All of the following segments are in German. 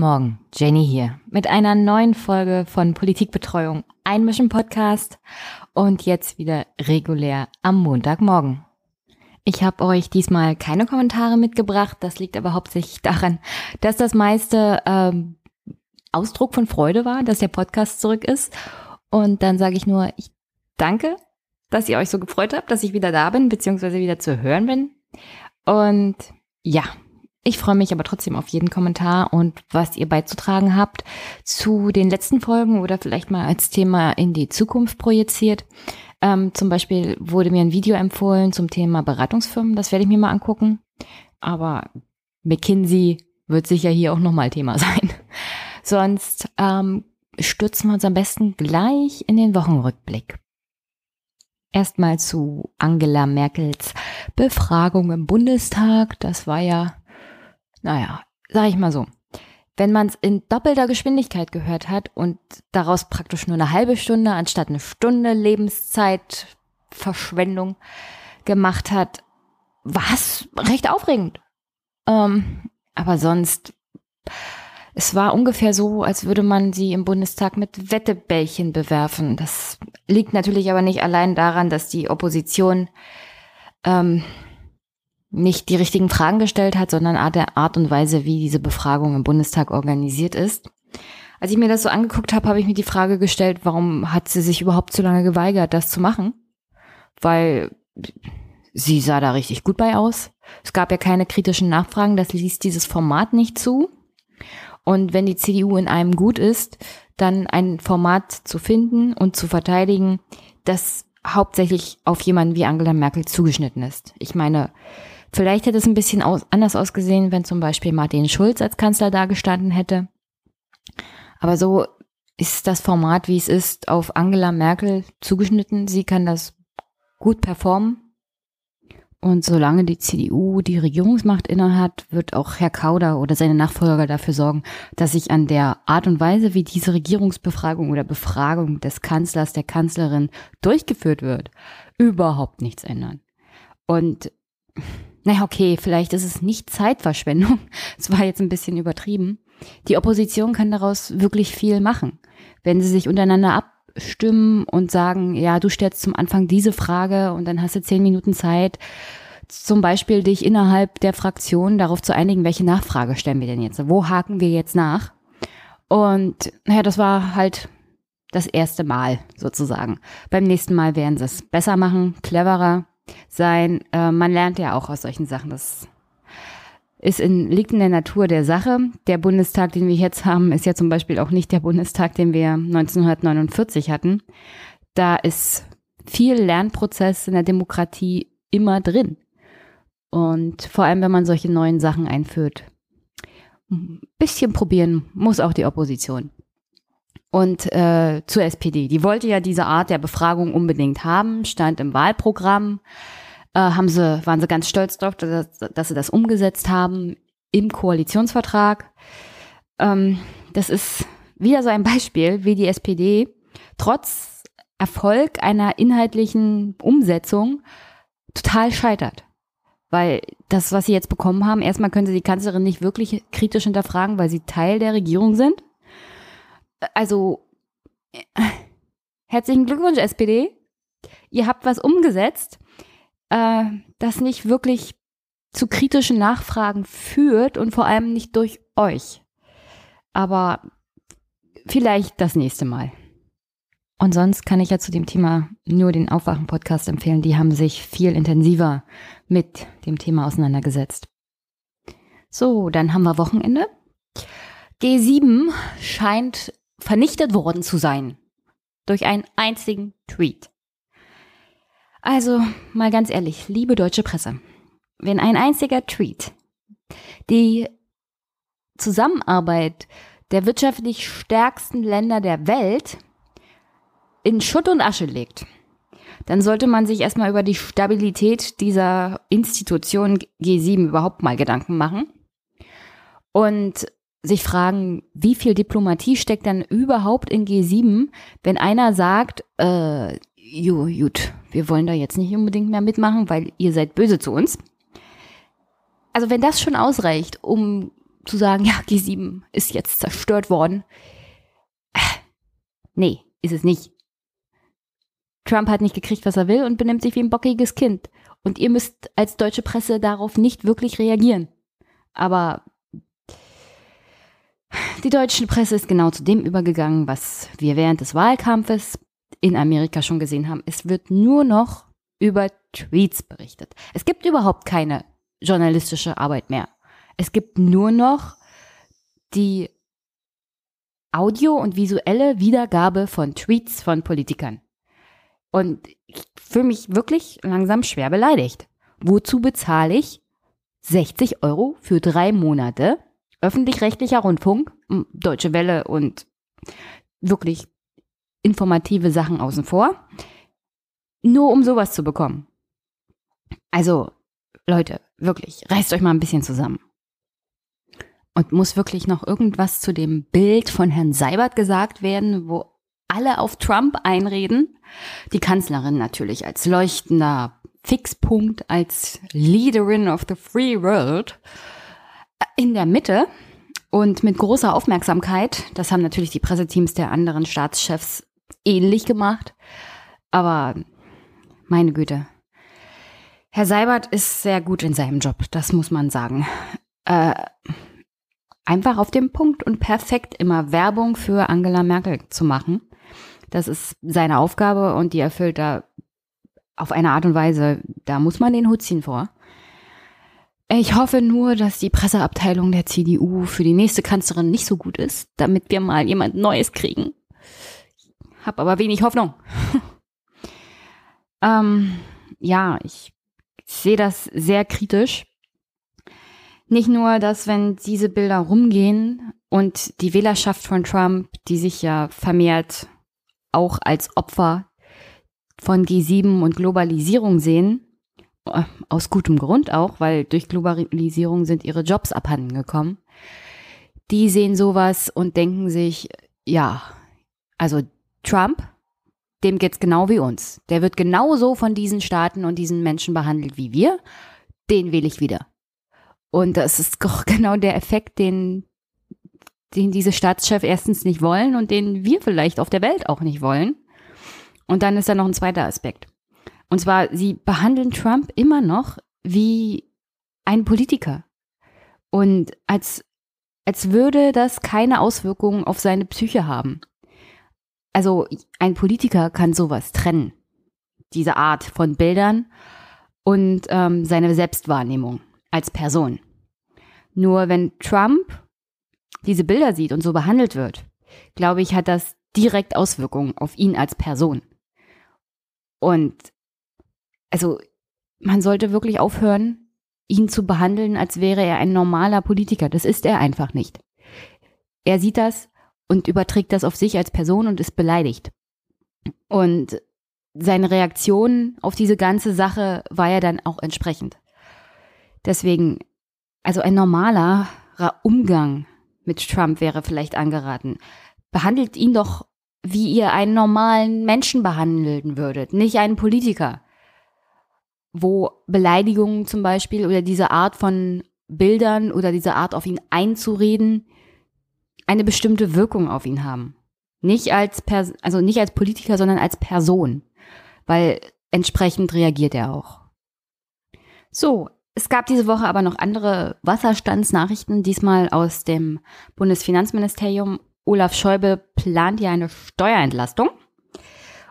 Morgen, Jenny hier. Mit einer neuen Folge von Politikbetreuung Einmischen Podcast. Und jetzt wieder regulär am Montagmorgen. Ich habe euch diesmal keine Kommentare mitgebracht, das liegt aber hauptsächlich daran, dass das meiste ähm, Ausdruck von Freude war, dass der Podcast zurück ist. Und dann sage ich nur, ich danke, dass ihr euch so gefreut habt, dass ich wieder da bin, beziehungsweise wieder zu hören bin. Und ja, ich freue mich aber trotzdem auf jeden Kommentar und was ihr beizutragen habt zu den letzten Folgen oder vielleicht mal als Thema in die Zukunft projiziert. Ähm, zum Beispiel wurde mir ein Video empfohlen zum Thema Beratungsfirmen. Das werde ich mir mal angucken. Aber McKinsey wird sicher hier auch nochmal Thema sein. Sonst ähm, stürzen wir uns am besten gleich in den Wochenrückblick. Erstmal zu Angela Merkels Befragung im Bundestag. Das war ja naja, sag ich mal so. Wenn man es in doppelter Geschwindigkeit gehört hat und daraus praktisch nur eine halbe Stunde anstatt eine Stunde Lebenszeitverschwendung gemacht hat, war es recht aufregend. Ähm, aber sonst, es war ungefähr so, als würde man sie im Bundestag mit Wettebällchen bewerfen. Das liegt natürlich aber nicht allein daran, dass die Opposition ähm, nicht die richtigen Fragen gestellt hat, sondern der Art und Weise, wie diese Befragung im Bundestag organisiert ist. Als ich mir das so angeguckt habe, habe ich mir die Frage gestellt, warum hat sie sich überhaupt so lange geweigert, das zu machen? Weil sie sah da richtig gut bei aus. Es gab ja keine kritischen Nachfragen, das ließ dieses Format nicht zu. Und wenn die CDU in einem gut ist, dann ein Format zu finden und zu verteidigen, das hauptsächlich auf jemanden wie Angela Merkel zugeschnitten ist. Ich meine, Vielleicht hätte es ein bisschen aus, anders ausgesehen, wenn zum Beispiel Martin Schulz als Kanzler dagestanden hätte. Aber so ist das Format, wie es ist, auf Angela Merkel zugeschnitten. Sie kann das gut performen. Und solange die CDU die Regierungsmacht innehat, wird auch Herr Kauder oder seine Nachfolger dafür sorgen, dass sich an der Art und Weise, wie diese Regierungsbefragung oder Befragung des Kanzlers, der Kanzlerin durchgeführt wird, überhaupt nichts ändern. Und naja, okay, vielleicht ist es nicht Zeitverschwendung. Es war jetzt ein bisschen übertrieben. Die Opposition kann daraus wirklich viel machen. Wenn sie sich untereinander abstimmen und sagen, ja, du stellst zum Anfang diese Frage und dann hast du zehn Minuten Zeit, zum Beispiel dich innerhalb der Fraktion darauf zu einigen, welche Nachfrage stellen wir denn jetzt? Wo haken wir jetzt nach? Und naja, das war halt das erste Mal sozusagen. Beim nächsten Mal werden sie es besser machen, cleverer sein. Äh, man lernt ja auch aus solchen Sachen. Das ist in, liegt in der Natur der Sache. Der Bundestag, den wir jetzt haben, ist ja zum Beispiel auch nicht der Bundestag, den wir 1949 hatten. Da ist viel Lernprozess in der Demokratie immer drin. Und vor allem, wenn man solche neuen Sachen einführt. Ein bisschen probieren muss auch die Opposition. Und äh, zur SPD. Die wollte ja diese Art der Befragung unbedingt haben, stand im Wahlprogramm. Äh, haben sie, waren sie ganz stolz drauf, dass, dass sie das umgesetzt haben im Koalitionsvertrag. Ähm, das ist wieder so ein Beispiel, wie die SPD trotz Erfolg einer inhaltlichen Umsetzung total scheitert. Weil das, was sie jetzt bekommen haben, erstmal können sie die Kanzlerin nicht wirklich kritisch hinterfragen, weil sie Teil der Regierung sind also herzlichen Glückwunsch, SPD. Ihr habt was umgesetzt, äh, das nicht wirklich zu kritischen Nachfragen führt und vor allem nicht durch euch. Aber vielleicht das nächste Mal. Und sonst kann ich ja zu dem Thema nur den Aufwachen-Podcast empfehlen. Die haben sich viel intensiver mit dem Thema auseinandergesetzt. So, dann haben wir Wochenende. G7 scheint vernichtet worden zu sein. Durch einen einzigen Tweet. Also, mal ganz ehrlich, liebe deutsche Presse, wenn ein einziger Tweet die Zusammenarbeit der wirtschaftlich stärksten Länder der Welt in Schutt und Asche legt, dann sollte man sich erstmal über die Stabilität dieser Institution G7 überhaupt mal Gedanken machen. Und sich fragen, wie viel Diplomatie steckt dann überhaupt in G7, wenn einer sagt, äh, jo, gut, wir wollen da jetzt nicht unbedingt mehr mitmachen, weil ihr seid böse zu uns. Also wenn das schon ausreicht, um zu sagen, ja, G7 ist jetzt zerstört worden. Äh, nee, ist es nicht. Trump hat nicht gekriegt, was er will und benimmt sich wie ein bockiges Kind. Und ihr müsst als deutsche Presse darauf nicht wirklich reagieren. Aber die deutsche Presse ist genau zu dem übergegangen, was wir während des Wahlkampfes in Amerika schon gesehen haben. Es wird nur noch über Tweets berichtet. Es gibt überhaupt keine journalistische Arbeit mehr. Es gibt nur noch die Audio- und visuelle Wiedergabe von Tweets von Politikern. Und ich fühle mich wirklich langsam schwer beleidigt. Wozu bezahle ich 60 Euro für drei Monate öffentlich-rechtlicher Rundfunk, Deutsche Welle und wirklich informative Sachen außen vor, nur um sowas zu bekommen. Also, Leute, wirklich, reißt euch mal ein bisschen zusammen. Und muss wirklich noch irgendwas zu dem Bild von Herrn Seibert gesagt werden, wo alle auf Trump einreden? Die Kanzlerin natürlich als leuchtender Fixpunkt, als Leaderin of the Free World in der Mitte und mit großer Aufmerksamkeit. Das haben natürlich die Presseteams der anderen Staatschefs ähnlich gemacht. Aber meine Güte. Herr Seibert ist sehr gut in seinem Job, das muss man sagen. Äh, einfach auf dem Punkt und perfekt immer Werbung für Angela Merkel zu machen. Das ist seine Aufgabe und die erfüllt er auf eine Art und Weise, da muss man den Hut ziehen vor. Ich hoffe nur, dass die Presseabteilung der CDU für die nächste Kanzlerin nicht so gut ist, damit wir mal jemand Neues kriegen. Hab aber wenig Hoffnung. ähm, ja, ich sehe das sehr kritisch. Nicht nur, dass wenn diese Bilder rumgehen und die Wählerschaft von Trump, die sich ja vermehrt auch als Opfer von G7 und Globalisierung sehen, äh, aus gutem Grund auch, weil durch Globalisierung sind ihre Jobs abhanden gekommen. Die sehen sowas und denken sich, ja, also Trump, dem geht's genau wie uns. Der wird genauso von diesen Staaten und diesen Menschen behandelt wie wir. Den wähle ich wieder. Und das ist doch genau der Effekt, den, den diese Staatschefs erstens nicht wollen und den wir vielleicht auf der Welt auch nicht wollen. Und dann ist da noch ein zweiter Aspekt. Und zwar, sie behandeln Trump immer noch wie ein Politiker. Und als, als würde das keine Auswirkungen auf seine Psyche haben. Also ein Politiker kann sowas trennen. Diese Art von Bildern und ähm, seine Selbstwahrnehmung als Person. Nur wenn Trump diese Bilder sieht und so behandelt wird, glaube ich, hat das direkt Auswirkungen auf ihn als Person. Und also man sollte wirklich aufhören, ihn zu behandeln, als wäre er ein normaler Politiker. Das ist er einfach nicht. Er sieht das und überträgt das auf sich als Person und ist beleidigt. Und seine Reaktion auf diese ganze Sache war ja dann auch entsprechend. Deswegen, also ein normaler Umgang mit Trump wäre vielleicht angeraten. Behandelt ihn doch, wie ihr einen normalen Menschen behandeln würdet, nicht einen Politiker wo Beleidigungen zum Beispiel oder diese Art von Bildern oder diese Art auf ihn einzureden eine bestimmte Wirkung auf ihn haben. Nicht als Pers also nicht als Politiker, sondern als Person, weil entsprechend reagiert er auch. So, es gab diese Woche aber noch andere Wasserstandsnachrichten, diesmal aus dem Bundesfinanzministerium. Olaf Schäuble plant ja eine Steuerentlastung.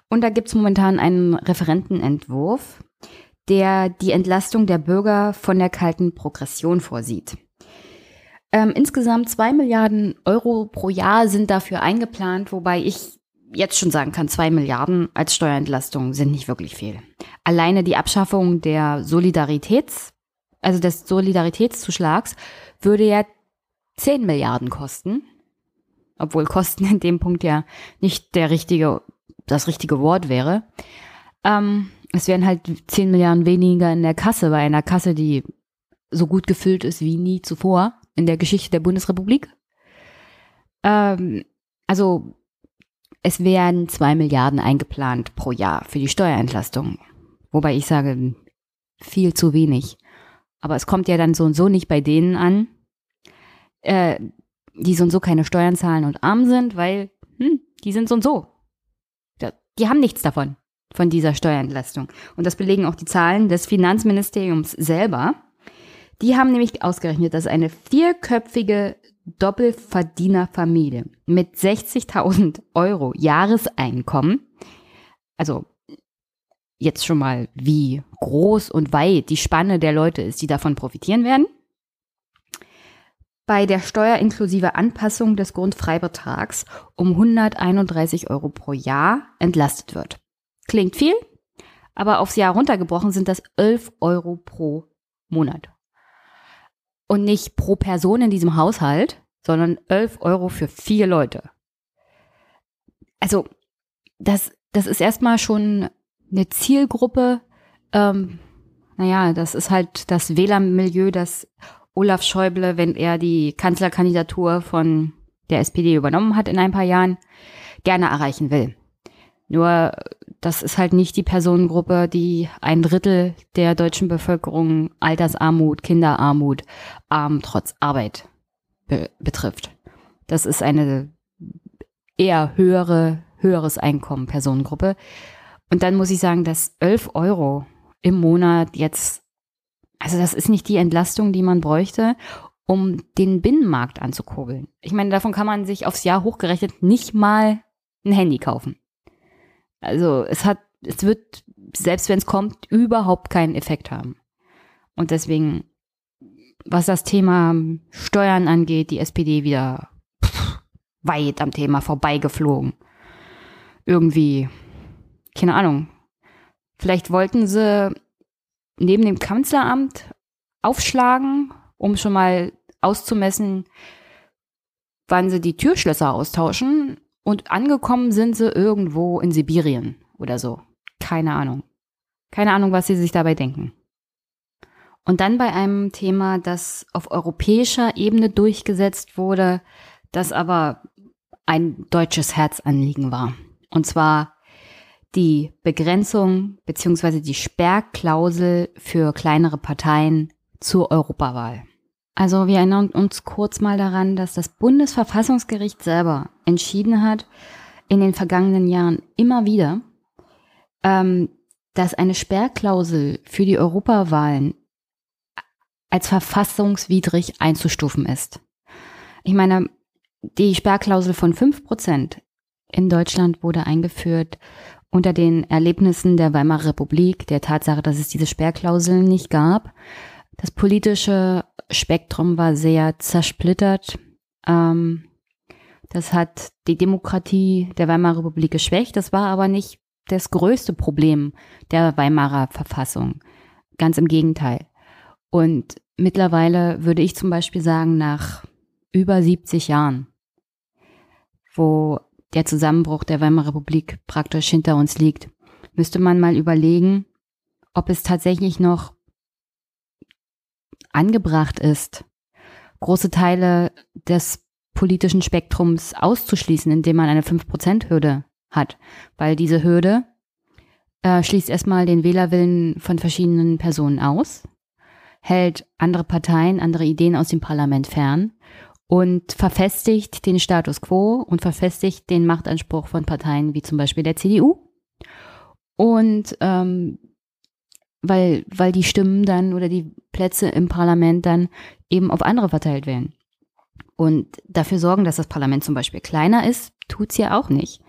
Und da gibt es momentan einen Referentenentwurf der die Entlastung der Bürger von der kalten Progression vorsieht. Ähm, insgesamt zwei Milliarden Euro pro Jahr sind dafür eingeplant, wobei ich jetzt schon sagen kann, zwei Milliarden als Steuerentlastung sind nicht wirklich viel. Alleine die Abschaffung der Solidaritäts, also des Solidaritätszuschlags, würde ja zehn Milliarden kosten. Obwohl Kosten in dem Punkt ja nicht der richtige, das richtige Wort wäre. Ähm, es wären halt 10 Milliarden weniger in der Kasse, bei einer Kasse, die so gut gefüllt ist wie nie zuvor in der Geschichte der Bundesrepublik. Ähm, also es wären 2 Milliarden eingeplant pro Jahr für die Steuerentlastung. Wobei ich sage, viel zu wenig. Aber es kommt ja dann so und so nicht bei denen an, äh, die so und so keine Steuern zahlen und arm sind, weil hm, die sind so und so. Die haben nichts davon, von dieser Steuerentlastung. Und das belegen auch die Zahlen des Finanzministeriums selber. Die haben nämlich ausgerechnet, dass eine vierköpfige Doppelverdienerfamilie mit 60.000 Euro Jahreseinkommen, also jetzt schon mal, wie groß und weit die Spanne der Leute ist, die davon profitieren werden, bei der Steuer inklusive Anpassung des Grundfreibetrags um 131 Euro pro Jahr entlastet wird. Klingt viel, aber aufs Jahr runtergebrochen sind das 11 Euro pro Monat. Und nicht pro Person in diesem Haushalt, sondern 11 Euro für vier Leute. Also, das, das ist erstmal schon eine Zielgruppe. Ähm, naja, das ist halt das WLAN-Milieu, das Olaf Schäuble, wenn er die Kanzlerkandidatur von der SPD übernommen hat in ein paar Jahren, gerne erreichen will. Nur das ist halt nicht die Personengruppe, die ein Drittel der deutschen Bevölkerung Altersarmut, Kinderarmut, arm trotz Arbeit be betrifft. Das ist eine eher höhere, höheres Einkommen Personengruppe. Und dann muss ich sagen, dass 11 Euro im Monat jetzt also das ist nicht die Entlastung, die man bräuchte, um den Binnenmarkt anzukurbeln. Ich meine, davon kann man sich aufs Jahr hochgerechnet nicht mal ein Handy kaufen. Also es hat, es wird, selbst wenn es kommt, überhaupt keinen Effekt haben. Und deswegen, was das Thema Steuern angeht, die SPD wieder pff, weit am Thema vorbeigeflogen. Irgendwie, keine Ahnung. Vielleicht wollten sie neben dem Kanzleramt aufschlagen, um schon mal auszumessen, wann sie die Türschlösser austauschen. Und angekommen sind sie irgendwo in Sibirien oder so. Keine Ahnung. Keine Ahnung, was sie sich dabei denken. Und dann bei einem Thema, das auf europäischer Ebene durchgesetzt wurde, das aber ein deutsches Herzanliegen war. Und zwar die Begrenzung bzw. die Sperrklausel für kleinere Parteien zur Europawahl. Also wir erinnern uns kurz mal daran, dass das Bundesverfassungsgericht selber entschieden hat, in den vergangenen Jahren immer wieder, ähm, dass eine Sperrklausel für die Europawahlen als verfassungswidrig einzustufen ist. Ich meine, die Sperrklausel von 5% in Deutschland wurde eingeführt unter den Erlebnissen der Weimarer Republik, der Tatsache, dass es diese Sperrklauseln nicht gab. Das politische Spektrum war sehr zersplittert. Ähm, das hat die Demokratie der Weimarer Republik geschwächt. Das war aber nicht das größte Problem der Weimarer Verfassung. Ganz im Gegenteil. Und mittlerweile würde ich zum Beispiel sagen, nach über 70 Jahren, wo der Zusammenbruch der Weimarer Republik praktisch hinter uns liegt, müsste man mal überlegen, ob es tatsächlich noch angebracht ist, große Teile des politischen Spektrums auszuschließen, indem man eine 5%-Hürde hat. Weil diese Hürde äh, schließt erstmal den Wählerwillen von verschiedenen Personen aus, hält andere Parteien, andere Ideen aus dem Parlament fern und verfestigt den Status quo und verfestigt den Machtanspruch von Parteien wie zum Beispiel der CDU. Und ähm, weil, weil die Stimmen dann oder die Plätze im Parlament dann eben auf andere verteilt werden. Und dafür sorgen, dass das Parlament zum Beispiel kleiner ist, tut's ja auch nicht.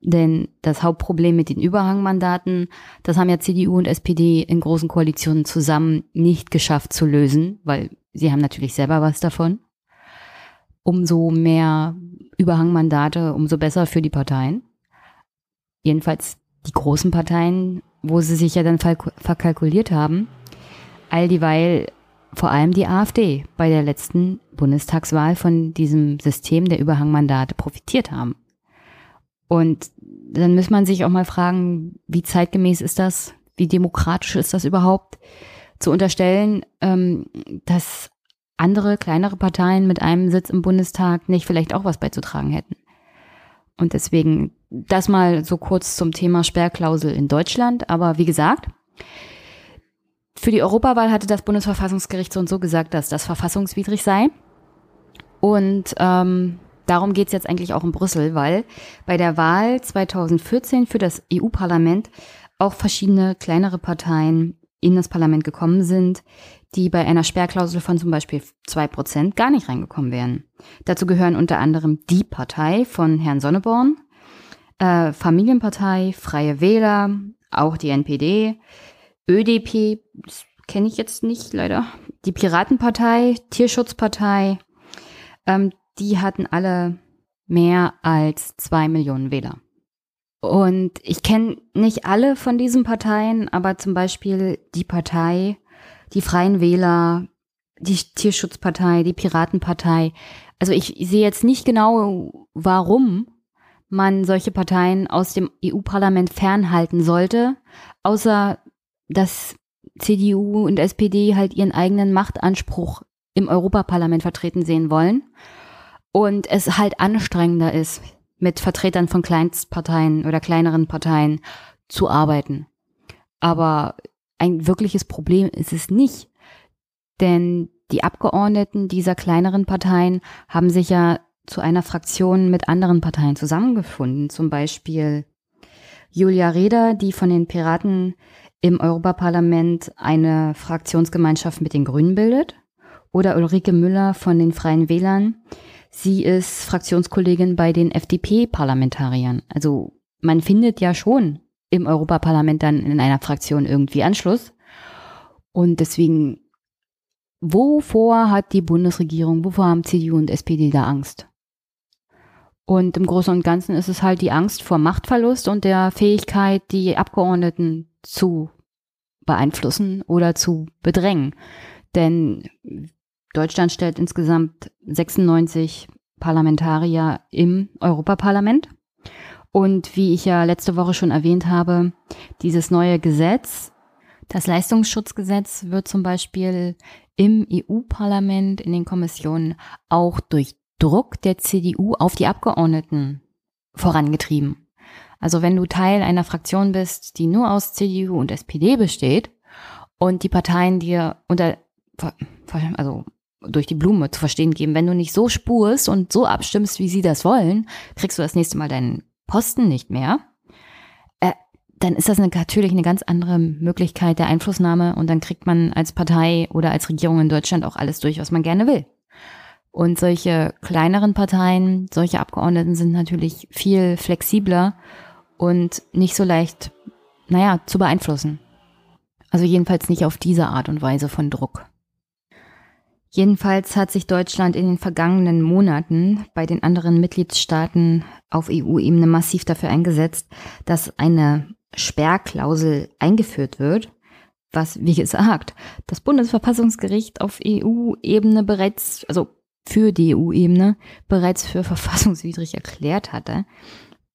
Denn das Hauptproblem mit den Überhangmandaten, das haben ja CDU und SPD in großen Koalitionen zusammen nicht geschafft zu lösen, weil sie haben natürlich selber was davon umso mehr Überhangmandate, umso besser für die Parteien. Jedenfalls die großen Parteien, wo sie sich ja dann verkalkuliert haben. All dieweil vor allem die AfD bei der letzten Bundestagswahl von diesem System der Überhangmandate profitiert haben. Und dann muss man sich auch mal fragen, wie zeitgemäß ist das? Wie demokratisch ist das überhaupt? Zu unterstellen, ähm, dass andere kleinere Parteien mit einem Sitz im Bundestag nicht vielleicht auch was beizutragen hätten. Und deswegen das mal so kurz zum Thema Sperrklausel in Deutschland. Aber wie gesagt, für die Europawahl hatte das Bundesverfassungsgericht so und so gesagt, dass das verfassungswidrig sei. Und ähm, darum geht es jetzt eigentlich auch in Brüssel, weil bei der Wahl 2014 für das EU-Parlament auch verschiedene kleinere Parteien in das Parlament gekommen sind, die bei einer Sperrklausel von zum Beispiel zwei Prozent gar nicht reingekommen wären. Dazu gehören unter anderem die Partei von Herrn Sonneborn, äh, Familienpartei, Freie Wähler, auch die NPD, ÖDP, kenne ich jetzt nicht leider, die Piratenpartei, Tierschutzpartei, ähm, die hatten alle mehr als zwei Millionen Wähler. Und ich kenne nicht alle von diesen Parteien, aber zum Beispiel die Partei, die Freien Wähler, die Tierschutzpartei, die Piratenpartei. Also ich sehe jetzt nicht genau, warum man solche Parteien aus dem EU-Parlament fernhalten sollte, außer dass CDU und SPD halt ihren eigenen Machtanspruch im Europaparlament vertreten sehen wollen und es halt anstrengender ist, mit Vertretern von Kleinstparteien oder kleineren Parteien zu arbeiten. Aber ein wirkliches Problem ist es nicht, denn die Abgeordneten dieser kleineren Parteien haben sich ja zu einer Fraktion mit anderen Parteien zusammengefunden. Zum Beispiel Julia Reda, die von den Piraten im Europaparlament eine Fraktionsgemeinschaft mit den Grünen bildet. Oder Ulrike Müller von den Freien Wählern. Sie ist Fraktionskollegin bei den FDP-Parlamentariern. Also man findet ja schon im Europaparlament dann in einer Fraktion irgendwie Anschluss. Und deswegen, wovor hat die Bundesregierung, wovor haben CDU und SPD da Angst? Und im Großen und Ganzen ist es halt die Angst vor Machtverlust und der Fähigkeit, die Abgeordneten zu beeinflussen oder zu bedrängen. Denn Deutschland stellt insgesamt 96 Parlamentarier im Europaparlament. Und wie ich ja letzte Woche schon erwähnt habe, dieses neue Gesetz, das Leistungsschutzgesetz, wird zum Beispiel im EU-Parlament, in den Kommissionen auch durch Druck der CDU auf die Abgeordneten vorangetrieben. Also wenn du Teil einer Fraktion bist, die nur aus CDU und SPD besteht und die Parteien dir unter, also durch die Blume zu verstehen geben, wenn du nicht so spurst und so abstimmst, wie sie das wollen, kriegst du das nächste Mal deinen Posten nicht mehr. Äh, dann ist das eine, natürlich eine ganz andere Möglichkeit der Einflussnahme und dann kriegt man als Partei oder als Regierung in Deutschland auch alles durch, was man gerne will. Und solche kleineren Parteien, solche Abgeordneten sind natürlich viel flexibler und nicht so leicht, naja, zu beeinflussen. Also jedenfalls nicht auf diese Art und Weise von Druck. Jedenfalls hat sich Deutschland in den vergangenen Monaten bei den anderen Mitgliedstaaten auf EU-Ebene massiv dafür eingesetzt, dass eine Sperrklausel eingeführt wird, was, wie gesagt, das Bundesverfassungsgericht auf EU-Ebene bereits, also für die EU-Ebene, bereits für verfassungswidrig erklärt hatte.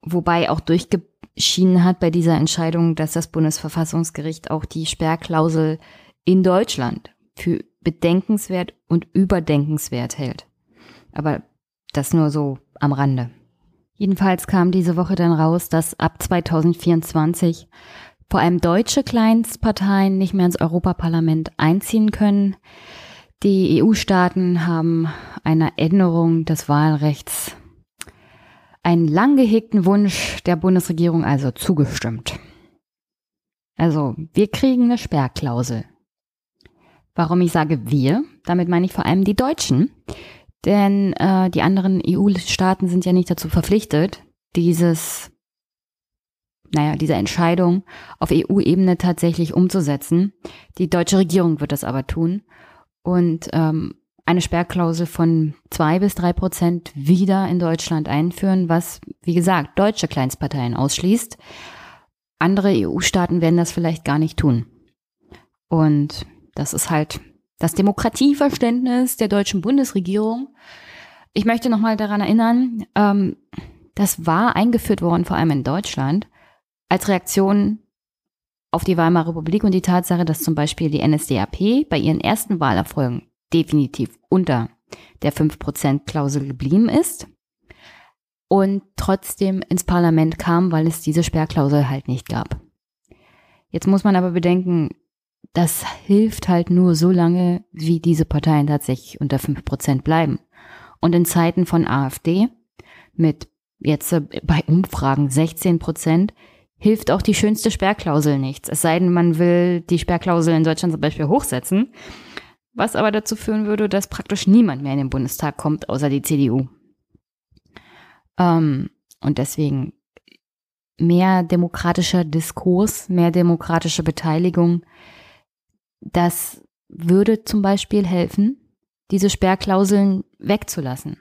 Wobei auch durchge schienen hat bei dieser Entscheidung, dass das Bundesverfassungsgericht auch die Sperrklausel in Deutschland für bedenkenswert und überdenkenswert hält. Aber das nur so am Rande. Jedenfalls kam diese Woche dann raus, dass ab 2024 vor allem deutsche Kleinstparteien nicht mehr ins Europaparlament einziehen können. Die EU-Staaten haben einer Änderung des Wahlrechts einen lang gehegten Wunsch der Bundesregierung also zugestimmt. Also, wir kriegen eine Sperrklausel. Warum ich sage wir, damit meine ich vor allem die Deutschen, denn äh, die anderen EU-Staaten sind ja nicht dazu verpflichtet, dieses, naja, diese Entscheidung auf EU-Ebene tatsächlich umzusetzen. Die deutsche Regierung wird das aber tun. Und ähm, eine Sperrklausel von zwei bis drei Prozent wieder in Deutschland einführen, was, wie gesagt, deutsche Kleinstparteien ausschließt. Andere EU-Staaten werden das vielleicht gar nicht tun. Und das ist halt das Demokratieverständnis der deutschen Bundesregierung. Ich möchte nochmal daran erinnern, ähm, das war eingeführt worden, vor allem in Deutschland, als Reaktion auf die Weimarer Republik und die Tatsache, dass zum Beispiel die NSDAP bei ihren ersten Wahlerfolgen definitiv unter der 5%-Klausel geblieben ist und trotzdem ins Parlament kam, weil es diese Sperrklausel halt nicht gab. Jetzt muss man aber bedenken, das hilft halt nur so lange, wie diese Parteien tatsächlich unter 5% bleiben. Und in Zeiten von AfD mit jetzt bei Umfragen 16 Prozent hilft auch die schönste Sperrklausel nichts. Es sei denn, man will die Sperrklausel in Deutschland zum Beispiel hochsetzen, was aber dazu führen würde, dass praktisch niemand mehr in den Bundestag kommt, außer die CDU. Ähm, und deswegen mehr demokratischer Diskurs, mehr demokratische Beteiligung, das würde zum Beispiel helfen, diese Sperrklauseln wegzulassen.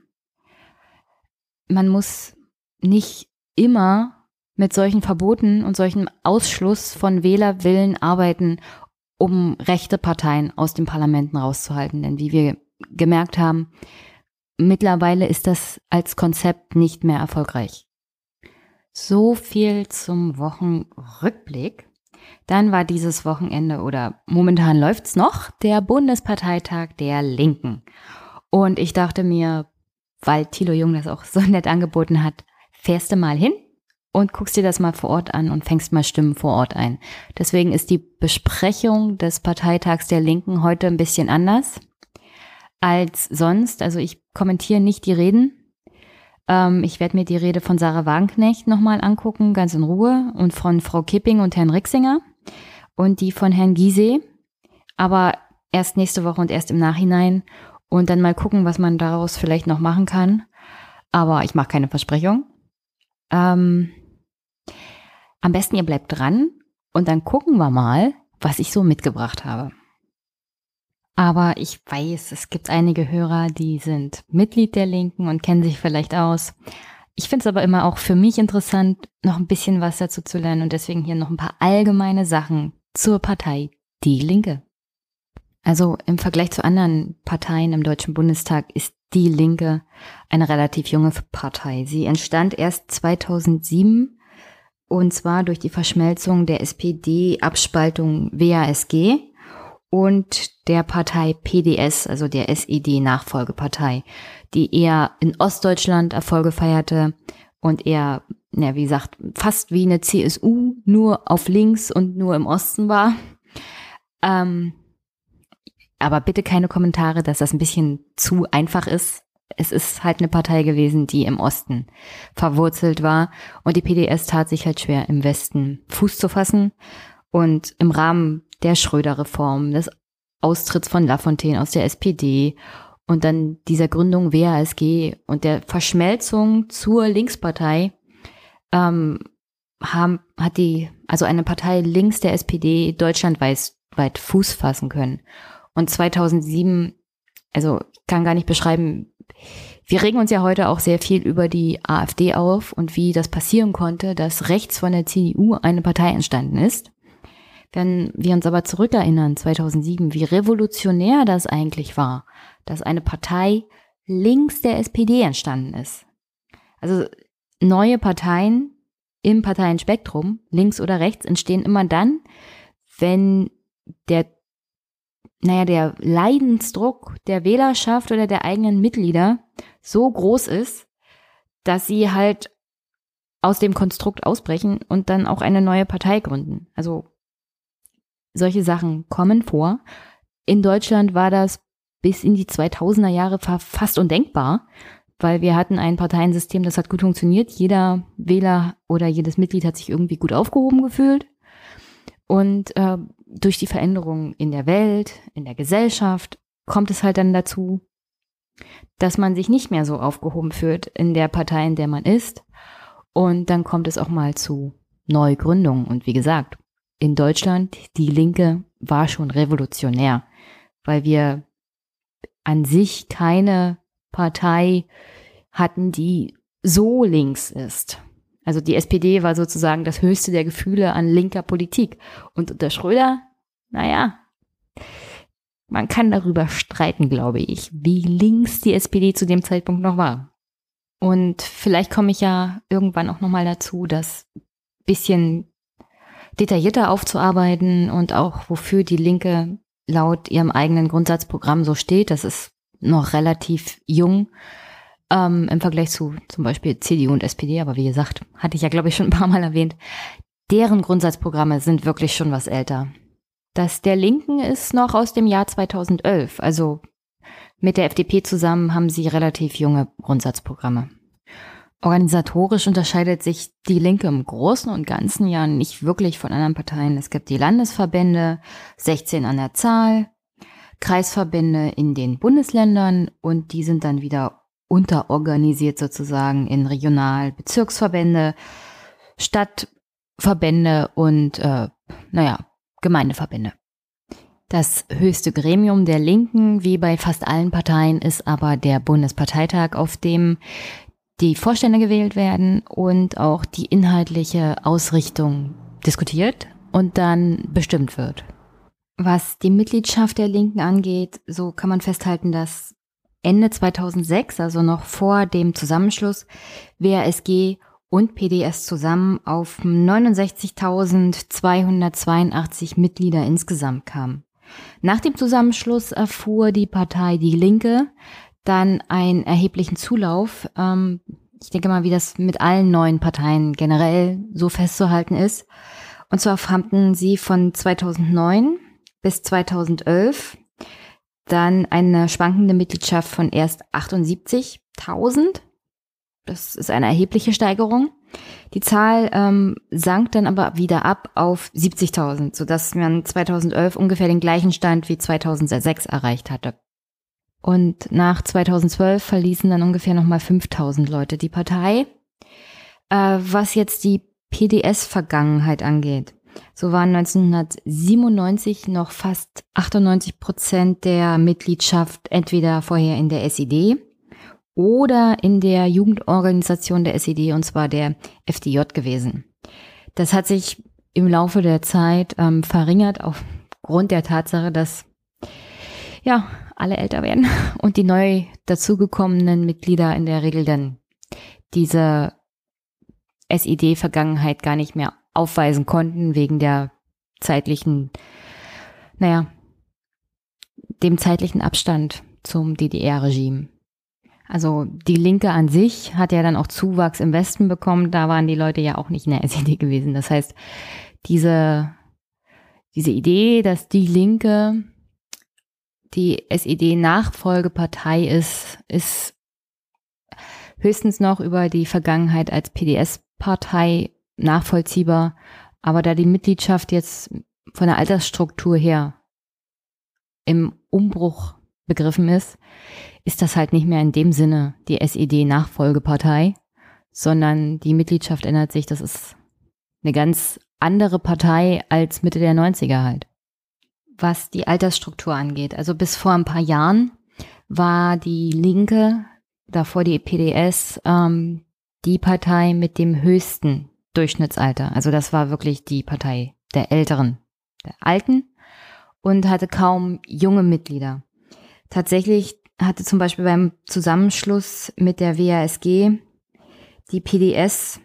Man muss nicht immer mit solchen Verboten und solchen Ausschluss von Wählerwillen arbeiten, um rechte Parteien aus den Parlamenten rauszuhalten. Denn wie wir gemerkt haben, mittlerweile ist das als Konzept nicht mehr erfolgreich. So viel zum Wochenrückblick. Dann war dieses Wochenende oder momentan läuft's noch der Bundesparteitag der Linken. Und ich dachte mir, weil Thilo Jung das auch so nett angeboten hat, fährst du mal hin und guckst dir das mal vor Ort an und fängst mal Stimmen vor Ort ein. Deswegen ist die Besprechung des Parteitags der Linken heute ein bisschen anders als sonst. Also ich kommentiere nicht die Reden, ähm, ich werde mir die Rede von Sarah Wagenknecht nochmal angucken, ganz in Ruhe, und von Frau Kipping und Herrn Rixinger und die von Herrn Giese, aber erst nächste Woche und erst im Nachhinein und dann mal gucken, was man daraus vielleicht noch machen kann. Aber ich mache keine Versprechung. Ähm, am besten ihr bleibt dran und dann gucken wir mal, was ich so mitgebracht habe. Aber ich weiß, es gibt einige Hörer, die sind Mitglied der Linken und kennen sich vielleicht aus. Ich finde es aber immer auch für mich interessant, noch ein bisschen was dazu zu lernen und deswegen hier noch ein paar allgemeine Sachen zur Partei Die Linke. Also im Vergleich zu anderen Parteien im Deutschen Bundestag ist Die Linke eine relativ junge Partei. Sie entstand erst 2007 und zwar durch die Verschmelzung der SPD-Abspaltung WASG und der Partei PDS, also der SED-Nachfolgepartei, die eher in Ostdeutschland Erfolge feierte und eher, ja, wie gesagt, fast wie eine CSU, nur auf links und nur im Osten war. Ähm, aber bitte keine Kommentare, dass das ein bisschen zu einfach ist. Es ist halt eine Partei gewesen, die im Osten verwurzelt war und die PDS tat sich halt schwer, im Westen Fuß zu fassen. Und im Rahmen der Schröder-Reform, des Austritts von Lafontaine aus der SPD und dann dieser Gründung WASG und der Verschmelzung zur Linkspartei ähm, haben, hat die, also eine Partei links der SPD deutschlandweit weit Fuß fassen können. Und 2007, also kann gar nicht beschreiben, wir regen uns ja heute auch sehr viel über die AfD auf und wie das passieren konnte, dass rechts von der CDU eine Partei entstanden ist. Wenn wir uns aber zurückerinnern, 2007, wie revolutionär das eigentlich war, dass eine Partei links der SPD entstanden ist. Also neue Parteien im Parteienspektrum, links oder rechts, entstehen immer dann, wenn der, naja, der Leidensdruck der Wählerschaft oder der eigenen Mitglieder so groß ist, dass sie halt aus dem Konstrukt ausbrechen und dann auch eine neue Partei gründen. Also solche Sachen kommen vor. In Deutschland war das bis in die 2000er Jahre fast undenkbar, weil wir hatten ein Parteiensystem, das hat gut funktioniert. Jeder Wähler oder jedes Mitglied hat sich irgendwie gut aufgehoben gefühlt. Und äh, durch die Veränderungen in der Welt, in der Gesellschaft, kommt es halt dann dazu, dass man sich nicht mehr so aufgehoben fühlt in der Partei, in der man ist. Und dann kommt es auch mal zu Neugründungen. Und wie gesagt, in Deutschland, die Linke war schon revolutionär, weil wir an sich keine Partei hatten, die so links ist. Also die SPD war sozusagen das höchste der Gefühle an linker Politik. Und unter Schröder, naja, man kann darüber streiten, glaube ich, wie links die SPD zu dem Zeitpunkt noch war. Und vielleicht komme ich ja irgendwann auch nochmal dazu, das bisschen detaillierter aufzuarbeiten und auch wofür die Linke laut ihrem eigenen Grundsatzprogramm so steht. Das ist noch relativ jung ähm, im Vergleich zu zum Beispiel CDU und SPD. Aber wie gesagt, hatte ich ja, glaube ich, schon ein paar Mal erwähnt, deren Grundsatzprogramme sind wirklich schon was älter. Das der Linken ist noch aus dem Jahr 2011. Also Mit der FDP zusammen haben sie relativ junge Grundsatzprogramme. Organisatorisch unterscheidet sich die Linke im Großen und Ganzen ja nicht wirklich von anderen Parteien. Es gibt die Landesverbände, 16 an der Zahl, Kreisverbände in den Bundesländern und die sind dann wieder unterorganisiert sozusagen in Regional-, Bezirksverbände, Stadtverbände und, äh, naja, Gemeindeverbände. Das höchste Gremium der Linken, wie bei fast allen Parteien, ist aber der Bundesparteitag, auf dem die Vorstände gewählt werden und auch die inhaltliche Ausrichtung diskutiert und dann bestimmt wird. Was die Mitgliedschaft der Linken angeht, so kann man festhalten, dass Ende 2006, also noch vor dem Zusammenschluss, WASG und PDS zusammen auf 69.282 Mitglieder insgesamt kamen. Nach dem Zusammenschluss erfuhr die Partei Die Linke dann einen erheblichen Zulauf. Ähm, ich denke mal, wie das mit allen neuen Parteien generell so festzuhalten ist. Und zwar fanden sie von 2009 bis 2011 dann eine schwankende Mitgliedschaft von erst 78.000. Das ist eine erhebliche Steigerung. Die Zahl ähm, sank dann aber wieder ab auf 70.000, sodass man 2011 ungefähr den gleichen Stand wie 2006 erreicht hatte. Und nach 2012 verließen dann ungefähr nochmal 5000 Leute die Partei. Äh, was jetzt die PDS-Vergangenheit angeht, so waren 1997 noch fast 98 Prozent der Mitgliedschaft entweder vorher in der SED oder in der Jugendorganisation der SED, und zwar der FDJ gewesen. Das hat sich im Laufe der Zeit ähm, verringert aufgrund der Tatsache, dass ja, alle älter werden und die neu dazugekommenen Mitglieder in der Regel dann diese SID-Vergangenheit gar nicht mehr aufweisen konnten wegen der zeitlichen, naja, dem zeitlichen Abstand zum DDR-Regime. Also die Linke an sich hat ja dann auch Zuwachs im Westen bekommen, da waren die Leute ja auch nicht in der SED gewesen. Das heißt, diese, diese Idee, dass die Linke die SED-Nachfolgepartei ist, ist höchstens noch über die Vergangenheit als PDS-Partei nachvollziehbar. Aber da die Mitgliedschaft jetzt von der Altersstruktur her im Umbruch begriffen ist, ist das halt nicht mehr in dem Sinne die SED-Nachfolgepartei, sondern die Mitgliedschaft ändert sich. Das ist eine ganz andere Partei als Mitte der 90er halt was die Altersstruktur angeht. Also bis vor ein paar Jahren war die Linke, davor die PDS, ähm, die Partei mit dem höchsten Durchschnittsalter. Also das war wirklich die Partei der Älteren, der Alten und hatte kaum junge Mitglieder. Tatsächlich hatte zum Beispiel beim Zusammenschluss mit der WASG die PDS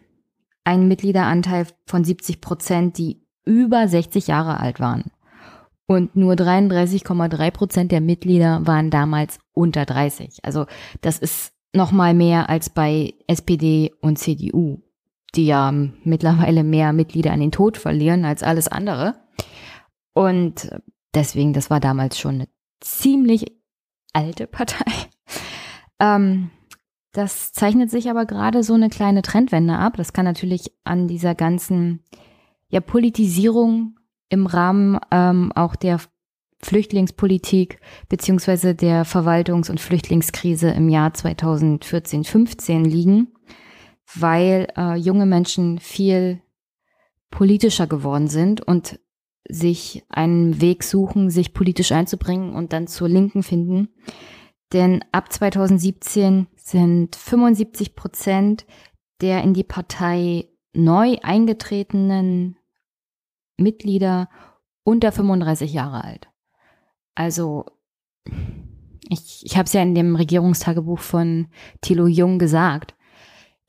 einen Mitgliederanteil von 70 Prozent, die über 60 Jahre alt waren. Und nur 33,3 Prozent der Mitglieder waren damals unter 30. Also das ist noch mal mehr als bei SPD und CDU, die ja mittlerweile mehr Mitglieder an den Tod verlieren als alles andere. Und deswegen, das war damals schon eine ziemlich alte Partei. Ähm, das zeichnet sich aber gerade so eine kleine Trendwende ab. Das kann natürlich an dieser ganzen ja, Politisierung im Rahmen ähm, auch der Flüchtlingspolitik beziehungsweise der Verwaltungs- und Flüchtlingskrise im Jahr 2014-15 liegen, weil äh, junge Menschen viel politischer geworden sind und sich einen Weg suchen, sich politisch einzubringen und dann zur Linken finden. Denn ab 2017 sind 75 Prozent der in die Partei neu eingetretenen Mitglieder unter 35 Jahre alt. Also ich, ich habe es ja in dem Regierungstagebuch von Thilo Jung gesagt.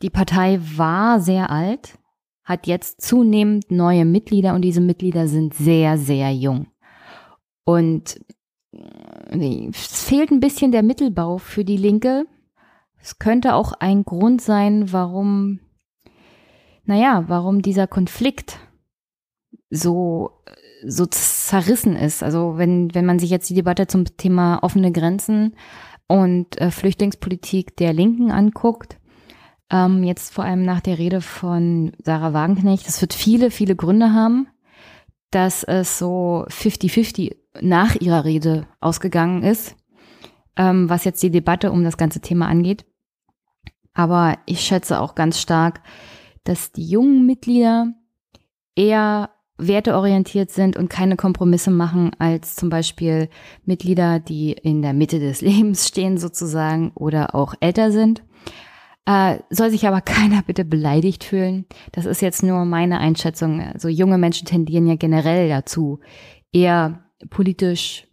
Die Partei war sehr alt, hat jetzt zunehmend neue Mitglieder und diese Mitglieder sind sehr, sehr jung. Und äh, es fehlt ein bisschen der Mittelbau für die Linke. Es könnte auch ein Grund sein, warum, naja, warum dieser Konflikt so, so zerrissen ist. Also wenn, wenn man sich jetzt die Debatte zum Thema offene Grenzen und äh, Flüchtlingspolitik der Linken anguckt, ähm, jetzt vor allem nach der Rede von Sarah Wagenknecht, das wird viele, viele Gründe haben, dass es so 50-50 nach ihrer Rede ausgegangen ist, ähm, was jetzt die Debatte um das ganze Thema angeht. Aber ich schätze auch ganz stark, dass die jungen Mitglieder eher werteorientiert sind und keine Kompromisse machen als zum Beispiel Mitglieder, die in der Mitte des Lebens stehen sozusagen oder auch älter sind. Äh, soll sich aber keiner bitte beleidigt fühlen. Das ist jetzt nur meine Einschätzung. Also junge Menschen tendieren ja generell dazu, eher politisch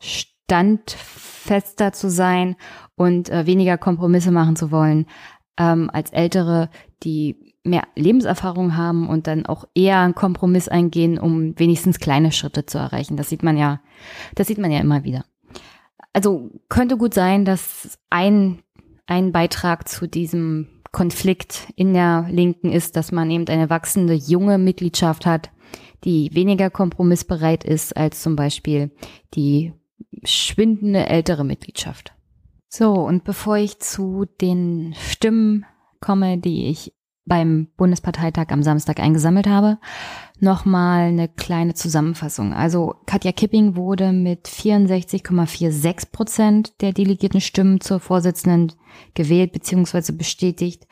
standfester zu sein und äh, weniger Kompromisse machen zu wollen, ähm, als Ältere, die mehr Lebenserfahrung haben und dann auch eher einen Kompromiss eingehen, um wenigstens kleine Schritte zu erreichen. Das sieht man ja, das sieht man ja immer wieder. Also könnte gut sein, dass ein, ein Beitrag zu diesem Konflikt in der Linken ist, dass man eben eine wachsende junge Mitgliedschaft hat, die weniger kompromissbereit ist als zum Beispiel die schwindende ältere Mitgliedschaft. So, und bevor ich zu den Stimmen komme, die ich beim Bundesparteitag am Samstag eingesammelt habe, nochmal eine kleine Zusammenfassung. Also Katja Kipping wurde mit 64,46 Prozent der delegierten Stimmen zur Vorsitzenden gewählt bzw. bestätigt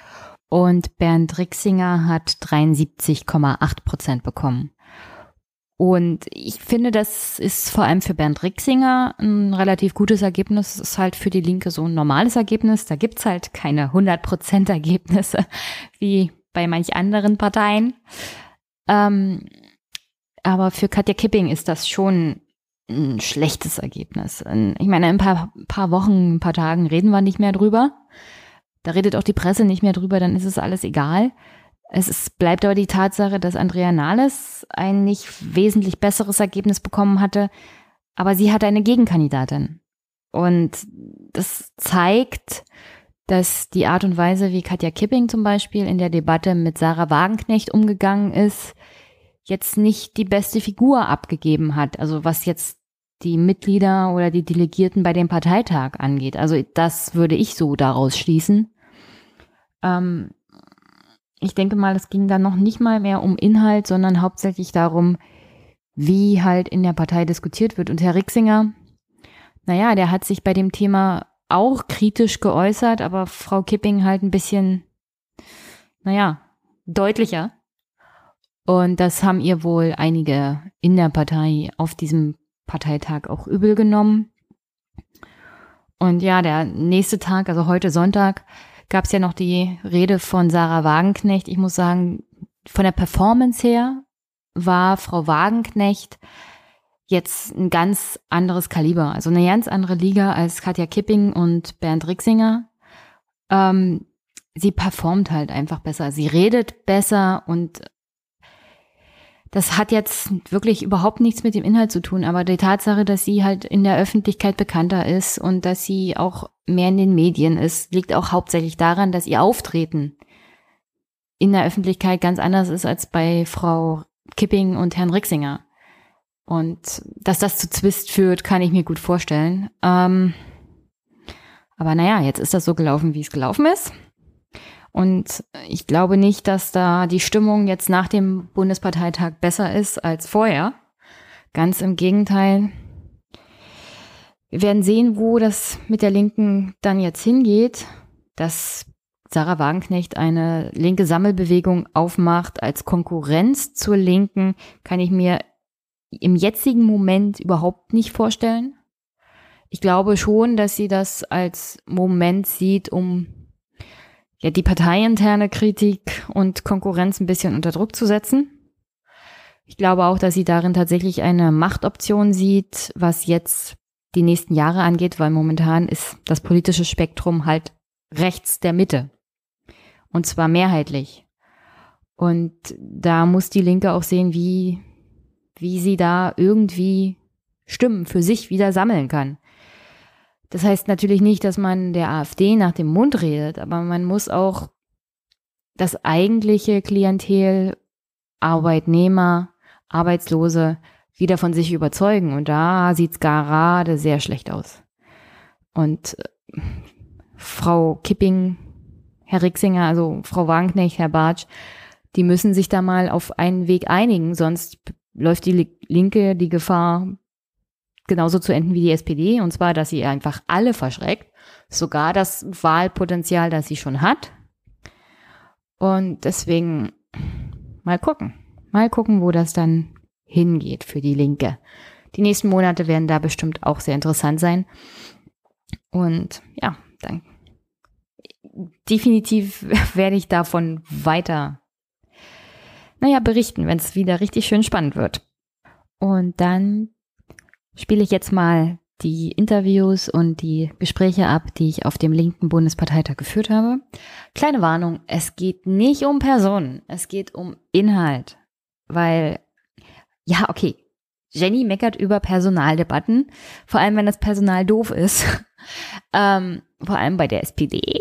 und Bernd Rixinger hat 73,8 Prozent bekommen. Und ich finde, das ist vor allem für Bernd Rixinger ein relativ gutes Ergebnis. Es ist halt für die Linke so ein normales Ergebnis. Da gibt's halt keine 100% Ergebnisse wie bei manch anderen Parteien. Ähm, aber für Katja Kipping ist das schon ein schlechtes Ergebnis. Ich meine, in ein paar, paar Wochen, ein paar Tagen reden wir nicht mehr drüber. Da redet auch die Presse nicht mehr drüber, dann ist es alles egal. Es ist, bleibt aber die Tatsache, dass Andrea Nahles ein nicht wesentlich besseres Ergebnis bekommen hatte, aber sie hatte eine Gegenkandidatin. Und das zeigt, dass die Art und Weise, wie Katja Kipping zum Beispiel in der Debatte mit Sarah Wagenknecht umgegangen ist, jetzt nicht die beste Figur abgegeben hat. Also was jetzt die Mitglieder oder die Delegierten bei dem Parteitag angeht. Also das würde ich so daraus schließen. Ähm, ich denke mal, es ging dann noch nicht mal mehr um Inhalt, sondern hauptsächlich darum, wie halt in der Partei diskutiert wird. Und Herr Rixinger, naja, der hat sich bei dem Thema auch kritisch geäußert, aber Frau Kipping halt ein bisschen, naja, deutlicher. Und das haben ihr wohl einige in der Partei auf diesem Parteitag auch übel genommen. Und ja, der nächste Tag, also heute Sonntag, gab es ja noch die Rede von Sarah Wagenknecht. Ich muss sagen, von der Performance her war Frau Wagenknecht jetzt ein ganz anderes Kaliber, also eine ganz andere Liga als Katja Kipping und Bernd Rixinger. Ähm, sie performt halt einfach besser, sie redet besser und das hat jetzt wirklich überhaupt nichts mit dem Inhalt zu tun, aber die Tatsache, dass sie halt in der Öffentlichkeit bekannter ist und dass sie auch mehr in den Medien ist, liegt auch hauptsächlich daran, dass ihr Auftreten in der Öffentlichkeit ganz anders ist als bei Frau Kipping und Herrn Rixinger. Und dass das zu Zwist führt, kann ich mir gut vorstellen. Ähm, aber naja, jetzt ist das so gelaufen, wie es gelaufen ist. Und ich glaube nicht, dass da die Stimmung jetzt nach dem Bundesparteitag besser ist als vorher. Ganz im Gegenteil. Wir werden sehen, wo das mit der Linken dann jetzt hingeht, dass Sarah Wagenknecht eine linke Sammelbewegung aufmacht als Konkurrenz zur Linken, kann ich mir im jetzigen Moment überhaupt nicht vorstellen. Ich glaube schon, dass sie das als Moment sieht, um ja die parteiinterne Kritik und Konkurrenz ein bisschen unter Druck zu setzen. Ich glaube auch, dass sie darin tatsächlich eine Machtoption sieht, was jetzt die nächsten Jahre angeht, weil momentan ist das politische Spektrum halt rechts der Mitte. Und zwar mehrheitlich. Und da muss die Linke auch sehen, wie, wie sie da irgendwie Stimmen für sich wieder sammeln kann. Das heißt natürlich nicht, dass man der AfD nach dem Mund redet, aber man muss auch das eigentliche Klientel, Arbeitnehmer, Arbeitslose wieder von sich überzeugen. Und da sieht es gerade sehr schlecht aus. Und äh, Frau Kipping, Herr Rixinger, also Frau Wagenknecht, Herr Bartsch, die müssen sich da mal auf einen Weg einigen, sonst läuft die Linke die Gefahr, genauso zu enden wie die SPD, und zwar, dass sie einfach alle verschreckt, sogar das Wahlpotenzial, das sie schon hat. Und deswegen mal gucken, mal gucken, wo das dann hingeht für die Linke. Die nächsten Monate werden da bestimmt auch sehr interessant sein. Und ja, dann definitiv werde ich davon weiter, naja, berichten, wenn es wieder richtig schön spannend wird. Und dann spiele ich jetzt mal die Interviews und die Gespräche ab, die ich auf dem linken Bundesparteitag geführt habe. Kleine Warnung, es geht nicht um Personen, es geht um Inhalt, weil, ja, okay, Jenny meckert über Personaldebatten, vor allem wenn das Personal doof ist, ähm, vor allem bei der SPD.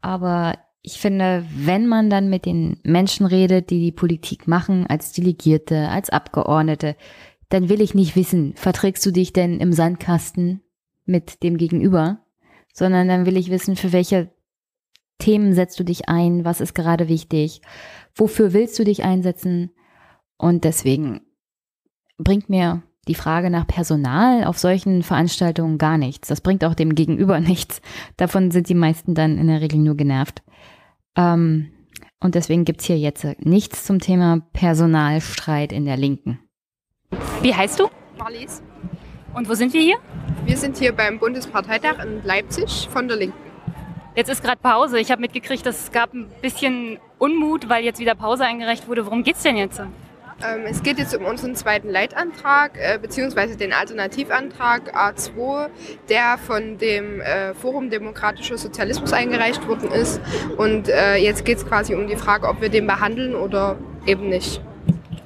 Aber ich finde, wenn man dann mit den Menschen redet, die die Politik machen, als Delegierte, als Abgeordnete, dann will ich nicht wissen, verträgst du dich denn im Sandkasten mit dem Gegenüber, sondern dann will ich wissen, für welche Themen setzt du dich ein, was ist gerade wichtig, wofür willst du dich einsetzen und deswegen bringt mir die Frage nach Personal auf solchen Veranstaltungen gar nichts. Das bringt auch dem Gegenüber nichts. Davon sind die meisten dann in der Regel nur genervt. Ähm, und deswegen gibt's hier jetzt nichts zum Thema Personalstreit in der Linken. Wie heißt du? Marlies. Und wo sind wir hier? Wir sind hier beim Bundesparteitag in Leipzig von der Linken. Jetzt ist gerade Pause. Ich habe mitgekriegt, es gab ein bisschen Unmut, weil jetzt wieder Pause eingereicht wurde. Worum geht's denn jetzt? Ähm, es geht jetzt um unseren zweiten Leitantrag, äh, beziehungsweise den Alternativantrag A2, der von dem äh, Forum Demokratischer Sozialismus eingereicht worden ist. Und äh, jetzt geht es quasi um die Frage, ob wir den behandeln oder eben nicht.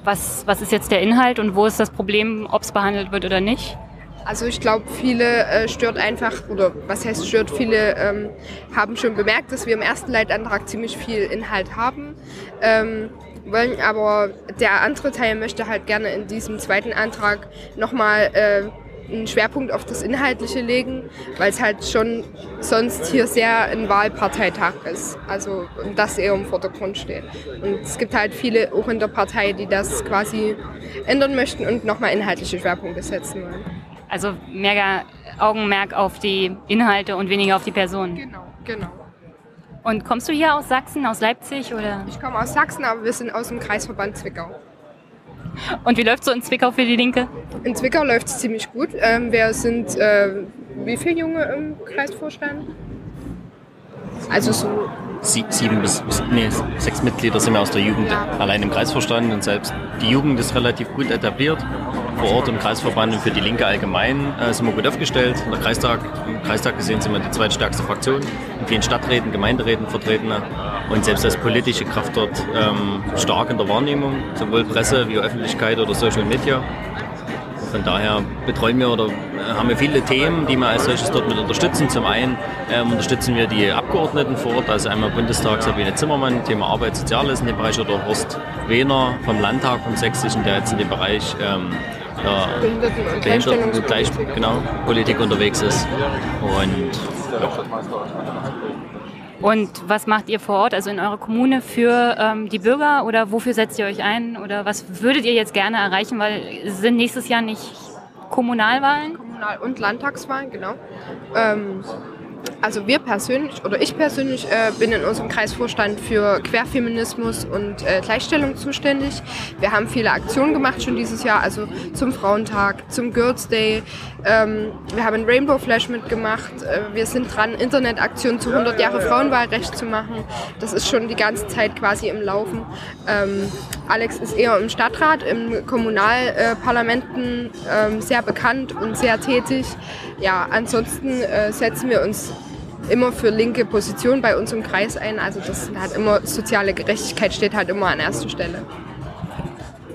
Was, was ist jetzt der Inhalt und wo ist das Problem, ob es behandelt wird oder nicht? Also ich glaube, viele äh, stört einfach, oder was heißt stört, viele ähm, haben schon bemerkt, dass wir im ersten Leitantrag ziemlich viel Inhalt haben. Ähm, wollen aber der andere Teil möchte halt gerne in diesem zweiten Antrag nochmal äh, einen Schwerpunkt auf das Inhaltliche legen, weil es halt schon sonst hier sehr ein Wahlparteitag ist. Also das eher im Vordergrund steht. Und es gibt halt viele auch in der Partei, die das quasi ändern möchten und nochmal inhaltliche Schwerpunkte setzen wollen. Also mehr Augenmerk auf die Inhalte und weniger auf die Personen. Genau, genau. Und kommst du hier aus Sachsen, aus Leipzig oder? Ich komme aus Sachsen, aber wir sind aus dem Kreisverband Zwickau. Und wie läuft so in Zwickau für die Linke? In Zwickau läuft es ziemlich gut. Ähm, wir sind äh, wie viele Junge im Kreisvorstand? Also so Sie, sieben bis nee, sechs Mitglieder sind wir aus der Jugend ja. allein im Kreisvorstand und selbst die Jugend ist relativ gut etabliert vor Ort im Kreisverband und für die Linke allgemein äh, sind wir gut aufgestellt. Der Kreistag, Im Kreistag gesehen sind wir die zweitstärkste Fraktion, in vielen Stadträten, Gemeinderäten vertreten und selbst als politische Kraft dort ähm, stark in der Wahrnehmung, sowohl Presse wie Öffentlichkeit oder Social Media. Von daher betreuen wir oder äh, haben wir viele Themen, die wir als solches dort mit unterstützen. Zum einen ähm, unterstützen wir die Abgeordneten vor Ort, also einmal Bundestag Sabine Zimmermann, Thema Arbeit, Soziales in dem Bereich, oder Horst Wehner vom Landtag vom Sächsischen, der jetzt in dem Bereich ähm, ja, Behinderten- und Behinderten Gleich, genau, unterwegs ist. Und ja. Und was macht ihr vor Ort, also in eurer Kommune, für ähm, die Bürger oder wofür setzt ihr euch ein oder was würdet ihr jetzt gerne erreichen, weil sind nächstes Jahr nicht Kommunalwahlen? Kommunal- und Landtagswahlen, genau. Ähm, also wir persönlich oder ich persönlich äh, bin in unserem Kreisvorstand für Querfeminismus und äh, Gleichstellung zuständig. Wir haben viele Aktionen gemacht schon dieses Jahr, also zum Frauentag, zum Girls Day. Ähm, wir haben ein Rainbow Flash mitgemacht. Äh, wir sind dran, Internetaktionen zu 100 Jahre Frauenwahlrecht zu machen. Das ist schon die ganze Zeit quasi im Laufen. Ähm, Alex ist eher im Stadtrat, im Kommunalparlamenten ähm, sehr bekannt und sehr tätig. Ja, ansonsten äh, setzen wir uns immer für linke Positionen bei uns im Kreis ein. Also das hat immer soziale Gerechtigkeit steht halt immer an erster Stelle.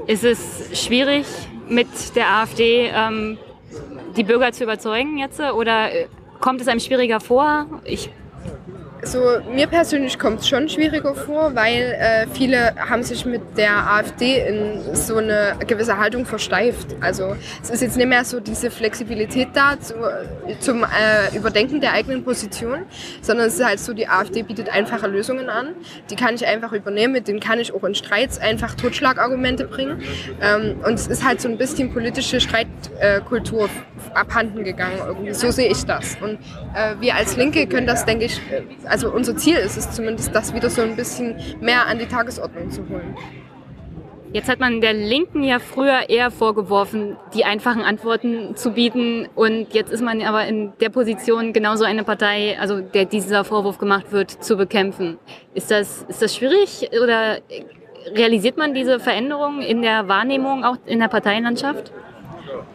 Ist es schwierig mit der AfD ähm, die Bürger zu überzeugen jetzt oder äh, kommt es einem schwieriger vor? Ich So, mir persönlich kommt es schon schwieriger vor, weil äh, viele haben sich mit der AfD in so eine gewisse Haltung versteift. Also es ist jetzt nicht mehr so diese Flexibilität da zu, zum äh, Überdenken der eigenen Position, sondern es ist halt so, die AfD bietet einfache Lösungen an. Die kann ich einfach übernehmen, mit denen kann ich auch in Streits einfach Totschlagargumente bringen. Ähm, und es ist halt so ein bisschen politische Streitkultur abhanden gegangen. Irgendwie. So sehe ich das. Und äh, wir als Linke können das, denke ich, also unser Ziel ist es zumindest, das wieder so ein bisschen mehr an die Tagesordnung zu holen. Jetzt hat man der Linken ja früher eher vorgeworfen, die einfachen Antworten zu bieten. Und jetzt ist man aber in der Position, genauso eine Partei, also der dieser Vorwurf gemacht wird, zu bekämpfen. Ist das, ist das schwierig oder realisiert man diese Veränderung in der Wahrnehmung auch in der Parteienlandschaft?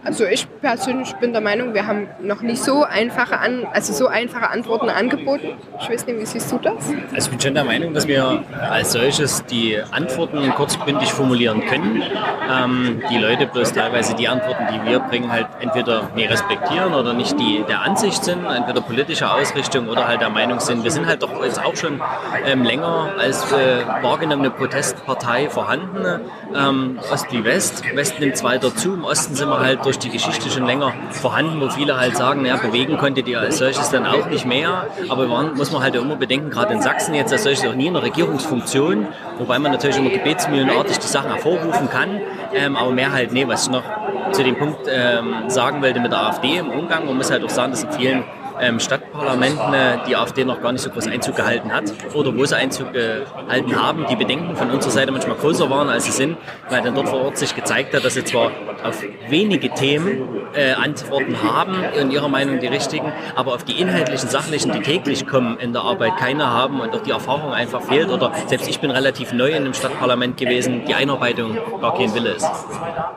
Also ich persönlich bin der Meinung, wir haben noch nicht so einfache, An also so einfache Antworten angeboten. Ich weiß nicht, wie siehst du das? Also ich bin schon der Meinung, dass wir als solches die Antworten kurzbündig formulieren können. Ähm, die Leute bloß teilweise die Antworten, die wir bringen, halt entweder nie respektieren oder nicht die der Ansicht sind, entweder politische Ausrichtung oder halt der Meinung sind. Wir sind halt doch jetzt auch schon ähm, länger als äh, wahrgenommene Protestpartei vorhanden. Ähm, Ost wie West. West nimmt weiter zu, im Osten sind wir halt durch die Geschichte schon länger vorhanden, wo viele halt sagen, naja, bewegen konntet ihr als solches dann auch nicht mehr. Aber waren, muss man halt immer bedenken, gerade in Sachsen jetzt als solches auch nie in der Regierungsfunktion, wobei man natürlich immer gebetsmühlenartig die Sachen hervorrufen kann, ähm, aber mehr halt, nee, was ich noch zu dem Punkt ähm, sagen wollte mit der AfD im Umgang, man muss halt auch sagen, dass in vielen ähm, Stadtparlamenten äh, die AfD noch gar nicht so groß Einzug gehalten hat oder wo sie Einzug gehalten haben, die Bedenken von unserer Seite manchmal größer waren, als sie sind, weil dann dort vor Ort sich gezeigt hat, dass sie zwar auf wenige Themen äh, Antworten haben, in ihrer Meinung die richtigen, aber auf die inhaltlichen, sachlichen, die täglich kommen in der Arbeit, keine haben und auch die Erfahrung einfach fehlt oder selbst ich bin relativ neu in dem Stadtparlament gewesen, die Einarbeitung gar kein Wille ist.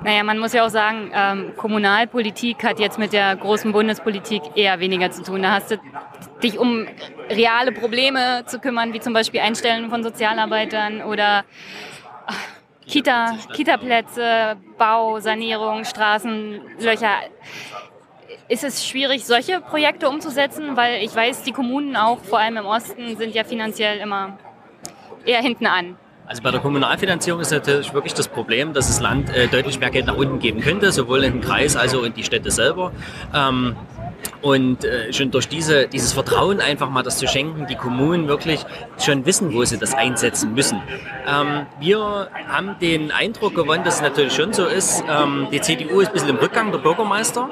Naja, man muss ja auch sagen, ähm, Kommunalpolitik hat jetzt mit der großen Bundespolitik eher weniger zu tun. Da hast du dich um reale Probleme zu kümmern, wie zum Beispiel Einstellen von Sozialarbeitern oder Kita, Kita-Plätze, Bau, Sanierung, Straßen, Löcher. Ist es schwierig, solche Projekte umzusetzen? Weil ich weiß, die Kommunen auch, vor allem im Osten, sind ja finanziell immer eher hinten an. Also bei der Kommunalfinanzierung ist natürlich wirklich das Problem, dass das Land äh, deutlich mehr Geld nach unten geben könnte, sowohl in den Kreis als auch in die Städte selber. Ähm, und äh, schon durch diese, dieses Vertrauen einfach mal das zu schenken, die Kommunen wirklich schon wissen, wo sie das einsetzen müssen. Ähm, wir haben den Eindruck gewonnen, dass es natürlich schon so ist, ähm, die CDU ist ein bisschen im Rückgang der Bürgermeister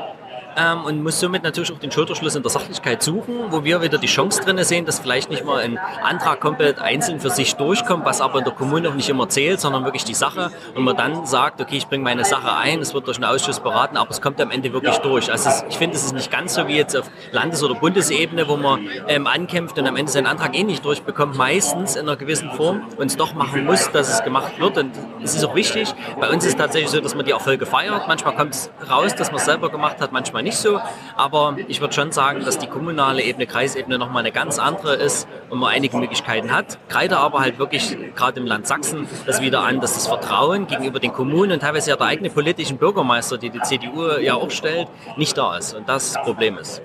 ähm, und muss somit natürlich auch den Schulterschluss in der Sachlichkeit suchen, wo wir wieder die Chance drin sehen, dass vielleicht nicht mal ein Antrag komplett einzeln für sich durchkommt, was aber in der Kommune auch nicht immer zählt, sondern wirklich die Sache und man dann sagt, okay, ich bringe meine Sache ein, es wird durch einen Ausschuss beraten, aber es kommt am Ende wirklich durch. Also es, ich finde, es ist nicht ganz so wie jetzt auf Landes- oder Bundesebene, wo man ähm, ankämpft und am Ende seinen Antrag eh nicht durchbekommt, meistens in einer gewissen Form und es doch machen muss, dass es gemacht wird und es ist auch wichtig. Bei uns ist es tatsächlich so, dass man die Erfolge feiert. Manchmal kommt es raus, dass man es selber gemacht hat, manchmal nicht so. Aber ich würde schon sagen, dass die kommunale Ebene, Kreisebene nochmal eine ganz andere ist und man einige Möglichkeiten hat. Kreide aber halt wirklich gerade im Land Sachsen das wieder an, dass das Vertrauen gegenüber den Kommunen und teilweise ja der eigene politischen Bürgermeister, die die CDU ja auch stellt, nicht da ist. Und das Problem ist.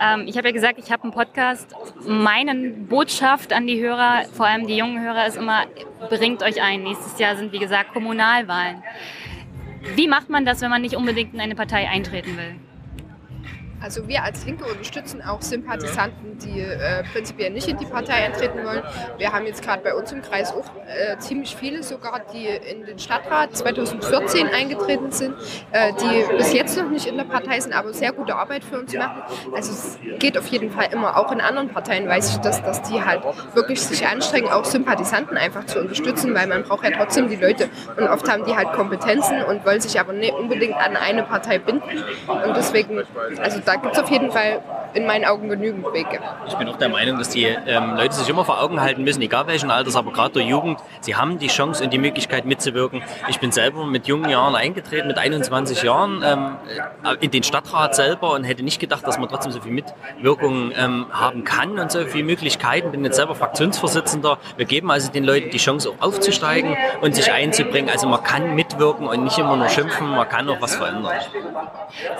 Ähm, ich habe ja gesagt, ich habe einen Podcast. Meine Botschaft an die Hörer, vor allem die jungen Hörer, ist immer, bringt euch ein. Nächstes Jahr sind, wie gesagt, Kommunalwahlen. Wie macht man das, wenn man nicht unbedingt in eine Partei eintreten will? Also wir als Linke unterstützen auch Sympathisanten, die äh, prinzipiell nicht in die Partei eintreten wollen. Wir haben jetzt gerade bei uns im Kreis auch äh, ziemlich viele sogar, die in den Stadtrat 2014 eingetreten sind, äh, die bis jetzt noch nicht in der Partei sind, aber sehr gute Arbeit für uns machen. Also es geht auf jeden Fall immer. Auch in anderen Parteien weiß ich, dass, dass die halt wirklich sich anstrengen, auch Sympathisanten einfach zu unterstützen, weil man braucht ja trotzdem die Leute. Und oft haben die halt Kompetenzen und wollen sich aber nicht unbedingt an eine Partei binden. Und deswegen, also da gibt es auf jeden Fall in meinen Augen genügend Wege. Ich bin auch der Meinung, dass die ähm, Leute sich immer vor Augen halten müssen, egal welchen Alters, aber gerade der Jugend, sie haben die Chance und die Möglichkeit mitzuwirken. Ich bin selber mit jungen Jahren eingetreten, mit 21 Jahren ähm, in den Stadtrat selber und hätte nicht gedacht, dass man trotzdem so viel Mitwirkung ähm, haben kann und so viele Möglichkeiten. Bin jetzt selber Fraktionsvorsitzender. Wir geben also den Leuten die Chance auch aufzusteigen und sich einzubringen. Also man kann mitwirken und nicht immer nur schimpfen, man kann auch was verändern.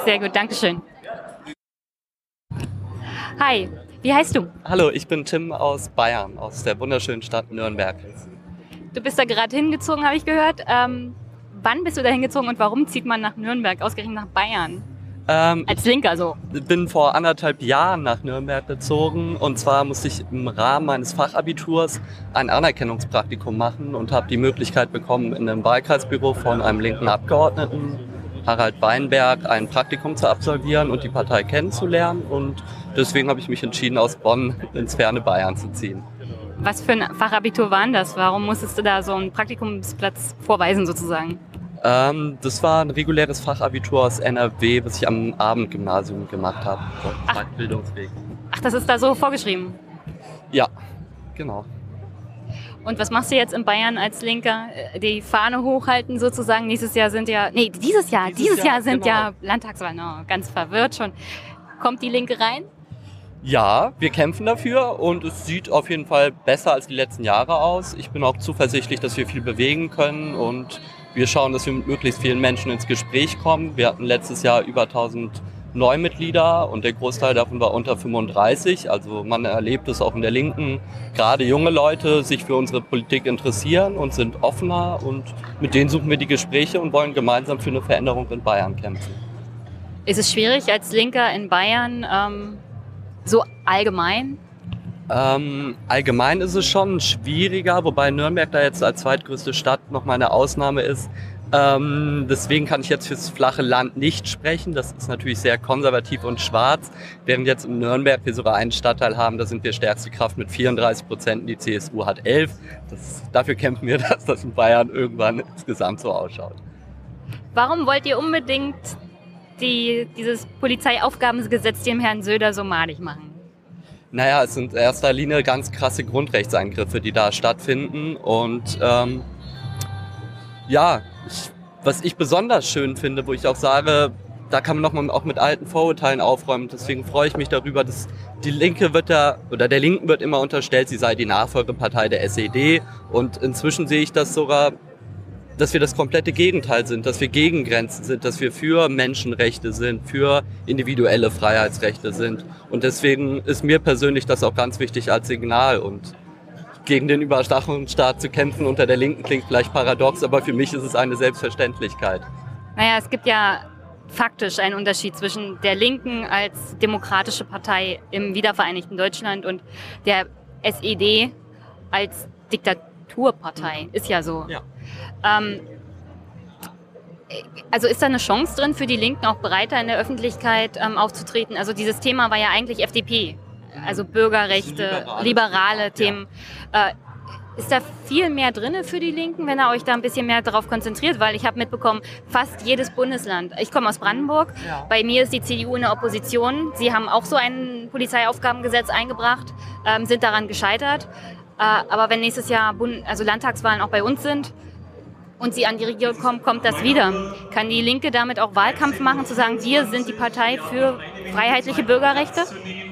Sehr gut, Dankeschön. Hi, Wie heißt du? Hallo, ich bin Tim aus Bayern, aus der wunderschönen Stadt Nürnberg. Du bist da gerade hingezogen, habe ich gehört. Ähm, wann bist du da hingezogen und warum zieht man nach Nürnberg, ausgerechnet nach Bayern? Ähm, Als Linker so. Ich bin vor anderthalb Jahren nach Nürnberg gezogen und zwar musste ich im Rahmen meines Fachabiturs ein Anerkennungspraktikum machen und habe die Möglichkeit bekommen, in einem Wahlkreisbüro von einem linken Abgeordneten, Harald Weinberg, ein Praktikum zu absolvieren und die Partei kennenzulernen und deswegen habe ich mich entschieden, aus Bonn ins ferne Bayern zu ziehen. Was für ein Fachabitur war denn das? Warum musstest du da so einen Praktikumsplatz vorweisen sozusagen? Ähm, das war ein reguläres Fachabitur aus NRW, was ich am Abendgymnasium gemacht habe. Ach. Bildungsweg. Ach, das ist da so vorgeschrieben. Ja, genau. Und was machst du jetzt in Bayern als Linker? Äh, Die Fahne hochhalten sozusagen. Nächstes Jahr sind ja, nee, dieses Jahr, dieses, Dieses Jahr, Jahr, sind genau. ja Landtagswahlen. Oh, ganz verwirrt schon. Kommt die Linke rein? Ja, wir kämpfen dafür und es sieht auf jeden Fall besser als die letzten Jahre aus. Ich bin auch zuversichtlich, dass wir viel bewegen können und wir schauen, dass wir mit möglichst vielen Menschen ins Gespräch kommen. Wir hatten letztes Jahr über 1000 Neumitglieder und der Großteil davon war unter 35. Also man erlebt es auch in der Linken. Gerade junge Leute sich für unsere Politik interessieren und sind offener und mit denen suchen wir die Gespräche und wollen gemeinsam für eine Veränderung in Bayern kämpfen. Ist es schwierig als Linker in Bayern ähm, so allgemein? Ähm, allgemein ist es schon schwieriger, wobei Nürnberg da jetzt als zweitgrößte Stadt nochmal eine Ausnahme ist. Ähm, deswegen kann ich jetzt fürs flache Land nicht sprechen. Das ist natürlich sehr konservativ und schwarz. Während jetzt in Nürnberg wir sogar einen Stadtteil haben, da sind wir stärkste Kraft mit 34 Prozent, die CSU hat 11. Das, dafür kämpfen wir, dass das in Bayern irgendwann insgesamt so ausschaut. Warum wollt ihr unbedingt die, dieses Polizeiaufgabengesetz dem Herrn Söder so madig machen? Naja, es sind in erster Linie ganz krasse Grundrechtseingriffe, die da stattfinden. Und ähm, ja, ich, was ich besonders schön finde, wo ich auch sage, da kann man nochmal auch mit alten Vorurteilen aufräumen. Deswegen freue ich mich darüber, dass die Linke wird da, oder der Linken wird immer unterstellt, sie sei die Nachfolgepartei der SED. Und inzwischen sehe ich das sogar, dass wir das komplette Gegenteil sind, dass wir gegen Grenzen sind, dass wir für Menschenrechte sind, für individuelle Freiheitsrechte sind. Und deswegen ist mir persönlich das auch ganz wichtig als Signal. Und gegen den Überwachungsstaat zu kämpfen unter der Linken klingt vielleicht paradox, aber für mich ist es eine Selbstverständlichkeit. Naja, es gibt ja faktisch einen Unterschied zwischen der Linken als demokratische Partei im wiedervereinigten Deutschland und der SED als Diktaturpartei. Ist ja so. Ja. Ähm, also ist da eine Chance drin für die Linken auch breiter in der Öffentlichkeit ähm, aufzutreten? Also dieses Thema war ja eigentlich FDP, also Bürgerrechte, Liberale liberale, Themen, Themen. Äh, ist da viel mehr drinne für die Linken, wenn ihr euch da ein bisschen mehr darauf konzentriert? Weil ich habe mitbekommen, fast jedes Bundesland. Ich komme aus Brandenburg. Ja. Bei mir ist die CDU in der Opposition. Sie haben auch so ein Polizeiaufgabengesetz eingebracht, ähm, sind daran gescheitert. Äh, aber wenn nächstes Jahr Bund also Landtagswahlen auch bei uns sind und sie an die Regierung kommen, kommt das wieder. Kann die Linke damit auch Wahlkampf machen, zu sagen, wir sind die Partei für freiheitliche Bürgerrechte?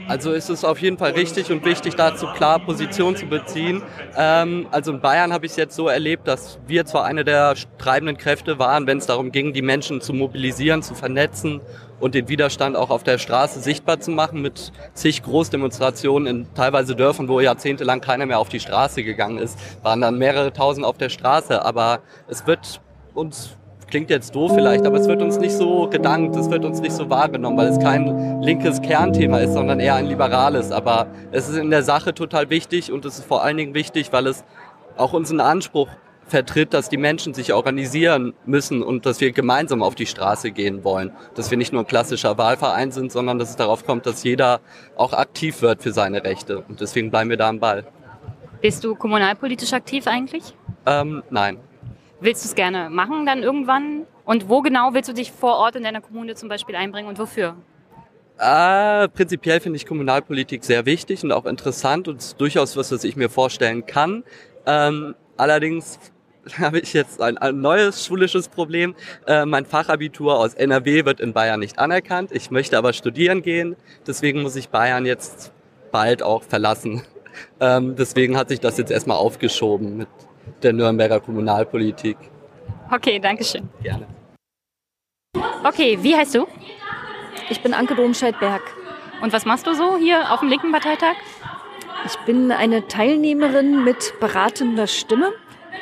Also ist es auf jeden Fall richtig und wichtig, dazu klar Position zu beziehen. Ähm, also in Bayern habe ich es jetzt so erlebt, dass wir zwar eine der treibenden Kräfte waren, wenn es darum ging, die Menschen zu mobilisieren, zu vernetzen und den Widerstand auch auf der Straße sichtbar zu machen mit zig Großdemonstrationen in teilweise Dörfern, wo jahrzehntelang keiner mehr auf die Straße gegangen ist, waren dann mehrere tausend auf der Straße. Aber es wird uns klingt jetzt doof vielleicht, aber es wird uns nicht so gedankt, es wird uns nicht so wahrgenommen, weil es kein linkes Kernthema ist, sondern eher ein liberales. Aber es ist in der Sache total wichtig und es ist vor allen Dingen wichtig, weil es auch unseren Anspruch vertritt, dass die Menschen sich organisieren müssen und dass wir gemeinsam auf die Straße gehen wollen. Dass wir nicht nur ein klassischer Wahlverein sind, sondern dass es darauf kommt, dass jeder auch aktiv wird für seine Rechte. Und deswegen bleiben wir da am Ball. Bist du kommunalpolitisch aktiv eigentlich? Ähm, nein. Willst du es gerne machen dann irgendwann? Und wo genau willst du dich vor Ort in deiner Kommune zum Beispiel einbringen und wofür? Äh, prinzipiell finde ich Kommunalpolitik sehr wichtig und auch interessant und durchaus was, was ich mir vorstellen kann. Ähm, allerdings habe ich jetzt ein, ein neues schulisches Problem. Äh, mein Fachabitur aus NRW wird in Bayern nicht anerkannt. Ich möchte aber studieren gehen. Deswegen muss ich Bayern jetzt bald auch verlassen. Ähm, deswegen hat sich das jetzt erstmal aufgeschoben mit der Nürnberger Kommunalpolitik. Okay, danke schön. Gerne. Okay, wie heißt du? Ich bin Anke Domscheit-Berg. Und was machst du so hier auf dem linken Parteitag? Ich bin eine Teilnehmerin mit beratender Stimme.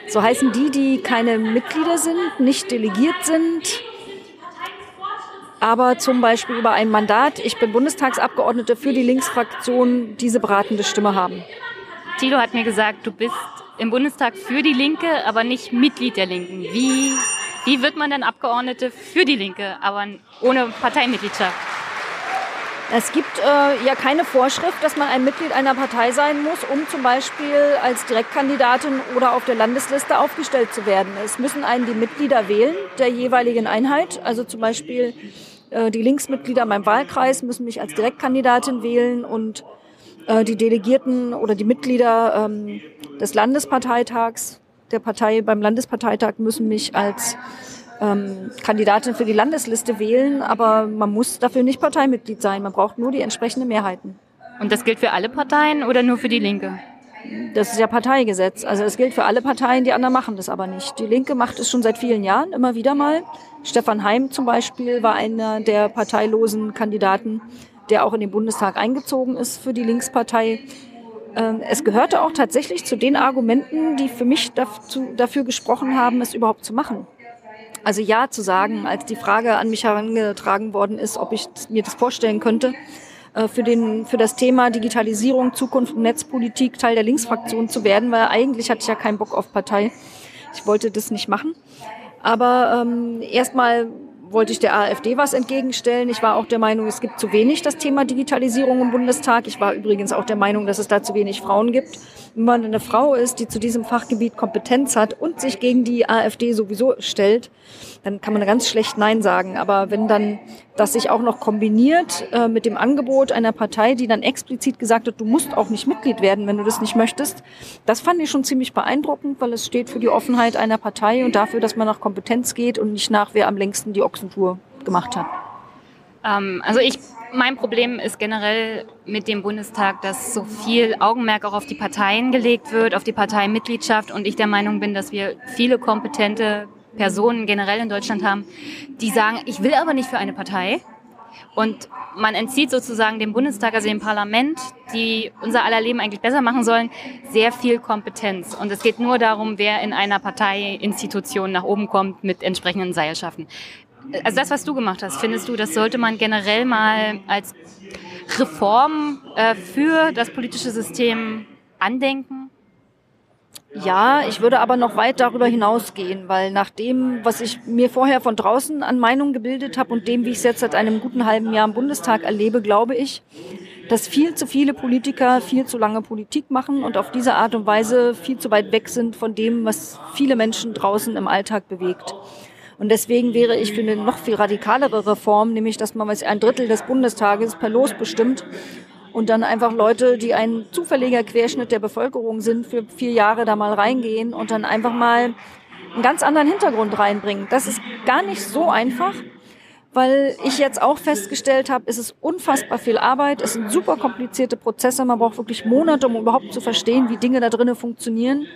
So heißen die, die keine Mitglieder sind, nicht delegiert sind, aber zum Beispiel über ein Mandat, ich bin Bundestagsabgeordnete für die Linksfraktion, diese beratende Stimme haben. Thilo hat mir gesagt, du bist im Bundestag für die Linke, aber nicht Mitglied der Linken. Wie, wie wird man denn Abgeordnete für die Linke, aber ohne Parteimitgliedschaft? Es gibt äh, ja keine Vorschrift, dass man ein Mitglied einer Partei sein muss, um zum Beispiel als Direktkandidatin oder auf der Landesliste aufgestellt zu werden. Es müssen einen die Mitglieder wählen der jeweiligen Einheit. Also zum Beispiel äh, die Linksmitglieder in meinem Wahlkreis müssen mich als Direktkandidatin wählen und äh, die Delegierten oder die Mitglieder ähm, des Landesparteitags der Partei beim Landesparteitag müssen mich als ähm, Kandidatin für die Landesliste wählen, aber man muss dafür nicht Parteimitglied sein. Man braucht nur die entsprechenden Mehrheiten. Und das gilt für alle Parteien oder nur für die Linke? Das ist ja Parteigesetz. Also es gilt für alle Parteien, die anderen machen das aber nicht. Die Linke macht es schon seit vielen Jahren, immer wieder mal. Stefan Heim zum Beispiel war einer der parteilosen Kandidaten, der auch in den Bundestag eingezogen ist für die Linkspartei. Ähm, es gehörte auch tatsächlich zu den Argumenten, die für mich dafür gesprochen haben, es überhaupt zu machen. Also ja zu sagen, als die Frage an mich herangetragen worden ist, ob ich mir das vorstellen könnte, äh, für, den, für das Thema Digitalisierung, Zukunft und Netzpolitik Teil der Linksfraktion zu werden, weil eigentlich hatte ich ja keinen Bock auf Partei. Ich wollte das nicht machen. Aber ähm, erstmal wollte ich der AfD was entgegenstellen. Ich war auch der Meinung, es gibt zu wenig das Thema Digitalisierung im Bundestag. Ich war übrigens auch der Meinung, dass es da zu wenig Frauen gibt. Wenn man eine Frau ist, die zu diesem Fachgebiet Kompetenz hat und sich gegen die AfD sowieso stellt, dann kann man ganz schlecht Nein sagen. Aber wenn dann das sich auch noch kombiniert äh, mit dem Angebot einer Partei, die dann explizit gesagt hat, du musst auch nicht Mitglied werden, wenn du das nicht möchtest, das fand ich schon ziemlich beeindruckend, weil es steht für die Offenheit einer Partei und dafür, dass man nach Kompetenz geht und nicht nach, wer am längsten die Ochsentour gemacht hat. Ähm, also ich mein Problem ist generell mit dem Bundestag, dass so viel Augenmerk auch auf die Parteien gelegt wird, auf die Parteimitgliedschaft und ich der Meinung bin, dass wir viele kompetente Personen generell in Deutschland haben, die sagen, ich will aber nicht für eine Partei. Und man entzieht sozusagen dem Bundestag, also dem Parlament, die unser aller Leben eigentlich besser machen sollen, sehr viel Kompetenz. Und es geht nur darum, wer in einer Parteiinstitution nach oben kommt mit entsprechenden Seilschaften also das, was du gemacht hast, findest du, das sollte man generell mal als Reform äh, für das politische System andenken? Ja, ich würde aber noch weit darüber hinausgehen, weil nach dem, was ich mir vorher von draußen an Meinung gebildet habe und dem, wie ich es jetzt seit einem guten halben Jahr im Bundestag erlebe, glaube ich, dass viel zu viele Politiker viel zu lange Politik machen und auf diese Art und Weise viel zu weit weg sind von dem, was viele Menschen draußen im Alltag bewegt. Und deswegen wäre ich für eine noch viel radikalere Reform, nämlich dass man ein Drittel des Bundestages per Los bestimmt und dann einfach Leute, die ein zufälliger Querschnitt der Bevölkerung sind, für vier Jahre da mal reingehen und dann einfach mal einen ganz anderen Hintergrund reinbringen. Das ist gar nicht so einfach, weil ich jetzt auch festgestellt habe, es ist unfassbar viel Arbeit, es sind super komplizierte Prozesse, man braucht wirklich Monate, um überhaupt zu verstehen, wie Dinge da drinnen funktionieren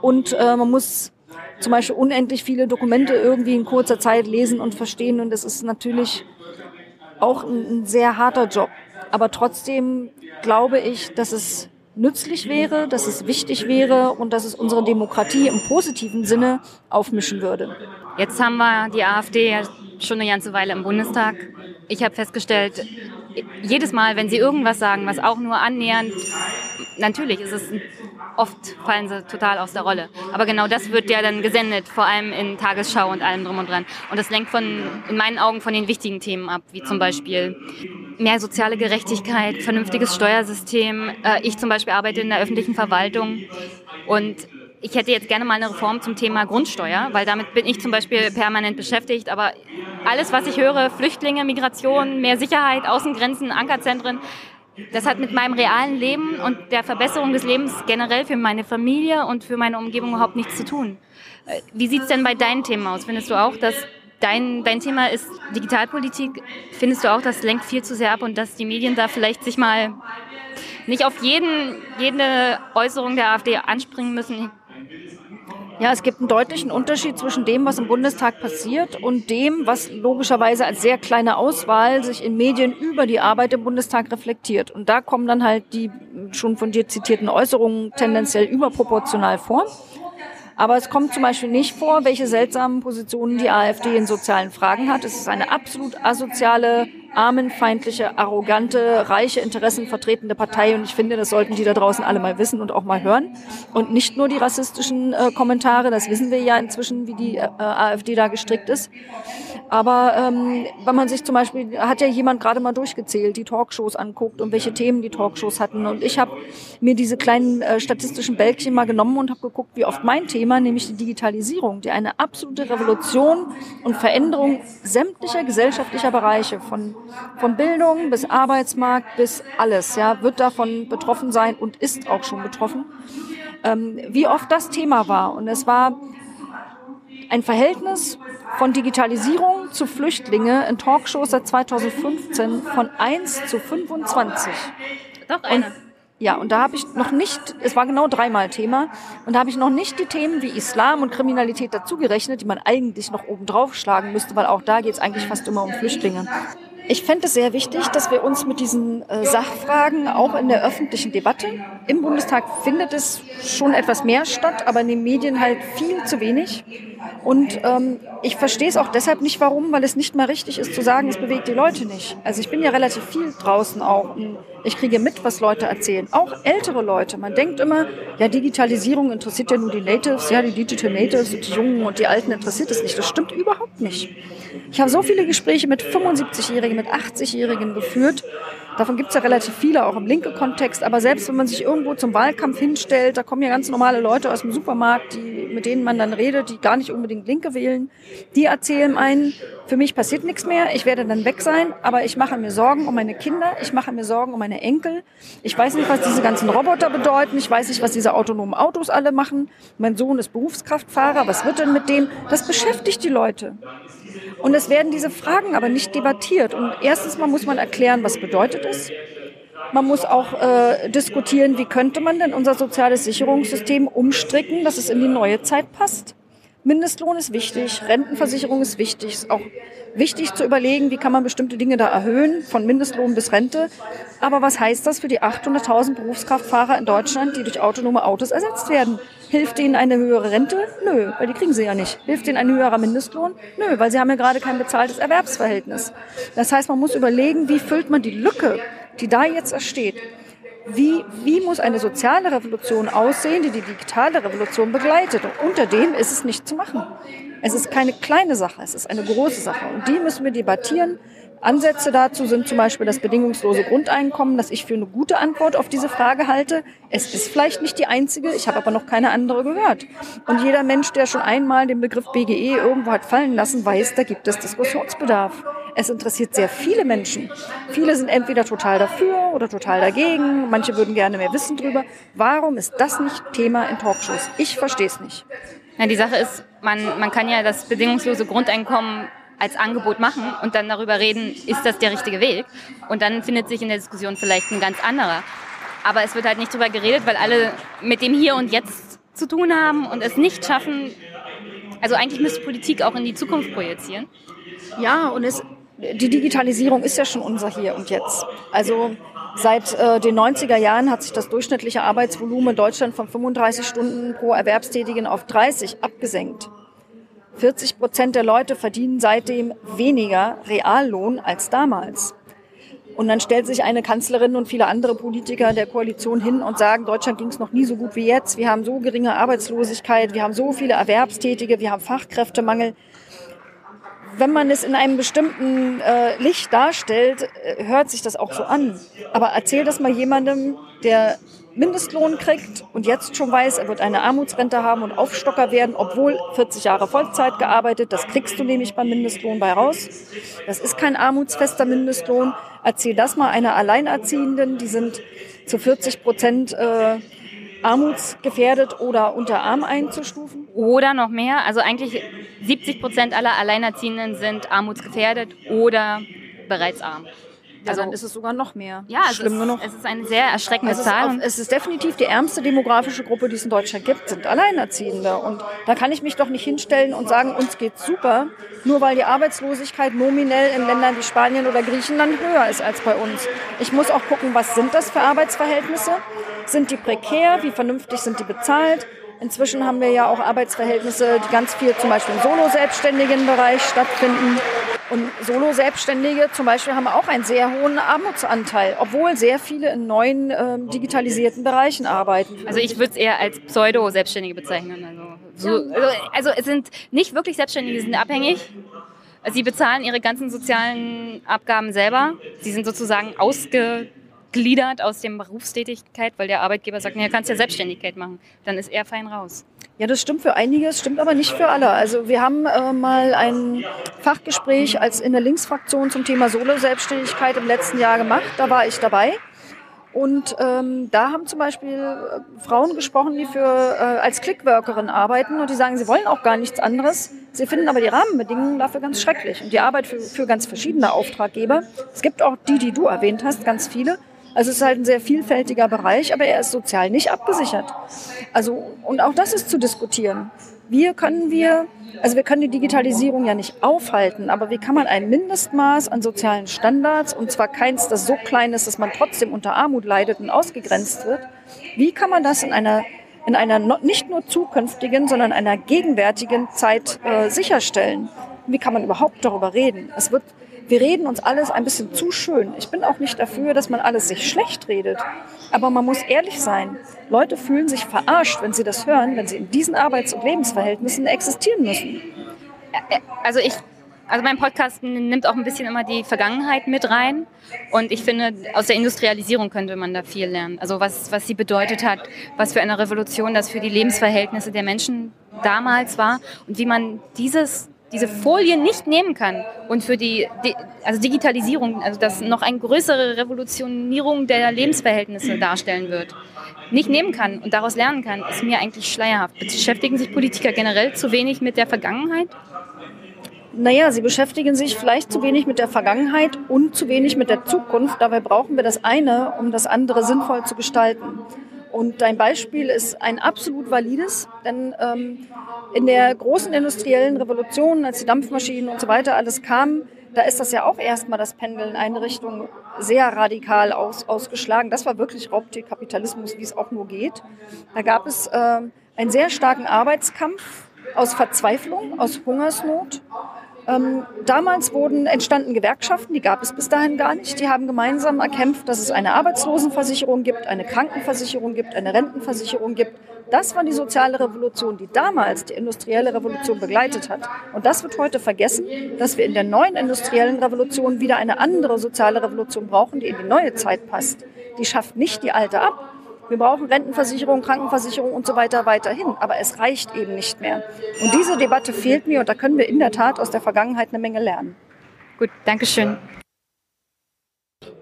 und äh, man muss zum Beispiel unendlich viele Dokumente irgendwie in kurzer Zeit lesen und verstehen. Und das ist natürlich auch ein, ein sehr harter Job. Aber trotzdem glaube ich, dass es nützlich wäre, dass es wichtig wäre und dass es unsere Demokratie im positiven Sinne aufmischen würde. Jetzt haben wir die AfD schon eine ganze Weile im Bundestag. Ich habe festgestellt, jedes Mal, wenn sie irgendwas sagen, was auch nur annähernd, natürlich ist es oft fallen sie total aus der Rolle. Aber genau das wird ja dann gesendet, vor allem in Tagesschau und allem drum und dran. Und das lenkt von, in meinen Augen von den wichtigen Themen ab, wie zum Beispiel mehr soziale Gerechtigkeit, vernünftiges Steuersystem. Äh, ich zum Beispiel arbeite in der öffentlichen Verwaltung und ich hätte jetzt gerne mal eine Reform zum Thema Grundsteuer, weil damit bin ich zum Beispiel permanent beschäftigt. Aber alles, was ich höre, Flüchtlinge, Migration, mehr Sicherheit, Außengrenzen, Ankerzentren, das hat mit meinem realen Leben und der Verbesserung des Lebens generell für meine Familie und für meine Umgebung überhaupt nichts zu tun. Äh, wie sieht es denn bei deinen Themen aus? Findest du auch, dass dein, dein Thema ist Digitalpolitik? Findest du auch, das lenkt viel zu sehr ab und dass die Medien da vielleicht sich mal nicht auf jeden, jede Äußerung der AfD anspringen müssen? Ja, es gibt einen deutlichen Unterschied zwischen dem, was im Bundestag passiert und dem, was logischerweise als sehr kleine Auswahl sich in Medien über die Arbeit im Bundestag reflektiert. Und da kommen dann halt die schon von dir zitierten Äußerungen tendenziell überproportional vor. Aber es kommt zum Beispiel nicht vor, welche seltsamen Positionen die AfD in sozialen Fragen hat. Es ist eine absolut asoziale, armenfeindliche, arrogante, reiche Interessen vertretende Partei. Und ich finde, das sollten die da draußen alle mal wissen und auch mal hören. Und nicht nur die rassistischen äh, Kommentare, das wissen wir ja inzwischen, wie die äh, AfD da gestrickt ist. Aber ähm, wenn man sich zum Beispiel, hat ja jemand gerade mal durchgezählt, die Talkshows anguckt und welche Themen die Talkshows hatten. Und ich habe mir diese kleinen äh, statistischen Bälkchen mal genommen und habe geguckt, wie oft mein Thema, nämlich die Digitalisierung, die eine absolute Revolution und Veränderung sämtlicher gesellschaftlicher Bereiche von von Bildung bis Arbeitsmarkt bis alles, ja, wird davon betroffen sein und ist auch schon betroffen. Ähm, wie oft das Thema war. Und es war ein Verhältnis von Digitalisierung zu Flüchtlinge in Talkshows seit 2015 von 1 zu 25. Doch, eine. Und, ja, und da habe ich noch nicht, es war genau dreimal Thema, und da habe ich noch nicht die Themen wie Islam und Kriminalität dazugerechnet, die man eigentlich noch oben drauf schlagen müsste, weil auch da geht es eigentlich fast immer um Flüchtlinge. Ich fände es sehr wichtig, dass wir uns mit diesen äh, Sachfragen auch in der öffentlichen Debatte, im Bundestag findet es schon etwas mehr statt, aber in den Medien halt viel zu wenig. Und ähm, ich verstehe es auch deshalb nicht, warum, weil es nicht mal richtig ist zu sagen, es bewegt die Leute nicht. Also ich bin ja relativ viel draußen auch ich kriege mit, was Leute erzählen. Auch ältere Leute. Man denkt immer, ja, Digitalisierung interessiert ja nur die Natives, ja, die Digital Natives und die Jungen und die Alten interessiert es nicht. Das stimmt überhaupt nicht. Ich habe so viele Gespräche mit 75-Jährigen, mit 80-Jährigen geführt. Davon gibt es ja relativ viele, auch im linke Kontext. Aber selbst wenn man sich irgendwo zum Wahlkampf hinstellt, da kommen ja ganz normale Leute aus dem Supermarkt, die, mit denen man dann redet, die gar nicht unbedingt Linke wählen. Die erzählen einen, für mich passiert nichts mehr, ich werde dann weg sein, aber ich mache mir Sorgen um meine Kinder, ich mache mir Sorgen um meine Enkel. Ich weiß nicht, was diese ganzen Roboter bedeuten, ich weiß nicht, was diese autonomen Autos alle machen. Mein Sohn ist Berufskraftfahrer, was wird denn mit dem? Das beschäftigt die Leute. Und es werden diese Fragen aber nicht debattiert. Und erstens mal muss man erklären, was bedeutet es. Man muss auch äh, diskutieren, wie könnte man denn unser soziales Sicherungssystem umstricken, dass es in die neue Zeit passt. Mindestlohn ist wichtig, Rentenversicherung ist wichtig, ist auch wichtig zu überlegen, wie kann man bestimmte Dinge da erhöhen, von Mindestlohn bis Rente. Aber was heißt das für die 800.000 Berufskraftfahrer in Deutschland, die durch autonome Autos ersetzt werden? Hilft denen eine höhere Rente? Nö, weil die kriegen sie ja nicht. Hilft denen ein höherer Mindestlohn? Nö, weil sie haben ja gerade kein bezahltes Erwerbsverhältnis. Das heißt, man muss überlegen, wie füllt man die Lücke, die da jetzt entsteht. Wie, wie muss eine soziale Revolution aussehen, die die digitale Revolution begleitet? Und unter dem ist es nicht zu machen. Es ist keine kleine Sache, es ist eine große Sache. Und die müssen wir debattieren, Ansätze dazu sind zum Beispiel das bedingungslose Grundeinkommen, das ich für eine gute Antwort auf diese Frage halte. Es ist vielleicht nicht die einzige, ich habe aber noch keine andere gehört. Und jeder Mensch, der schon einmal den Begriff BGE irgendwo hat fallen lassen, weiß, da gibt es Diskussionsbedarf. Es interessiert sehr viele Menschen. Viele sind entweder total dafür oder total dagegen. Manche würden gerne mehr wissen drüber. Warum ist das nicht Thema in Talkshows? Ich verstehe es nicht. Ja, die Sache ist, man, man kann ja das bedingungslose Grundeinkommen als Angebot machen und dann darüber reden, ist das der richtige Weg? Und dann findet sich in der Diskussion vielleicht ein ganz anderer. Aber es wird halt nicht darüber geredet, weil alle mit dem Hier und Jetzt zu tun haben und es nicht schaffen. Also eigentlich müsste Politik auch in die Zukunft projizieren. Ja, und es, die Digitalisierung ist ja schon unser Hier und Jetzt. Also Seit äh, den 90er Jahren hat sich das durchschnittliche Arbeitsvolumen in Deutschland von 35 Stunden pro Erwerbstätigen auf 30 abgesenkt. 40 Prozent der Leute verdienen seitdem weniger Reallohn als damals. Und dann stellt sich eine Kanzlerin und viele andere Politiker der Koalition hin und sagen, Deutschland ging es noch nie so gut wie jetzt. Wir haben so geringe Arbeitslosigkeit, wir haben so viele Erwerbstätige, wir haben Fachkräftemangel. Wenn man es in einem bestimmten äh, Licht darstellt, äh, hört sich das auch so an. Aber erzähl das mal jemandem, der Mindestlohn kriegt und jetzt schon weiß, er wird eine Armutsrente haben und Aufstocker werden, obwohl 40 Jahre Vollzeit gearbeitet. Das kriegst du nämlich beim Mindestlohn bei raus. Das ist kein armutsfester Mindestlohn. Erzähl das mal einer Alleinerziehenden, die sind zu 40 Prozent äh, armutsgefährdet oder unter arm einzustufen? Oder noch mehr. Also eigentlich 70 Prozent aller Alleinerziehenden sind armutsgefährdet oder bereits arm. Ja, also, dann ist es sogar noch mehr. Ja, es Schlimm ist, genug. es ist eine sehr erschreckende es Zahl. Auf, es ist definitiv die ärmste demografische Gruppe, die es in Deutschland gibt, sind Alleinerziehende. Und da kann ich mich doch nicht hinstellen und sagen, uns geht's super, nur weil die Arbeitslosigkeit nominell in Ländern wie Spanien oder Griechenland höher ist als bei uns. Ich muss auch gucken, was sind das für Arbeitsverhältnisse? Sind die prekär? Wie vernünftig sind die bezahlt? Inzwischen haben wir ja auch Arbeitsverhältnisse, die ganz viel zum Beispiel im solo-selbstständigen Bereich stattfinden. Und Solo-Selbstständige zum Beispiel haben auch einen sehr hohen Armutsanteil, obwohl sehr viele in neuen ähm, digitalisierten Bereichen arbeiten. Also ich würde es eher als Pseudo-Selbstständige bezeichnen. Also, so, also, also es sind nicht wirklich Selbstständige, sie sind abhängig. Sie bezahlen ihre ganzen sozialen Abgaben selber. Sie sind sozusagen ausge gliedert aus dem Berufstätigkeit, weil der Arbeitgeber sagt, ja, kannst ja Selbstständigkeit machen. Dann ist er fein raus. Ja, das stimmt für einige, das stimmt aber nicht für alle. Also wir haben äh, mal ein Fachgespräch als in der Linksfraktion zum Thema Solo-Selbstständigkeit im letzten Jahr gemacht. Da war ich dabei. Und ähm, da haben zum Beispiel äh, Frauen gesprochen, die für, äh, als Clickworkerin arbeiten und die sagen, sie wollen auch gar nichts anderes. Sie finden aber die Rahmenbedingungen dafür ganz schrecklich und die Arbeit für, für ganz verschiedene Auftraggeber. Es gibt auch die, die du erwähnt hast, ganz viele. Also es ist halt ein sehr vielfältiger Bereich, aber er ist sozial nicht abgesichert. Also, und auch das ist zu diskutieren. Wie können wir, also wir können die Digitalisierung ja nicht aufhalten, aber wie kann man ein Mindestmaß an sozialen Standards, und zwar keins, das so klein ist, dass man trotzdem unter Armut leidet und ausgegrenzt wird, wie kann man das in einer in einer nicht nur zukünftigen, sondern einer gegenwärtigen Zeit äh, sicherstellen? Wie kann man überhaupt darüber reden? Es wird wir reden uns alles ein bisschen zu schön. Ich bin auch nicht dafür, dass man alles sich schlecht redet. Aber man muss ehrlich sein. Leute fühlen sich verarscht, wenn sie das hören, wenn sie in diesen Arbeits- und Lebensverhältnissen existieren müssen. Also ich, also mein Podcast nimmt auch ein bisschen immer die Vergangenheit mit rein. Und ich finde, aus der Industrialisierung könnte man da viel lernen. Also was, was sie bedeutet hat, was für eine Revolution das für die Lebensverhältnisse der Menschen damals war und wie man dieses diese Folie nicht nehmen kann und für die, also Digitalisierung, also das noch eine größere Revolutionierung der Lebensverhältnisse darstellen wird, nicht nehmen kann und daraus lernen kann, ist mir eigentlich schleierhaft. Beschäftigen sich Politiker generell zu wenig mit der Vergangenheit? Naja, sie beschäftigen sich vielleicht zu wenig mit der Vergangenheit und zu wenig mit der Zukunft. Dabei brauchen wir das eine, um das andere sinnvoll zu gestalten. Und dein Beispiel ist ein absolut valides, denn ähm, in der großen industriellen Revolution, als die Dampfmaschinen und so weiter alles kam, da ist das ja auch erstmal das Pendel in eine Richtung sehr radikal aus, ausgeschlagen. Das war wirklich Raubtierkapitalismus, wie es auch nur geht. Da gab es äh, einen sehr starken Arbeitskampf aus Verzweiflung, aus Hungersnot ähm, damals wurden entstanden Gewerkschaften, die gab es bis dahin gar nicht. Die haben gemeinsam erkämpft, dass es eine Arbeitslosenversicherung gibt, eine Krankenversicherung gibt, eine Rentenversicherung gibt. Das war die soziale Revolution, die damals die industrielle Revolution begleitet hat. Und das wird heute vergessen, dass wir in der neuen industriellen Revolution wieder eine andere soziale Revolution brauchen, die in die neue Zeit passt. Die schafft nicht die alte ab, wir brauchen Rentenversicherung, Krankenversicherung und so weiter weiterhin. Aber es reicht eben nicht mehr. Und diese Debatte fehlt mir und da können wir in der Tat aus der Vergangenheit eine Menge lernen. Gut, Dankeschön.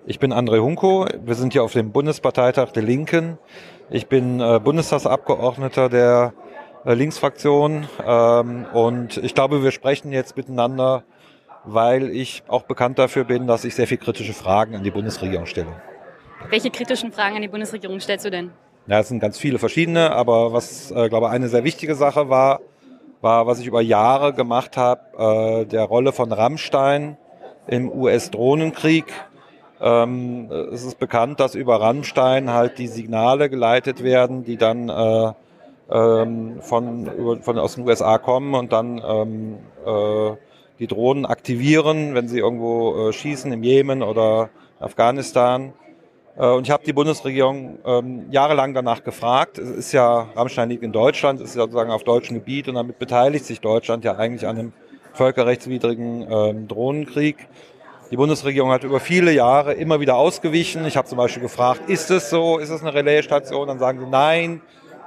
Ich bin André Hunko. Wir sind hier auf dem Bundesparteitag der Linken. Ich bin äh, Bundestagsabgeordneter der äh, Linksfraktion ähm, und ich glaube, wir sprechen jetzt miteinander, weil ich auch bekannt dafür bin, dass ich sehr viel kritische Fragen an die Bundesregierung stelle. Welche kritischen Fragen an die Bundesregierung stellst du denn? Ja, es sind ganz viele verschiedene, aber was, äh, glaube eine sehr wichtige Sache war, war, was ich über Jahre gemacht habe, äh, der Rolle von Rammstein im US-Drohnenkrieg. Ähm, es ist bekannt, dass über Rammstein halt die Signale geleitet werden, die dann äh, ähm, von, über, von aus den USA kommen und dann ähm, äh, die Drohnen aktivieren, wenn sie irgendwo äh, schießen im Jemen oder Afghanistan. Äh, und ich habe die Bundesregierung ähm, jahrelang danach gefragt. Es ist ja, Rammstein liegt in Deutschland, es ist ja sozusagen auf deutschem Gebiet und damit beteiligt sich Deutschland ja eigentlich an einem völkerrechtswidrigen ähm, Drohnenkrieg. Die Bundesregierung hat über viele Jahre immer wieder ausgewichen. Ich habe zum Beispiel gefragt, ist es so, ist es eine Relaisstation? Dann sagen sie nein,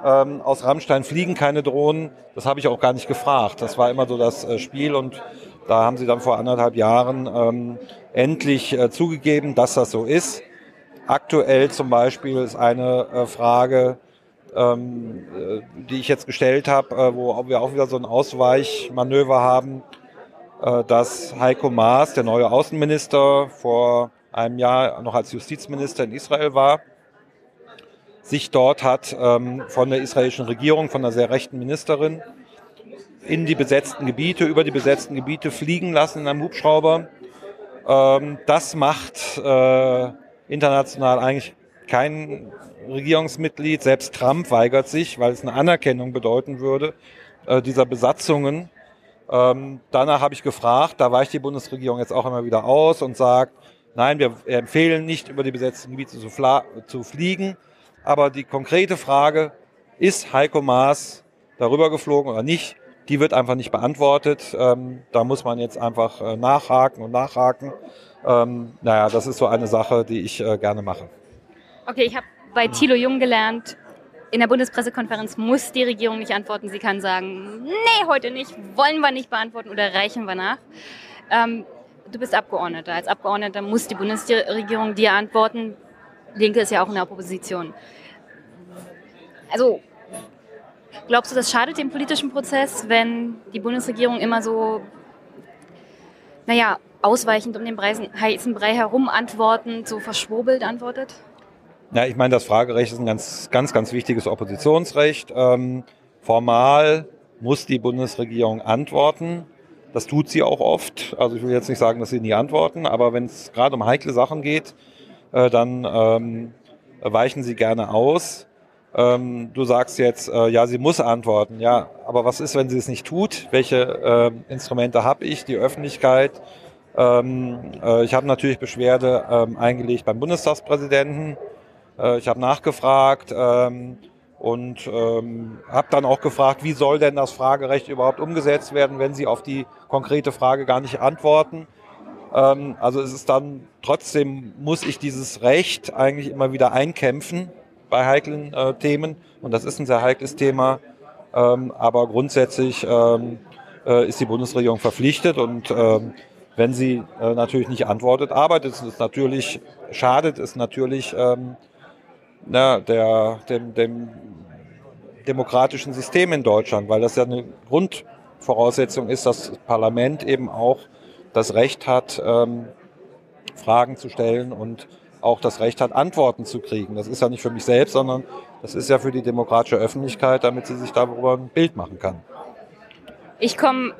ähm, aus Rammstein fliegen keine Drohnen. Das habe ich auch gar nicht gefragt. Das war immer so das äh, Spiel und da haben sie dann vor anderthalb Jahren ähm, endlich äh, zugegeben, dass das so ist. Aktuell zum Beispiel ist eine äh, Frage, ähm, äh, die ich jetzt gestellt habe, äh, wo wir auch wieder so ein Ausweichmanöver haben, dass Heiko Maas, der neue Außenminister, vor einem Jahr noch als Justizminister in Israel war, sich dort hat ähm, von der israelischen Regierung, von einer sehr rechten Ministerin, in die besetzten Gebiete, über die besetzten Gebiete fliegen lassen in einem Hubschrauber. Ähm, das macht international eigentlich kein Regierungsmitglied. Selbst Trump weigert sich, weil es eine Anerkennung bedeuten würde, äh, dieser Besatzungen. Ähm, danach habe ich gefragt, da weicht die Bundesregierung jetzt auch immer wieder aus und sagt, nein, wir empfehlen nicht, über die besetzten Gebiete zu, zu fliegen. Aber die konkrete Frage, ist Heiko Maas darüber geflogen oder nicht, die wird einfach nicht beantwortet. Ähm, da muss man jetzt einfach äh, nachhaken und nachhaken. Ähm, naja, das ist so eine Sache, die ich äh, gerne mache. Okay, ich habe bei Thilo Jung gelernt, in der Bundespressekonferenz muss die Regierung nicht antworten. Sie kann sagen, nee, heute nicht, wollen wir nicht beantworten oder reichen wir nach. Ähm, du bist Abgeordneter. Als Abgeordneter muss die Bundesregierung dir antworten. Linke ist ja auch in der Opposition. Also, glaubst du, das schadet dem politischen Prozess, wenn die Bundesregierung immer so, naja, ausweichend um den heißen Brei herum antwortend, so verschwurbelt antwortet? Ja, ich meine, das Fragerecht ist ein ganz, ganz, ganz wichtiges Oppositionsrecht. Ähm, formal muss die Bundesregierung antworten. Das tut sie auch oft. Also ich will jetzt nicht sagen, dass sie nie antworten, aber wenn es gerade um heikle Sachen geht, äh, dann ähm, weichen sie gerne aus. Ähm, du sagst jetzt, äh, ja, sie muss antworten. Ja, aber was ist, wenn sie es nicht tut? Welche äh, Instrumente habe ich? Die Öffentlichkeit? Ähm, äh, ich habe natürlich Beschwerde ähm, eingelegt beim Bundestagspräsidenten. Äh, ich habe nachgefragt ähm, und ähm, habe dann auch gefragt, wie soll denn das Fragerecht überhaupt umgesetzt werden, wenn Sie auf die konkrete Frage gar nicht antworten. Ähm, also es ist dann trotzdem, muss ich dieses Recht eigentlich immer wieder einkämpfen bei heiklen äh, Themen und das ist ein sehr heikles Thema. Ähm, aber grundsätzlich äh, ist die Bundesregierung verpflichtet und wenn sie äh, natürlich nicht antwortet, arbeitet es natürlich, schadet es natürlich ähm, na, der, dem, dem demokratischen System in Deutschland, weil das ja eine Grundvoraussetzung ist, dass das Parlament eben auch das Recht hat, ähm, Fragen zu stellen und auch das Recht hat, Antworten zu kriegen. Das ist ja nicht für mich selbst, sondern das ist ja für die demokratische Öffentlichkeit, damit sie sich darüber ein Bild machen kann. Ich komme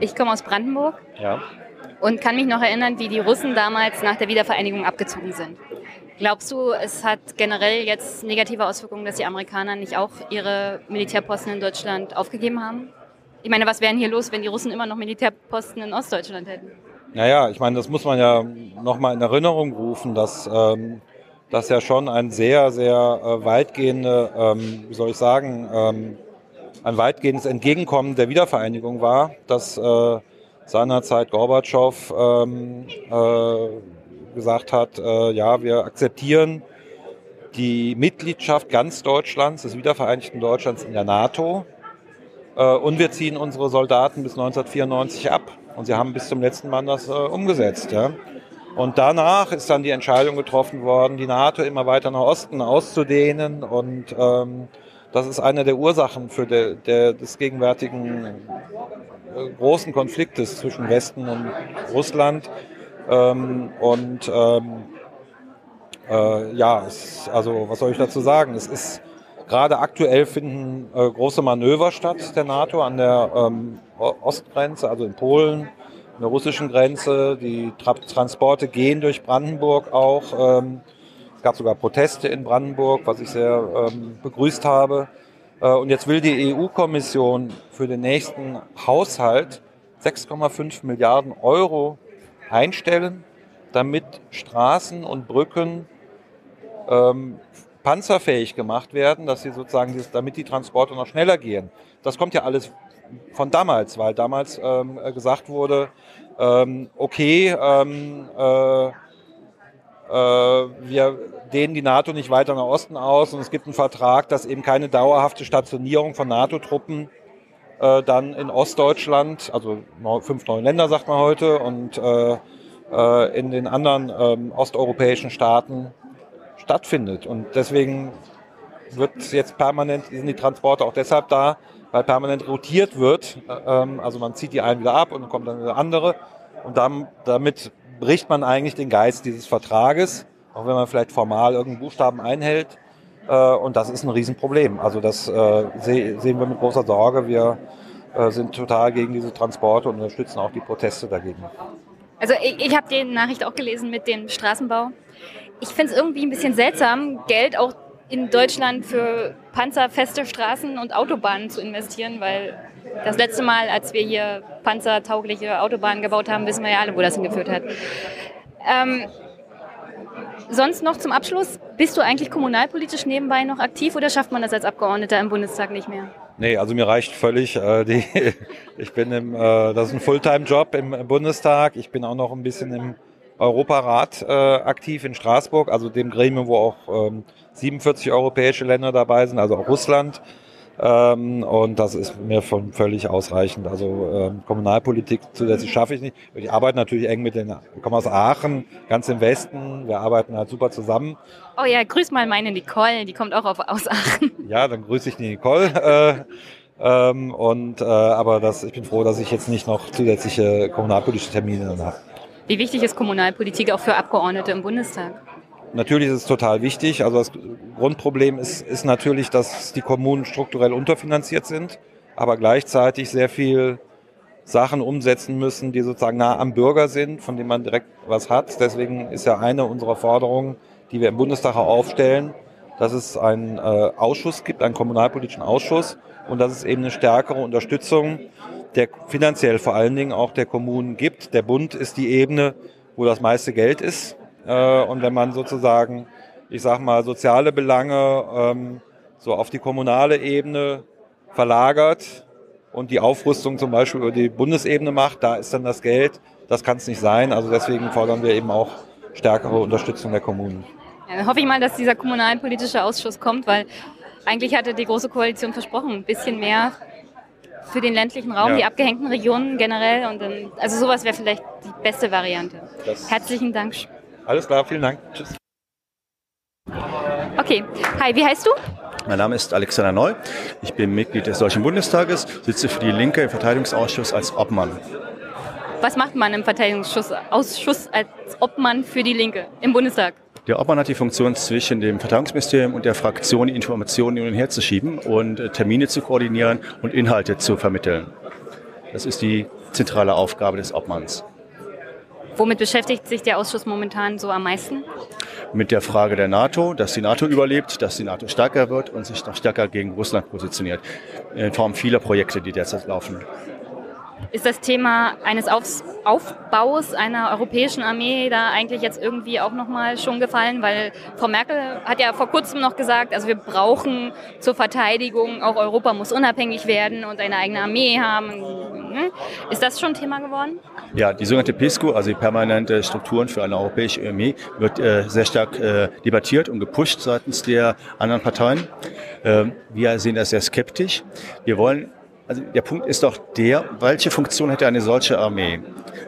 ich komm aus Brandenburg ja. und kann mich noch erinnern, wie die Russen damals nach der Wiedervereinigung abgezogen sind. Glaubst du, es hat generell jetzt negative Auswirkungen, dass die Amerikaner nicht auch ihre Militärposten in Deutschland aufgegeben haben? Ich meine, was wären hier los, wenn die Russen immer noch Militärposten in Ostdeutschland hätten? Naja, ich meine, das muss man ja nochmal in Erinnerung rufen, dass ähm, das ja schon ein sehr, sehr äh, weitgehende, ähm, wie soll ich sagen, ähm, ein weitgehendes Entgegenkommen der Wiedervereinigung war, dass äh, seinerzeit Gorbatschow ähm, äh, gesagt hat, äh, ja, wir akzeptieren die Mitgliedschaft ganz Deutschlands, des wiedervereinigten Deutschlands in der NATO äh, und wir ziehen unsere Soldaten bis 1994 ab. Und sie haben bis zum letzten Mann das äh, umgesetzt. Ja. Und danach ist dann die Entscheidung getroffen worden, die NATO immer weiter nach Osten auszudehnen. Und ähm, das ist eine der Ursachen für de, de, des gegenwärtigen äh, großen Konfliktes zwischen Westen und Russland. Ähm, und ähm, äh, ja, es, also was soll ich dazu sagen? Es ist gerade aktuell finden äh, große Manöver statt der NATO an der ähm, Ostgrenze, also in Polen, an der russischen Grenze. Die Tra Transporte gehen durch Brandenburg auch. Es gab sogar Proteste in Brandenburg, was ich sehr ähm, begrüßt habe. Äh, und jetzt will die EU-Kommission für den nächsten Haushalt 6,5 Milliarden Euro einstellen, damit Straßen und Brücken ähm, panzerfähig gemacht werden, dass sie sozusagen, damit die Transporte noch schneller gehen. Das kommt ja alles von damals, weil damals ähm, gesagt wurde, ähm, okay, ähm, äh, äh, wir dehnen die NATO nicht weiter nach Osten aus und es gibt einen Vertrag, dass eben keine dauerhafte Stationierung von NATO-Truppen äh, dann in Ostdeutschland, also fünf neue Länder sagt man heute, und äh, äh, in den anderen ähm, osteuropäischen Staaten stattfindet. Und deswegen wird jetzt permanent, sind die Transporte auch deshalb da, weil permanent rotiert wird. Äh, ähm, also man zieht die einen wieder ab und dann kommt dann wieder andere. Und damit bricht man eigentlich den Geist dieses Vertrages, auch wenn man vielleicht formal irgendeinen Buchstaben einhält. Äh, und das ist ein Riesenproblem. Also das äh, sehen wir mit großer Sorge. Wir äh, sind total gegen diese Transporte und unterstützen auch die Proteste dagegen. Also ich, ich habe die Nachricht auch gelesen mit dem Straßenbau. Ich finde es irgendwie ein bisschen seltsam, Geld auch in Deutschland für panzerfeste Straßen und Autobahnen zu investieren, weil das letzte Mal, als wir hier panzertaugliche Autobahnen gebaut haben, wissen wir ja alle, wo das hingeführt hat. Ähm, sonst noch zum Abschluss, bist du eigentlich kommunalpolitisch nebenbei noch aktiv oder schafft man das als Abgeordneter im Bundestag nicht mehr? Nee, also mir reicht völlig. Äh, die, ich bin im, äh, das ist ein Fulltime-Job im Bundestag. Ich bin auch noch ein bisschen im Europarat äh, aktiv in Straßburg, also dem Gremium, wo auch ähm, 47 europäische Länder dabei sind, also auch Russland. Ähm, und das ist mir von völlig ausreichend. Also ähm, Kommunalpolitik zusätzlich schaffe ich nicht. Ich arbeite natürlich eng mit den, ich komme aus Aachen, ganz im Westen. Wir arbeiten halt super zusammen. Oh ja, grüß mal meine Nicole, die kommt auch auf, aus Aachen. Ja, dann grüße ich die Nicole. Äh, ähm, und äh, aber das, ich bin froh, dass ich jetzt nicht noch zusätzliche kommunalpolitische Termine habe. Wie wichtig ist Kommunalpolitik auch für Abgeordnete im Bundestag? Natürlich ist es total wichtig. Also das Grundproblem ist, ist natürlich, dass die Kommunen strukturell unterfinanziert sind, aber gleichzeitig sehr viel Sachen umsetzen müssen, die sozusagen nah am Bürger sind, von denen man direkt was hat. Deswegen ist ja eine unserer Forderungen, die wir im Bundestag auch aufstellen, dass es einen äh, Ausschuss gibt, einen kommunalpolitischen Ausschuss und dass es eben eine stärkere Unterstützung der finanziell vor allen Dingen auch der Kommunen gibt. Der Bund ist die Ebene, wo das meiste Geld ist. Äh, und wenn man sozusagen, ich sag mal, soziale Belange ähm, so auf die kommunale Ebene verlagert und die Aufrüstung zum Beispiel über die Bundesebene macht, da ist dann das Geld. Das kann es nicht sein. Also deswegen fordern wir eben auch stärkere Unterstützung der Kommunen. Ja, dann hoffe ich mal, dass dieser kommunalpolitische Ausschuss kommt, weil eigentlich hatte die Große Koalition versprochen, ein bisschen mehr für den ländlichen Raum, ja. die abgehängten Regionen generell. Und dann, also sowas wäre vielleicht die beste Variante. Das Herzlichen Dank. Alles klar, vielen Dank. Tschüss. Okay, hi, wie heißt du? Mein Name ist Alexander Neu. Ich bin Mitglied des Deutschen Bundestages, sitze für die Linke im Verteidigungsausschuss als Obmann. Was macht man im Verteidigungsausschuss als Obmann für die Linke im Bundestag? Der Obmann hat die Funktion, zwischen dem Verteidigungsministerium und der Fraktion die Informationen hin und her zu schieben und äh, Termine zu koordinieren und Inhalte zu vermitteln. Das ist die zentrale Aufgabe des Obmanns. Womit beschäftigt sich der Ausschuss momentan so am meisten? Mit der Frage der NATO, dass die NATO überlebt, dass die NATO stärker wird und sich noch stärker gegen Russland positioniert. In Form vieler Projekte, die derzeit laufen. Ist das Thema eines Aufbaus einer europäischen Armee da eigentlich jetzt irgendwie auch nochmal schon gefallen? Weil Frau Merkel hat ja vor kurzem noch gesagt, also wir brauchen zur Verteidigung, auch Europa muss unabhängig werden und eine eigene Armee haben. Ne? Ist das schon Thema geworden? Ja, die sogenannte PESCO, also die permanente Strukturen für eine europäische Armee, wird äh, sehr stark äh, debattiert und gepusht seitens der anderen Parteien. Äh, wir sehen das sehr skeptisch. Wir wollen also der Punkt ist doch der, welche Funktion hätte eine solche Armee?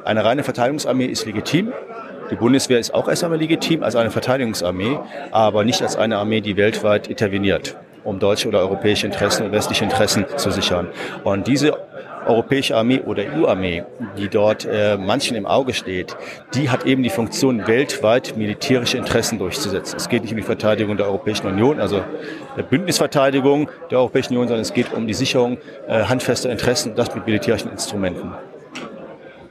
Eine reine Verteidigungsarmee ist legitim. Die Bundeswehr ist auch erst einmal legitim als eine Verteidigungsarmee, aber nicht als eine Armee, die weltweit interveniert, um deutsche oder europäische Interessen und westliche Interessen zu sichern. Und diese europäische Armee oder EU-Armee, die dort äh, manchen im Auge steht, die hat eben die Funktion, weltweit militärische Interessen durchzusetzen. Es geht nicht um die Verteidigung der Europäischen Union, also der Bündnisverteidigung der Europäischen Union, sondern es geht um die Sicherung äh, handfester Interessen, das mit militärischen Instrumenten.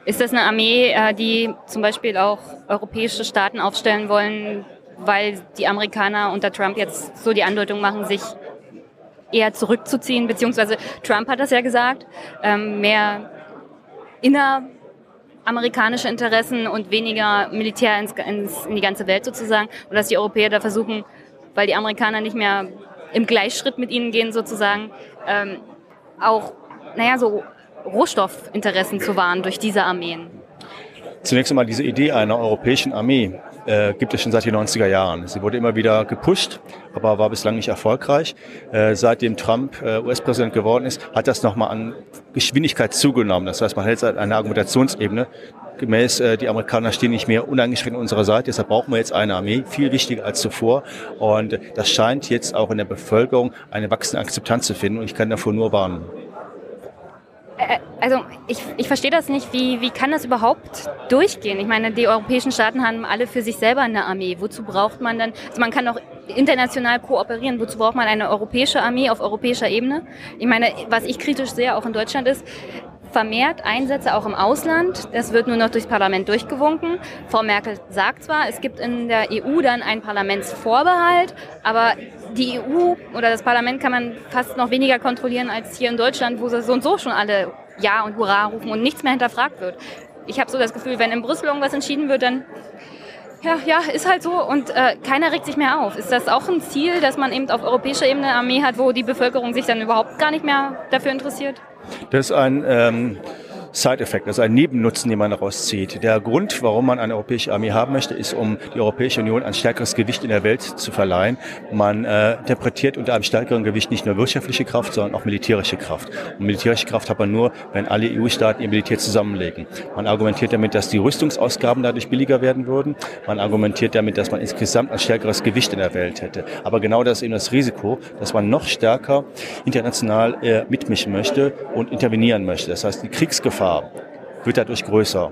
Ist das eine Armee, äh, die zum Beispiel auch europäische Staaten aufstellen wollen, weil die Amerikaner unter Trump jetzt so die Andeutung machen, sich eher zurückzuziehen, beziehungsweise Trump hat das ja gesagt, ähm, mehr inneramerikanische Interessen und weniger Militär ins, ins, in die ganze Welt sozusagen. Und dass die Europäer da versuchen, weil die Amerikaner nicht mehr im Gleichschritt mit ihnen gehen sozusagen, ähm, auch, naja, so Rohstoffinteressen zu wahren durch diese Armeen. Zunächst einmal diese Idee einer europäischen Armee äh, gibt es schon seit den 90er Jahren. Sie wurde immer wieder gepusht, aber war bislang nicht erfolgreich. Äh, seitdem Trump äh, US-Präsident geworden ist, hat das nochmal an Geschwindigkeit zugenommen. Das heißt, man hält eine Argumentationsebene. Gemäß, äh, die Amerikaner stehen nicht mehr uneingeschränkt an unserer Seite, deshalb brauchen wir jetzt eine Armee, viel wichtiger als zuvor. Und das scheint jetzt auch in der Bevölkerung eine wachsende Akzeptanz zu finden und ich kann davor nur warnen. Äh, also ich, ich verstehe das nicht. Wie, wie kann das überhaupt durchgehen? Ich meine, die europäischen Staaten haben alle für sich selber eine Armee. Wozu braucht man dann, also man kann auch international kooperieren. Wozu braucht man eine europäische Armee auf europäischer Ebene? Ich meine, was ich kritisch sehe, auch in Deutschland ist, vermehrt Einsätze auch im Ausland. Das wird nur noch durchs Parlament durchgewunken. Frau Merkel sagt zwar, es gibt in der EU dann einen Parlamentsvorbehalt, aber die EU oder das Parlament kann man fast noch weniger kontrollieren als hier in Deutschland, wo so und so schon alle Ja und Hurra rufen und nichts mehr hinterfragt wird. Ich habe so das Gefühl, wenn in Brüssel irgendwas entschieden wird, dann ja, ja, ist halt so und äh, keiner regt sich mehr auf. Ist das auch ein Ziel, dass man eben auf europäischer Ebene eine Armee hat, wo die Bevölkerung sich dann überhaupt gar nicht mehr dafür interessiert? Das ist ein ähm, Side-Effekt, also ein Nebennutzen, den man daraus zieht. Der Grund, warum man eine europäische Armee haben möchte, ist, um die Europäische Union ein stärkeres Gewicht in der Welt zu verleihen. Man äh, interpretiert unter einem stärkeren Gewicht nicht nur wirtschaftliche Kraft, sondern auch militärische Kraft. Und militärische Kraft hat man nur, wenn alle EU-Staaten ihr Militär zusammenlegen. Man argumentiert damit, dass die Rüstungsausgaben dadurch billiger werden würden. Man argumentiert damit, dass man insgesamt ein stärkeres Gewicht in der Welt hätte. Aber genau das ist eben das Risiko, dass man noch stärker international äh, mitmischen möchte und intervenieren möchte. Das heißt, die Kriegsgefahr Gefahr wird dadurch größer.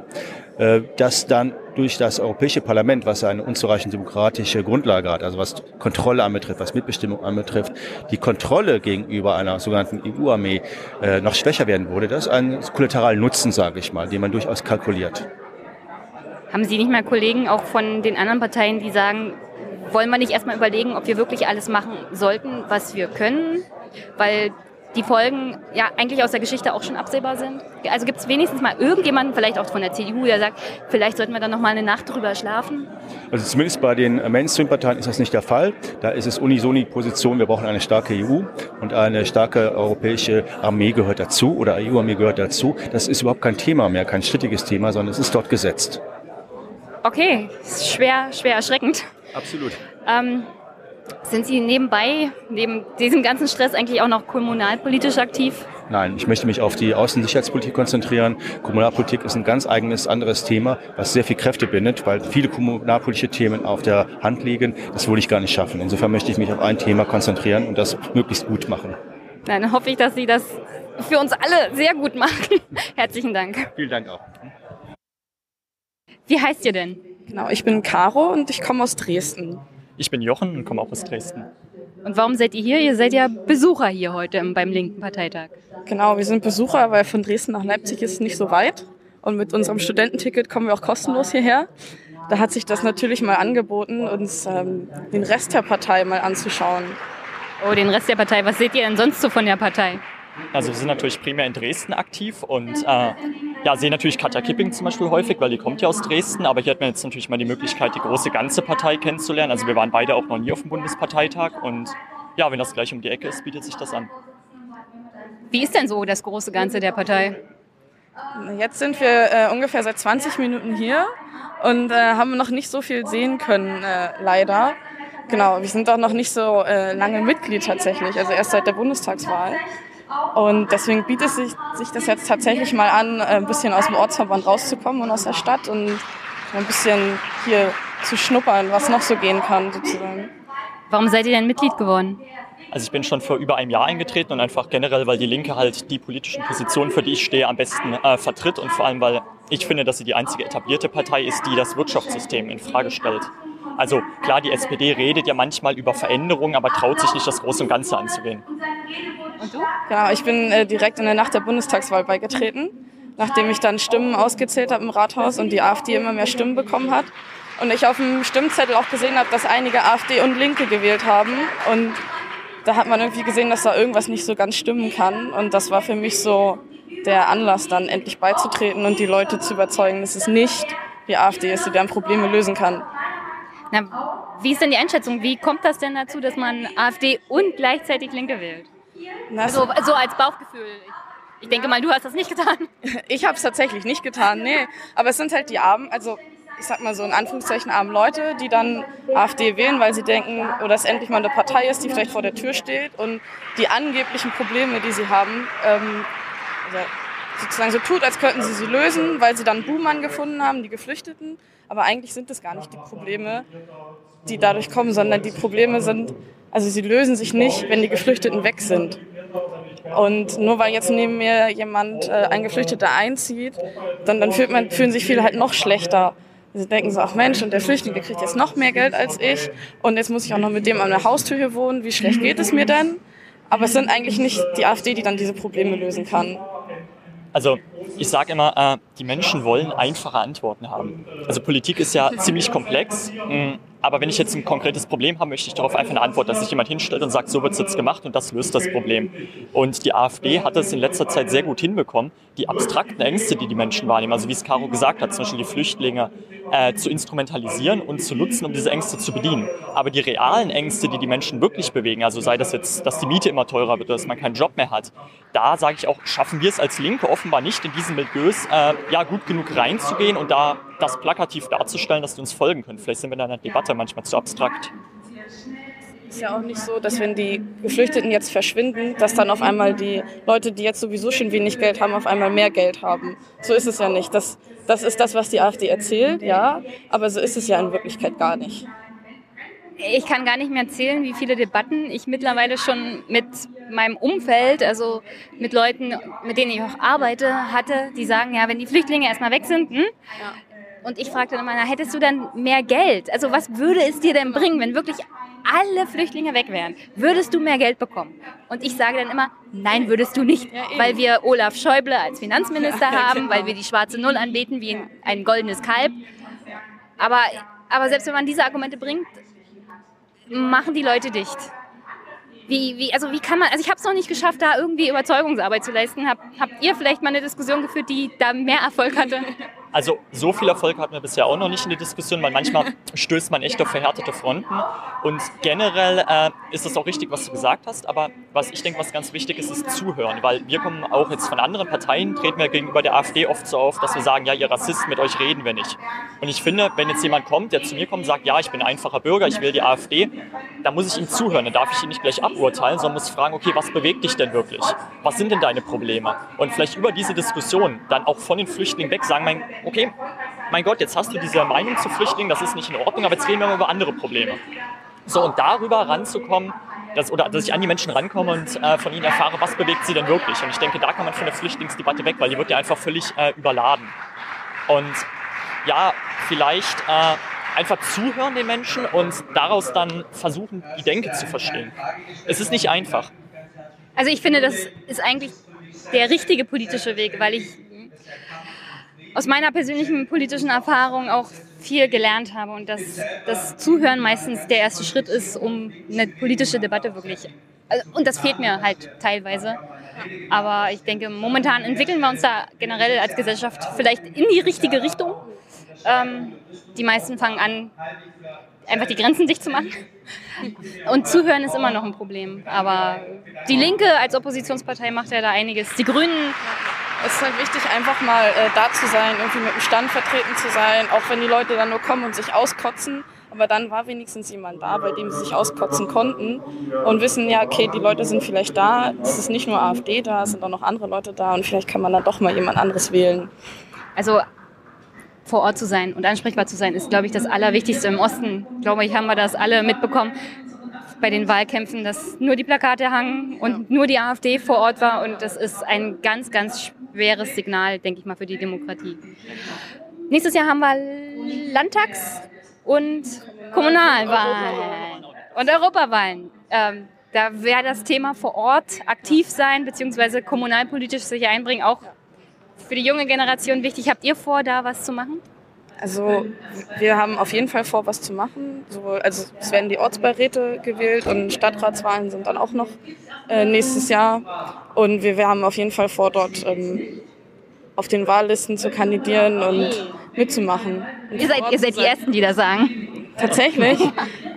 Äh, dass dann durch das Europäische Parlament, was eine unzureichend demokratische Grundlage hat, also was Kontrolle anbetrifft, was Mitbestimmung anbetrifft, die Kontrolle gegenüber einer sogenannten EU-Armee äh, noch schwächer werden würde, das ist ein kollateralen Nutzen, sage ich mal, den man durchaus kalkuliert. Haben Sie nicht mal Kollegen auch von den anderen Parteien, die sagen, wollen wir nicht erstmal überlegen, ob wir wirklich alles machen sollten, was wir können? Weil die Folgen ja eigentlich aus der Geschichte auch schon absehbar sind? Also gibt es wenigstens mal irgendjemanden, vielleicht auch von der CDU, der sagt, vielleicht sollten wir dann noch mal eine Nacht drüber schlafen? Also zumindest bei den Mainstream-Parteien ist das nicht der Fall. Da ist es unisoni Position, wir brauchen eine starke EU und eine starke europäische Armee gehört dazu oder EU-Armee gehört dazu. Das ist überhaupt kein Thema mehr, kein strittiges Thema, sondern es ist dort gesetzt. Okay, schwer, schwer erschreckend. Absolut. Ähm, sind Sie nebenbei, neben diesem ganzen Stress, eigentlich auch noch kommunalpolitisch aktiv? Nein, ich möchte mich auf die Außensicherheitspolitik konzentrieren. Kommunalpolitik ist ein ganz eigenes anderes Thema, was sehr viel Kräfte bindet, weil viele kommunalpolitische Themen auf der Hand liegen. Das würde ich gar nicht schaffen. Insofern möchte ich mich auf ein Thema konzentrieren und das möglichst gut machen. Dann hoffe ich, dass Sie das für uns alle sehr gut machen. Herzlichen Dank. Vielen Dank auch. Wie heißt ihr denn? Genau, ich bin Caro und ich komme aus Dresden. Ich bin Jochen und komme auch aus Dresden. Und warum seid ihr hier? Ihr seid ja Besucher hier heute beim linken Parteitag. Genau, wir sind Besucher, weil von Dresden nach Leipzig ist nicht so weit. Und mit unserem Studententicket kommen wir auch kostenlos hierher. Da hat sich das natürlich mal angeboten, uns ähm, den Rest der Partei mal anzuschauen. Oh, den Rest der Partei. Was seht ihr denn sonst so von der Partei? Also wir sind natürlich primär in Dresden aktiv und äh, ja, sehen natürlich Katja Kipping zum Beispiel häufig, weil die kommt ja aus Dresden, aber hier hat man jetzt natürlich mal die Möglichkeit, die große ganze Partei kennenzulernen. Also wir waren beide auch noch nie auf dem Bundesparteitag und ja, wenn das gleich um die Ecke ist, bietet sich das an. Wie ist denn so das große Ganze der Partei? Jetzt sind wir äh, ungefähr seit 20 Minuten hier und äh, haben noch nicht so viel sehen können, äh, leider. Genau, wir sind auch noch nicht so äh, lange Mitglied tatsächlich, also erst seit der Bundestagswahl. Und deswegen bietet sich, sich das jetzt tatsächlich mal an, ein bisschen aus dem Ortsverband rauszukommen und aus der Stadt und ein bisschen hier zu schnuppern, was noch so gehen kann sozusagen. Warum seid ihr denn Mitglied geworden? Also ich bin schon vor über einem Jahr eingetreten und einfach generell, weil die Linke halt die politischen Positionen, für die ich stehe, am besten äh, vertritt und vor allem, weil ich finde, dass sie die einzige etablierte Partei ist, die das Wirtschaftssystem in Frage stellt. Also klar, die SPD redet ja manchmal über Veränderungen, aber traut sich nicht, das Große und Ganze anzugehen. Und du? Genau, ich bin äh, direkt in der Nacht der Bundestagswahl beigetreten, nachdem ich dann Stimmen ausgezählt habe im Rathaus und die AfD immer mehr Stimmen bekommen hat. Und ich auf dem Stimmzettel auch gesehen habe, dass einige AfD und Linke gewählt haben. Und da hat man irgendwie gesehen, dass da irgendwas nicht so ganz stimmen kann. Und das war für mich so der Anlass, dann endlich beizutreten und die Leute zu überzeugen, dass es nicht die AfD ist, die deren Probleme lösen kann. Na, wie ist denn die Einschätzung? Wie kommt das denn dazu, dass man AfD und gleichzeitig Linke wählt? Also, so als Bauchgefühl. Ich denke mal, du hast das nicht getan. Ich habe es tatsächlich nicht getan, nee. Aber es sind halt die armen, also ich sag mal so in Anführungszeichen armen Leute, die dann AfD wählen, weil sie denken, oder es endlich mal eine Partei ist, die vielleicht vor der Tür steht und die angeblichen Probleme, die sie haben, ähm, sozusagen so tut, als könnten sie sie lösen, weil sie dann Buhmann gefunden haben, die Geflüchteten. Aber eigentlich sind es gar nicht die Probleme, die dadurch kommen, sondern die Probleme sind, also sie lösen sich nicht, wenn die Geflüchteten weg sind. Und nur weil jetzt neben mir jemand, äh, ein Geflüchteter einzieht, dann, dann fühlt man, fühlen sich viele halt noch schlechter. Sie denken so, ach Mensch, und der Flüchtling, der kriegt jetzt noch mehr Geld als ich. Und jetzt muss ich auch noch mit dem an der Haustür hier wohnen. Wie schlecht geht es mir denn? Aber es sind eigentlich nicht die AfD, die dann diese Probleme lösen kann. Also ich sage immer, äh, die Menschen wollen einfache Antworten haben. Also Politik ist ja ziemlich komplex. Aber wenn ich jetzt ein konkretes Problem habe, möchte ich darauf einfach eine Antwort, dass sich jemand hinstellt und sagt, so wird es jetzt gemacht und das löst das Problem. Und die AfD hat es in letzter Zeit sehr gut hinbekommen, die abstrakten Ängste, die die Menschen wahrnehmen, also wie es Caro gesagt hat, zum Beispiel die Flüchtlinge, äh, zu instrumentalisieren und zu nutzen, um diese Ängste zu bedienen. Aber die realen Ängste, die die Menschen wirklich bewegen, also sei das jetzt, dass die Miete immer teurer wird, dass man keinen Job mehr hat, da sage ich auch, schaffen wir es als Linke offenbar nicht, in diesen Milieus äh, ja, gut genug reinzugehen und da das plakativ darzustellen, dass die uns folgen können. Vielleicht sind wir in einer Debatte manchmal zu abstrakt. Es ist ja auch nicht so, dass wenn die Geflüchteten jetzt verschwinden, dass dann auf einmal die Leute, die jetzt sowieso schon wenig Geld haben, auf einmal mehr Geld haben. So ist es ja nicht. Das, das ist das, was die AfD erzählt, ja, aber so ist es ja in Wirklichkeit gar nicht. Ich kann gar nicht mehr erzählen, wie viele Debatten ich mittlerweile schon mit meinem Umfeld, also mit Leuten, mit denen ich auch arbeite, hatte, die sagen, ja, wenn die Flüchtlinge erstmal weg sind, hm? Und ich fragte dann immer, hättest du dann mehr Geld? Also was würde es dir denn bringen, wenn wirklich alle Flüchtlinge weg wären? Würdest du mehr Geld bekommen? Und ich sage dann immer, nein, würdest du nicht, ja, weil wir Olaf Schäuble als Finanzminister ja, haben, genau. weil wir die schwarze Null anbeten wie ein goldenes Kalb. Aber, aber selbst wenn man diese Argumente bringt, machen die Leute dicht. Wie, wie, also wie kann man, also ich habe es noch nicht geschafft, da irgendwie Überzeugungsarbeit zu leisten. Hab, habt ihr vielleicht mal eine Diskussion geführt, die da mehr Erfolg hatte? Also so viel Erfolg hatten wir bisher auch noch nicht in der Diskussion, weil manchmal stößt man echt auf verhärtete Fronten. Und generell äh, ist es auch richtig, was du gesagt hast, aber was ich denke, was ganz wichtig ist, ist Zuhören, weil wir kommen auch jetzt von anderen Parteien, treten wir gegenüber der AfD oft so auf, dass wir sagen, ja, ihr Rassisten, mit euch reden wir nicht. Und ich finde, wenn jetzt jemand kommt, der zu mir kommt und sagt, ja, ich bin ein einfacher Bürger, ich will die AfD, dann muss ich ihm zuhören, dann darf ich ihn nicht gleich aburteilen, sondern muss fragen, okay, was bewegt dich denn wirklich? Was sind denn deine Probleme? Und vielleicht über diese Diskussion dann auch von den Flüchtlingen weg sagen, mein, okay, mein Gott, jetzt hast du diese Meinung zu Flüchtlingen, das ist nicht in Ordnung, aber jetzt reden wir mal über andere Probleme. So, und darüber ranzukommen, dass, oder dass ich an die Menschen rankomme und äh, von ihnen erfahre, was bewegt sie denn wirklich. Und ich denke, da kann man von der Flüchtlingsdebatte weg, weil die wird ja einfach völlig äh, überladen. Und ja, vielleicht äh, einfach zuhören den Menschen und daraus dann versuchen, die Denke zu verstehen. Es ist nicht einfach. Also ich finde, das ist eigentlich der richtige politische Weg, weil ich aus meiner persönlichen politischen Erfahrung auch viel gelernt habe und dass das Zuhören meistens der erste Schritt ist, um eine politische Debatte wirklich. Also, und das fehlt mir halt teilweise. Aber ich denke, momentan entwickeln wir uns da generell als Gesellschaft vielleicht in die richtige Richtung. Ähm, die meisten fangen an, einfach die Grenzen dicht zu machen. Und zuhören ist immer noch ein Problem. Aber die Linke als Oppositionspartei macht ja da einiges. Die Grünen es ist halt wichtig, einfach mal äh, da zu sein, irgendwie mit dem Stand vertreten zu sein, auch wenn die Leute dann nur kommen und sich auskotzen. Aber dann war wenigstens jemand da, bei dem sie sich auskotzen konnten und wissen, ja, okay, die Leute sind vielleicht da. Es ist nicht nur AfD da, es sind auch noch andere Leute da und vielleicht kann man dann doch mal jemand anderes wählen. Also vor Ort zu sein und ansprechbar zu sein, ist, glaube ich, das Allerwichtigste im Osten. Glaube ich, haben wir das alle mitbekommen bei den Wahlkämpfen, dass nur die Plakate hangen und nur die AfD vor Ort war. Und das ist ein ganz, ganz schweres Signal, denke ich mal, für die Demokratie. Nächstes Jahr haben wir Landtags- und Kommunalwahlen und Europawahlen. Ähm, da wäre das Thema vor Ort aktiv sein, beziehungsweise kommunalpolitisch sich einbringen, auch für die junge Generation wichtig. Habt ihr vor, da was zu machen? Also wir haben auf jeden Fall vor, was zu machen. So, also es werden die Ortsbeiräte gewählt und Stadtratswahlen sind dann auch noch äh, nächstes Jahr. Und wir, wir haben auf jeden Fall vor, dort ähm, auf den Wahllisten zu kandidieren und mitzumachen. Und ihr seid, ihr seid die Ersten, die das sagen. Tatsächlich?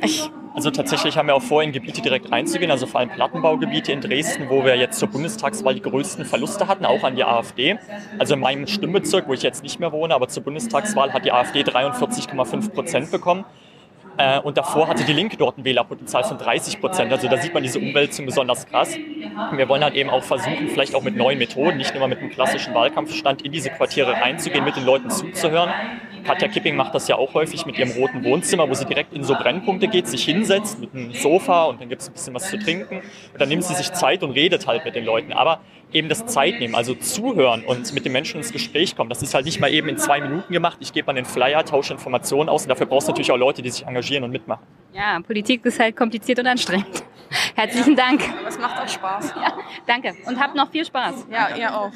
Ich, also tatsächlich haben wir auch vor, in Gebiete direkt reinzugehen, also vor allem Plattenbaugebiete in Dresden, wo wir jetzt zur Bundestagswahl die größten Verluste hatten, auch an die AfD. Also in meinem Stimmbezirk, wo ich jetzt nicht mehr wohne, aber zur Bundestagswahl hat die AfD 43,5 Prozent bekommen. Äh, und davor hatte die Linke dort ein Wählerpotenzial von 30 Prozent. Also da sieht man diese Umwälzung besonders krass. Wir wollen halt eben auch versuchen, vielleicht auch mit neuen Methoden, nicht nur mit einem klassischen Wahlkampfstand, in diese Quartiere reinzugehen, mit den Leuten zuzuhören Katja Kipping macht das ja auch häufig mit ihrem roten Wohnzimmer, wo sie direkt in so Brennpunkte geht, sich hinsetzt mit einem Sofa und dann gibt es ein bisschen was zu trinken. Und dann nimmt sie sich Zeit und redet halt mit den Leuten. Aber eben das Zeitnehmen, also zuhören und mit den Menschen ins Gespräch kommen, das ist halt nicht mal eben in zwei Minuten gemacht. Ich gebe an den Flyer, tausche Informationen aus und dafür brauchst du natürlich auch Leute, die sich engagieren und mitmachen. Ja, Politik ist halt kompliziert und anstrengend. Herzlichen Dank. Das macht auch Spaß. Ja, danke und habt noch viel Spaß. Ja, ihr auch.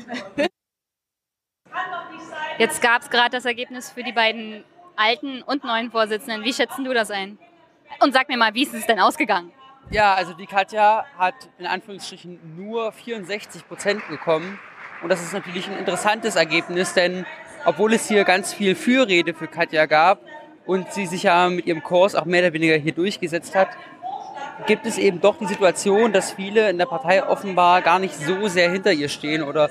Jetzt gab es gerade das Ergebnis für die beiden alten und neuen Vorsitzenden. Wie schätzen du das ein? Und sag mir mal, wie ist es denn ausgegangen? Ja, also die Katja hat in Anführungsstrichen nur 64 Prozent bekommen. Und das ist natürlich ein interessantes Ergebnis, denn obwohl es hier ganz viel Fürrede für Katja gab und sie sich ja mit ihrem Kurs auch mehr oder weniger hier durchgesetzt hat, gibt es eben doch die Situation, dass viele in der Partei offenbar gar nicht so sehr hinter ihr stehen oder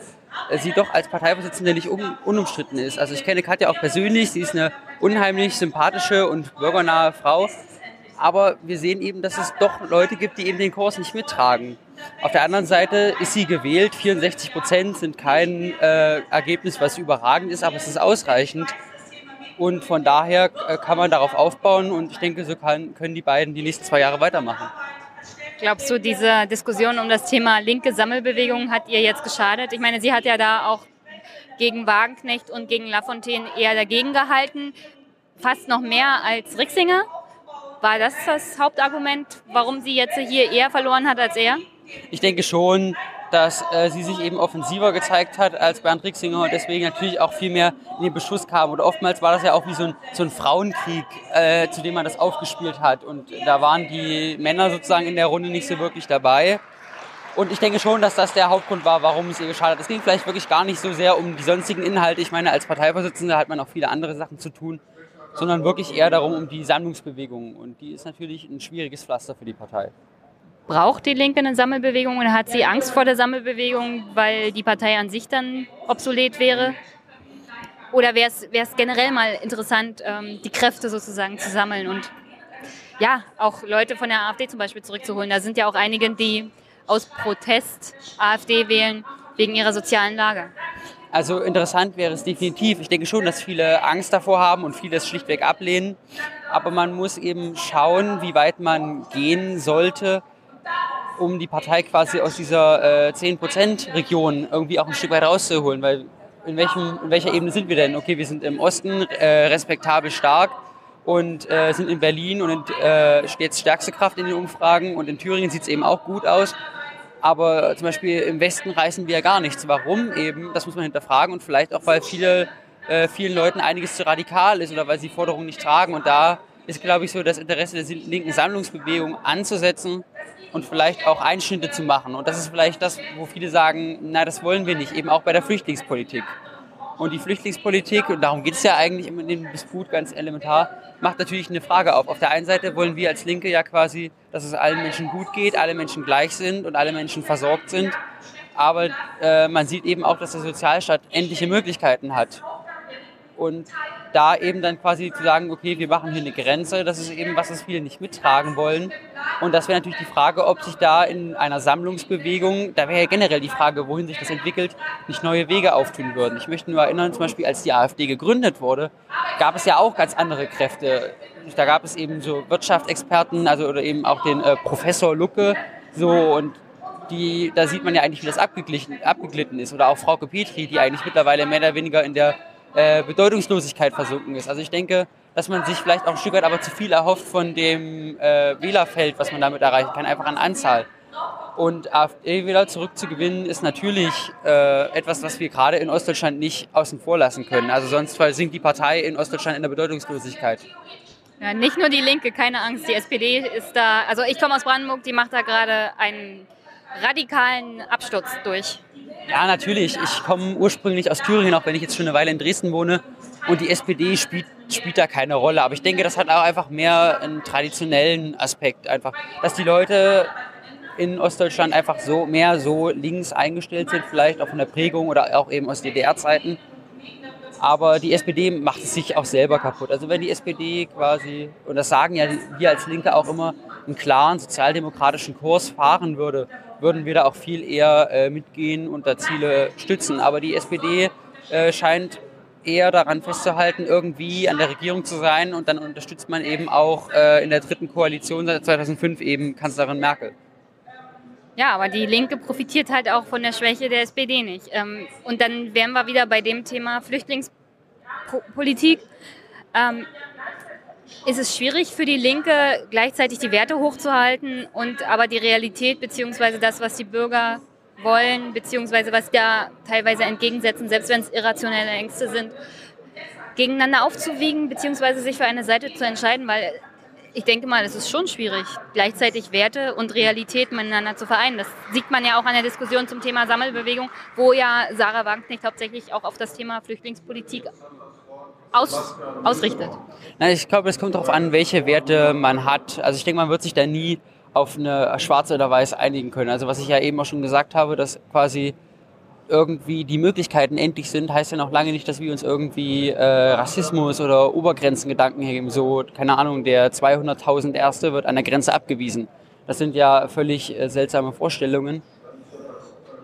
sie doch als Parteivorsitzende nicht un unumstritten ist. Also ich kenne Katja auch persönlich, sie ist eine unheimlich sympathische und bürgernahe Frau. Aber wir sehen eben, dass es doch Leute gibt, die eben den Kurs nicht mittragen. Auf der anderen Seite ist sie gewählt. 64 Prozent sind kein äh, Ergebnis, was überragend ist, aber es ist ausreichend. Und von daher äh, kann man darauf aufbauen und ich denke, so kann, können die beiden die nächsten zwei Jahre weitermachen. Glaubst du, diese Diskussion um das Thema linke Sammelbewegung hat ihr jetzt geschadet? Ich meine, sie hat ja da auch gegen Wagenknecht und gegen Lafontaine eher dagegen gehalten, fast noch mehr als Rixinger. War das das Hauptargument, warum sie jetzt hier eher verloren hat als er? Ich denke schon, dass äh, sie sich eben offensiver gezeigt hat als Bernd Rixinger und deswegen natürlich auch viel mehr in den Beschuss kam. Und oftmals war das ja auch wie so ein, so ein Frauenkrieg, äh, zu dem man das aufgespielt hat. Und da waren die Männer sozusagen in der Runde nicht so wirklich dabei. Und ich denke schon, dass das der Hauptgrund war, warum es ihr geschadet hat. Es ging vielleicht wirklich gar nicht so sehr um die sonstigen Inhalte. Ich meine, als Parteivorsitzender hat man auch viele andere Sachen zu tun, sondern wirklich eher darum, um die Sammlungsbewegung. Und die ist natürlich ein schwieriges Pflaster für die Partei. Braucht die Linke eine Sammelbewegung oder hat sie Angst vor der Sammelbewegung, weil die Partei an sich dann obsolet wäre? Oder wäre es generell mal interessant, ähm, die Kräfte sozusagen zu sammeln und ja, auch Leute von der AfD zum Beispiel zurückzuholen? Da sind ja auch einige, die aus Protest AfD wählen wegen ihrer sozialen Lage. Also interessant wäre es definitiv. Ich denke schon, dass viele Angst davor haben und viele es schlichtweg ablehnen. Aber man muss eben schauen, wie weit man gehen sollte, um die Partei quasi aus dieser äh, 10%-Region irgendwie auch ein Stück weit rauszuholen. Weil in, welchem, in welcher Ebene sind wir denn? Okay, wir sind im Osten äh, respektabel stark und äh, sind in Berlin und äh, jetzt stärkste Kraft in den Umfragen und in Thüringen sieht es eben auch gut aus. Aber zum Beispiel im Westen reißen wir ja gar nichts. Warum eben? Das muss man hinterfragen und vielleicht auch, weil viele, äh, vielen Leuten einiges zu radikal ist oder weil sie Forderungen nicht tragen. Und da ist, glaube ich, so das Interesse der linken Sammlungsbewegung anzusetzen und vielleicht auch Einschnitte zu machen. Und das ist vielleicht das, wo viele sagen, na, das wollen wir nicht, eben auch bei der Flüchtlingspolitik. Und die Flüchtlingspolitik, und darum geht es ja eigentlich in dem Disput ganz elementar, macht natürlich eine Frage auf. Auf der einen Seite wollen wir als Linke ja quasi, dass es allen Menschen gut geht, alle Menschen gleich sind und alle Menschen versorgt sind. Aber äh, man sieht eben auch, dass der Sozialstaat endliche Möglichkeiten hat. Und da eben dann quasi zu sagen, okay, wir machen hier eine Grenze, das ist eben was, was viele nicht mittragen wollen. Und das wäre natürlich die Frage, ob sich da in einer Sammlungsbewegung, da wäre ja generell die Frage, wohin sich das entwickelt, nicht neue Wege auftun würden. Ich möchte nur erinnern, zum Beispiel als die AfD gegründet wurde, gab es ja auch ganz andere Kräfte. Da gab es eben so Wirtschaftsexperten, also oder eben auch den äh, Professor Lucke, so und die, da sieht man ja eigentlich, wie das abgeglitten ist. Oder auch Frau Petri, die eigentlich mittlerweile mehr oder weniger in der äh, Bedeutungslosigkeit versunken ist. Also ich denke, dass man sich vielleicht auch ein Stück weit aber zu viel erhofft von dem äh, Wählerfeld, was man damit erreichen kann, einfach an Anzahl. Und AfD-Wähler zurückzugewinnen, ist natürlich äh, etwas, was wir gerade in Ostdeutschland nicht außen vor lassen können. Also sonst sinkt die Partei in Ostdeutschland in der Bedeutungslosigkeit. Ja, nicht nur die Linke, keine Angst. Die SPD ist da, also ich komme aus Brandenburg, die macht da gerade einen radikalen Absturz durch. Ja, natürlich. Ich komme ursprünglich aus Thüringen, auch wenn ich jetzt schon eine Weile in Dresden wohne. Und die SPD spielt, spielt da keine Rolle. Aber ich denke, das hat auch einfach mehr einen traditionellen Aspekt. Einfach, dass die Leute in Ostdeutschland einfach so mehr so links eingestellt sind, vielleicht auch von der Prägung oder auch eben aus DDR-Zeiten. Aber die SPD macht es sich auch selber kaputt. Also wenn die SPD quasi, und das sagen ja wir als Linke auch immer, einen klaren sozialdemokratischen Kurs fahren würde, würden wir da auch viel eher äh, mitgehen und da Ziele stützen. Aber die SPD äh, scheint eher daran festzuhalten, irgendwie an der Regierung zu sein und dann unterstützt man eben auch äh, in der dritten Koalition seit 2005 eben Kanzlerin Merkel. Ja, aber die Linke profitiert halt auch von der Schwäche der SPD nicht. Ähm, und dann wären wir wieder bei dem Thema Flüchtlingspolitik. Ähm, ist es schwierig für die Linke, gleichzeitig die Werte hochzuhalten und aber die Realität beziehungsweise das, was die Bürger wollen, beziehungsweise was da teilweise entgegensetzen, selbst wenn es irrationelle Ängste sind, gegeneinander aufzuwiegen, beziehungsweise sich für eine Seite zu entscheiden, weil ich denke mal, es ist schon schwierig, gleichzeitig Werte und Realität miteinander zu vereinen. Das sieht man ja auch an der Diskussion zum Thema Sammelbewegung, wo ja Sarah Wagenknecht hauptsächlich auch auf das Thema Flüchtlingspolitik aus, ausrichtet. Na, ich glaube, es kommt darauf an, welche Werte man hat. Also ich denke, man wird sich da nie auf eine schwarze oder weiß einigen können. Also was ich ja eben auch schon gesagt habe, dass quasi irgendwie die Möglichkeiten endlich sind, heißt ja noch lange nicht, dass wir uns irgendwie äh, Rassismus oder Obergrenzengedanken heben. So, keine Ahnung, der 200.000 Erste wird an der Grenze abgewiesen. Das sind ja völlig äh, seltsame Vorstellungen.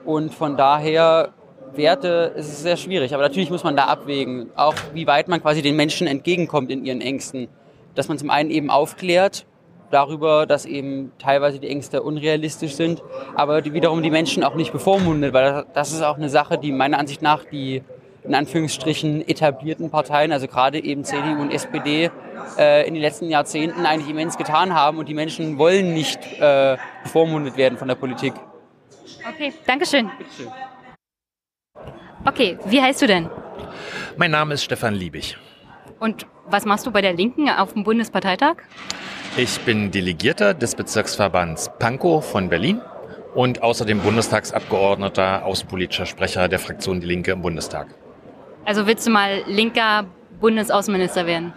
Und von daher, Werte ist es sehr schwierig. Aber natürlich muss man da abwägen, auch wie weit man quasi den Menschen entgegenkommt in ihren Ängsten. Dass man zum einen eben aufklärt darüber, dass eben teilweise die Ängste unrealistisch sind, aber die, wiederum die Menschen auch nicht bevormundet, weil das ist auch eine Sache, die meiner Ansicht nach die in Anführungsstrichen etablierten Parteien, also gerade eben CDU und SPD, äh, in den letzten Jahrzehnten eigentlich immens getan haben und die Menschen wollen nicht äh, bevormundet werden von der Politik. Okay, Dankeschön. Bitteschön. Okay, wie heißt du denn? Mein Name ist Stefan Liebig. Und was machst du bei der Linken auf dem Bundesparteitag? Ich bin Delegierter des Bezirksverbands Pankow von Berlin und außerdem Bundestagsabgeordneter, außenpolitischer Sprecher der Fraktion Die Linke im Bundestag. Also willst du mal linker Bundesaußenminister werden?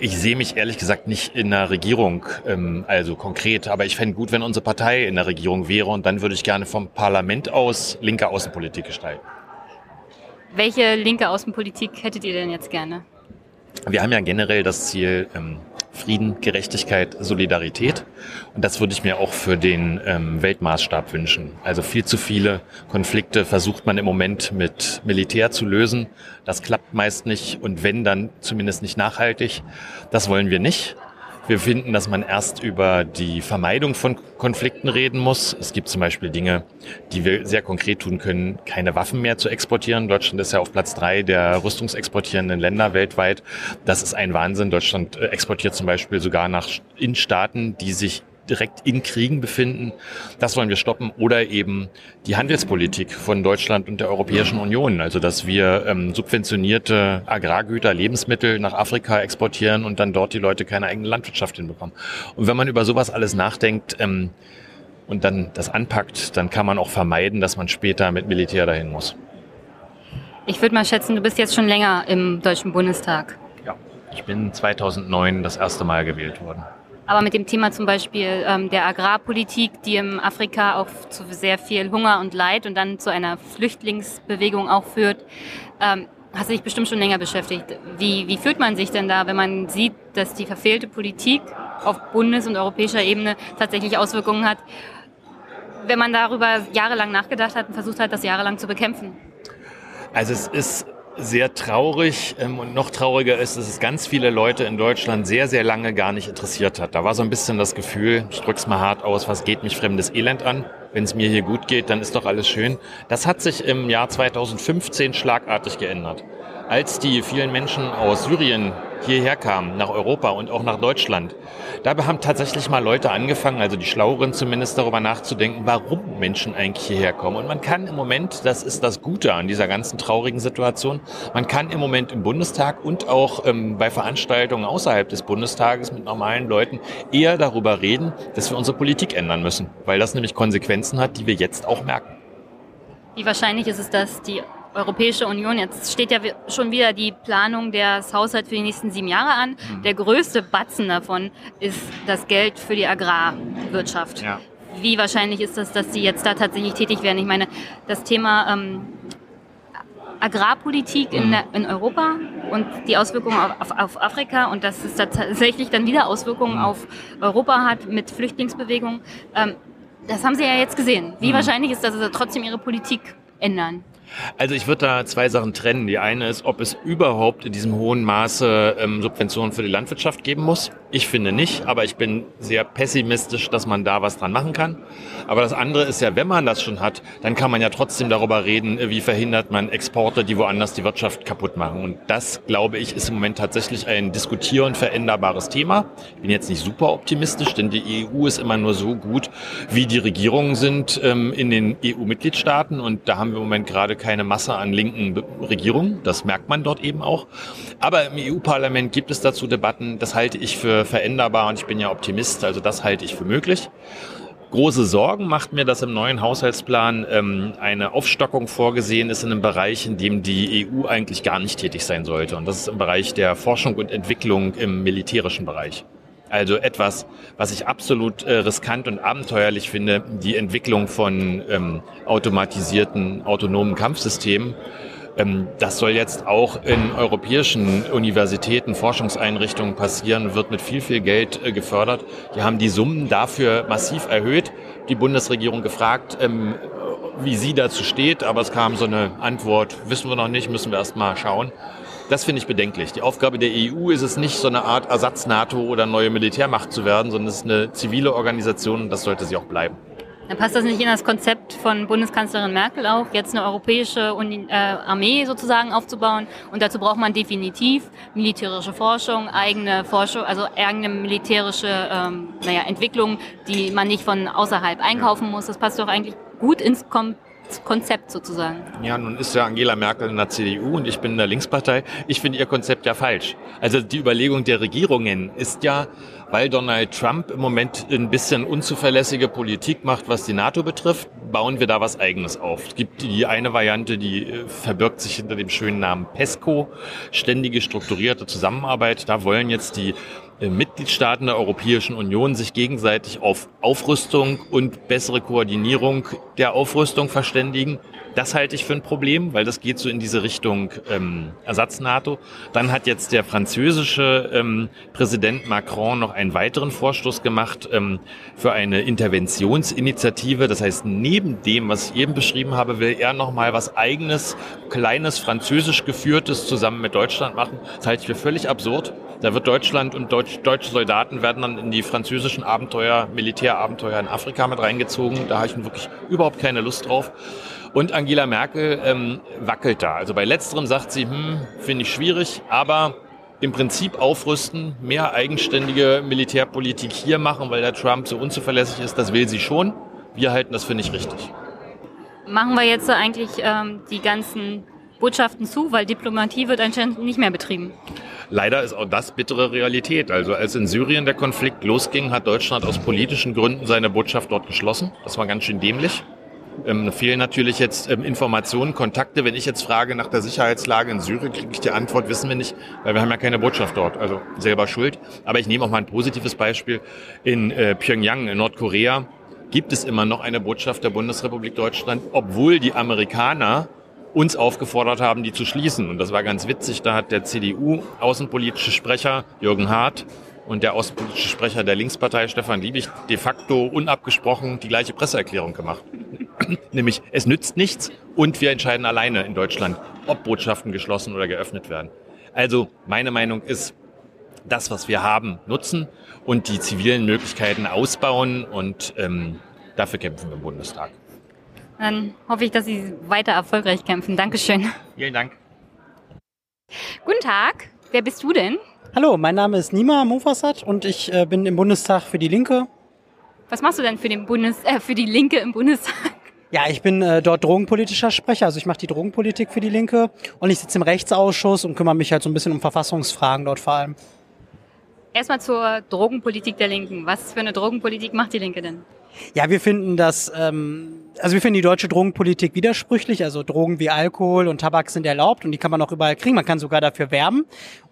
Ich sehe mich ehrlich gesagt nicht in der Regierung, ähm, also konkret, aber ich fände gut, wenn unsere Partei in der Regierung wäre und dann würde ich gerne vom Parlament aus linke Außenpolitik gestalten. Welche linke Außenpolitik hättet ihr denn jetzt gerne? Wir haben ja generell das Ziel, ähm, Frieden, Gerechtigkeit, Solidarität. Und das würde ich mir auch für den ähm, Weltmaßstab wünschen. Also viel zu viele Konflikte versucht man im Moment mit Militär zu lösen. Das klappt meist nicht und wenn, dann zumindest nicht nachhaltig. Das wollen wir nicht. Wir finden, dass man erst über die Vermeidung von Konflikten reden muss. Es gibt zum Beispiel Dinge, die wir sehr konkret tun können, keine Waffen mehr zu exportieren. Deutschland ist ja auf Platz drei der rüstungsexportierenden Länder weltweit. Das ist ein Wahnsinn. Deutschland äh, exportiert zum Beispiel sogar nach in Staaten, die sich direkt in Kriegen befinden. Das wollen wir stoppen. Oder eben die Handelspolitik von Deutschland und der Europäischen Union. Also dass wir ähm, subventionierte Agrargüter, Lebensmittel nach Afrika exportieren und dann dort die Leute keine eigene Landwirtschaft hinbekommen. Und wenn man über sowas alles nachdenkt, ähm, und dann das anpackt, dann kann man auch vermeiden, dass man später mit Militär dahin muss. Ich würde mal schätzen, du bist jetzt schon länger im Deutschen Bundestag. Ja, ich bin 2009 das erste Mal gewählt worden. Aber mit dem Thema zum Beispiel ähm, der Agrarpolitik, die in Afrika auch zu sehr viel Hunger und Leid und dann zu einer Flüchtlingsbewegung auch führt, ähm, hast du dich bestimmt schon länger beschäftigt. Wie, wie fühlt man sich denn da, wenn man sieht, dass die verfehlte Politik auf bundes- und europäischer Ebene tatsächlich Auswirkungen hat, wenn man darüber jahrelang nachgedacht hat und versucht hat, das jahrelang zu bekämpfen? Also es ist sehr traurig ähm, und noch trauriger ist, dass es ganz viele Leute in Deutschland sehr, sehr lange gar nicht interessiert hat. Da war so ein bisschen das Gefühl, ich drück's mal hart aus, was geht mich fremdes Elend an? Wenn es mir hier gut geht, dann ist doch alles schön. Das hat sich im Jahr 2015 schlagartig geändert. Als die vielen Menschen aus Syrien hierher kamen, nach Europa und auch nach Deutschland, da haben tatsächlich mal Leute angefangen, also die Schlaueren zumindest, darüber nachzudenken, warum Menschen eigentlich hierher kommen. Und man kann im Moment, das ist das Gute an dieser ganzen traurigen Situation, man kann im Moment im Bundestag und auch ähm, bei Veranstaltungen außerhalb des Bundestages mit normalen Leuten eher darüber reden, dass wir unsere Politik ändern müssen, weil das nämlich Konsequenzen hat, die wir jetzt auch merken. Wie wahrscheinlich ist es, dass die Europäische Union, jetzt steht ja schon wieder die Planung des Haushalts für die nächsten sieben Jahre an. Mhm. Der größte Batzen davon ist das Geld für die Agrarwirtschaft. Ja. Wie wahrscheinlich ist das, dass Sie jetzt da tatsächlich tätig werden? Ich meine, das Thema ähm, Agrarpolitik in, mhm. in, Europa und die Auswirkungen auf, auf, Afrika und dass es tatsächlich dann wieder Auswirkungen mhm. auf Europa hat mit Flüchtlingsbewegungen. Ähm, das haben Sie ja jetzt gesehen. Wie mhm. wahrscheinlich ist das, dass Sie trotzdem Ihre Politik ändern? Also ich würde da zwei Sachen trennen. Die eine ist, ob es überhaupt in diesem hohen Maße ähm, Subventionen für die Landwirtschaft geben muss. Ich finde nicht, aber ich bin sehr pessimistisch, dass man da was dran machen kann. Aber das andere ist ja, wenn man das schon hat, dann kann man ja trotzdem darüber reden, wie verhindert man Exporte, die woanders die Wirtschaft kaputt machen. Und das, glaube ich, ist im Moment tatsächlich ein diskutieren veränderbares Thema. Ich bin jetzt nicht super optimistisch, denn die EU ist immer nur so gut, wie die Regierungen sind ähm, in den EU-Mitgliedstaaten. Und da haben wir im Moment gerade keine Masse an linken Regierungen. Das merkt man dort eben auch. Aber im EU-Parlament gibt es dazu Debatten. Das halte ich für veränderbar und ich bin ja Optimist. Also das halte ich für möglich. Große Sorgen macht mir, dass im neuen Haushaltsplan ähm, eine Aufstockung vorgesehen ist in einem Bereich, in dem die EU eigentlich gar nicht tätig sein sollte. Und das ist im Bereich der Forschung und Entwicklung im militärischen Bereich. Also etwas, was ich absolut äh, riskant und abenteuerlich finde, die Entwicklung von ähm, automatisierten, autonomen Kampfsystemen. Ähm, das soll jetzt auch in europäischen Universitäten, Forschungseinrichtungen passieren, wird mit viel, viel Geld äh, gefördert. Die haben die Summen dafür massiv erhöht. Die Bundesregierung gefragt, ähm, wie sie dazu steht, aber es kam so eine Antwort, wissen wir noch nicht, müssen wir erst mal schauen. Das finde ich bedenklich. Die Aufgabe der EU ist es nicht, so eine Art Ersatz-NATO oder neue Militärmacht zu werden, sondern es ist eine zivile Organisation und das sollte sie auch bleiben. Dann passt das nicht in das Konzept von Bundeskanzlerin Merkel auch, jetzt eine europäische äh, Armee sozusagen aufzubauen. Und dazu braucht man definitiv militärische Forschung, eigene Forschung, also eigene militärische ähm, naja, Entwicklung, die man nicht von außerhalb einkaufen muss. Das passt doch eigentlich gut ins Kom Konzept sozusagen. Ja, nun ist ja Angela Merkel in der CDU und ich bin in der Linkspartei. Ich finde ihr Konzept ja falsch. Also die Überlegung der Regierungen ist ja, weil Donald Trump im Moment ein bisschen unzuverlässige Politik macht, was die NATO betrifft, bauen wir da was Eigenes auf. Es gibt die eine Variante, die äh, verbirgt sich hinter dem schönen Namen PESCO, ständige strukturierte Zusammenarbeit. Da wollen jetzt die Mitgliedstaaten der Europäischen Union sich gegenseitig auf Aufrüstung und bessere Koordinierung der Aufrüstung verständigen. Das halte ich für ein Problem, weil das geht so in diese Richtung ähm, Ersatz-NATO. Dann hat jetzt der französische ähm, Präsident Macron noch einen weiteren Vorstoß gemacht ähm, für eine Interventionsinitiative. Das heißt, neben dem, was ich eben beschrieben habe, will er noch mal was eigenes, kleines, französisch geführtes zusammen mit Deutschland machen. Das halte ich für völlig absurd. Da wird Deutschland und Deutsch, deutsche Soldaten werden dann in die französischen Abenteuer, Militärabenteuer in Afrika mit reingezogen. Da habe ich wirklich überhaupt keine Lust drauf. Und Angela Merkel ähm, wackelt da. Also bei letzterem sagt sie, hm, finde ich schwierig, aber im Prinzip aufrüsten, mehr eigenständige Militärpolitik hier machen, weil der Trump so unzuverlässig ist, das will sie schon. Wir halten das für nicht richtig. Machen wir jetzt eigentlich ähm, die ganzen Botschaften zu, weil Diplomatie wird anscheinend nicht mehr betrieben. Leider ist auch das bittere Realität. Also als in Syrien der Konflikt losging, hat Deutschland aus politischen Gründen seine Botschaft dort geschlossen. Das war ganz schön dämlich. Ähm, fehlen natürlich jetzt ähm, Informationen, Kontakte. Wenn ich jetzt frage nach der Sicherheitslage in Syrien, kriege ich die Antwort, wissen wir nicht, weil wir haben ja keine Botschaft dort. Also selber schuld. Aber ich nehme auch mal ein positives Beispiel. In äh, Pyongyang, in Nordkorea, gibt es immer noch eine Botschaft der Bundesrepublik Deutschland, obwohl die Amerikaner uns aufgefordert haben, die zu schließen. Und das war ganz witzig. Da hat der CDU-außenpolitische Sprecher Jürgen Hart und der außenpolitische Sprecher der Linkspartei Stefan Liebig de facto unabgesprochen die gleiche Presseerklärung gemacht. Nämlich, es nützt nichts und wir entscheiden alleine in Deutschland, ob Botschaften geschlossen oder geöffnet werden. Also meine Meinung ist, das, was wir haben, nutzen und die zivilen Möglichkeiten ausbauen und ähm, dafür kämpfen wir im Bundestag. Dann hoffe ich, dass Sie weiter erfolgreich kämpfen. Dankeschön. Vielen Dank. Guten Tag. Wer bist du denn? Hallo, mein Name ist Nima Mofassat und ich äh, bin im Bundestag für die Linke. Was machst du denn für, den Bundes äh, für die Linke im Bundestag? Ja, ich bin äh, dort drogenpolitischer Sprecher, also ich mache die Drogenpolitik für die Linke und ich sitze im Rechtsausschuss und kümmere mich halt so ein bisschen um Verfassungsfragen dort vor allem. Erstmal zur Drogenpolitik der Linken. Was für eine Drogenpolitik macht die Linke denn? Ja, wir finden das, ähm, also wir finden die deutsche Drogenpolitik widersprüchlich. Also Drogen wie Alkohol und Tabak sind erlaubt und die kann man auch überall kriegen. Man kann sogar dafür werben.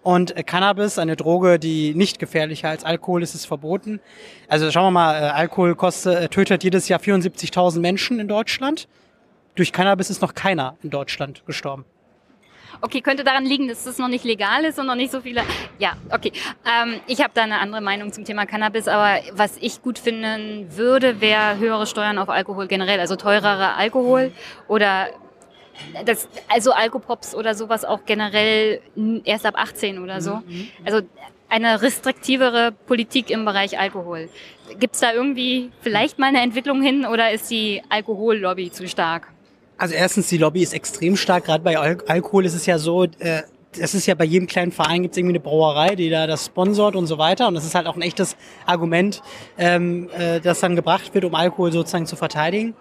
Und äh, Cannabis, eine Droge, die nicht gefährlicher als Alkohol ist, ist verboten. Also schauen wir mal, äh, Alkohol kostet, äh, tötet jedes Jahr 74.000 Menschen in Deutschland. Durch Cannabis ist noch keiner in Deutschland gestorben. Okay, könnte daran liegen, dass es noch nicht legal ist und noch nicht so viele. Ja, okay. Ähm, ich habe da eine andere Meinung zum Thema Cannabis, aber was ich gut finden würde, wäre höhere Steuern auf Alkohol generell, also teurerer Alkohol oder das, also Alkopops oder sowas auch generell erst ab 18 oder so. Mhm. Also eine restriktivere Politik im Bereich Alkohol. Gibt es da irgendwie vielleicht mal eine Entwicklung hin oder ist die Alkohollobby zu stark? Also erstens, die Lobby ist extrem stark. Gerade bei Al Alkohol ist es ja so, äh, es ist ja bei jedem kleinen Verein gibt es irgendwie eine Brauerei, die da das sponsort und so weiter. Und das ist halt auch ein echtes Argument, ähm, äh, das dann gebracht wird, um Alkohol sozusagen zu verteidigen.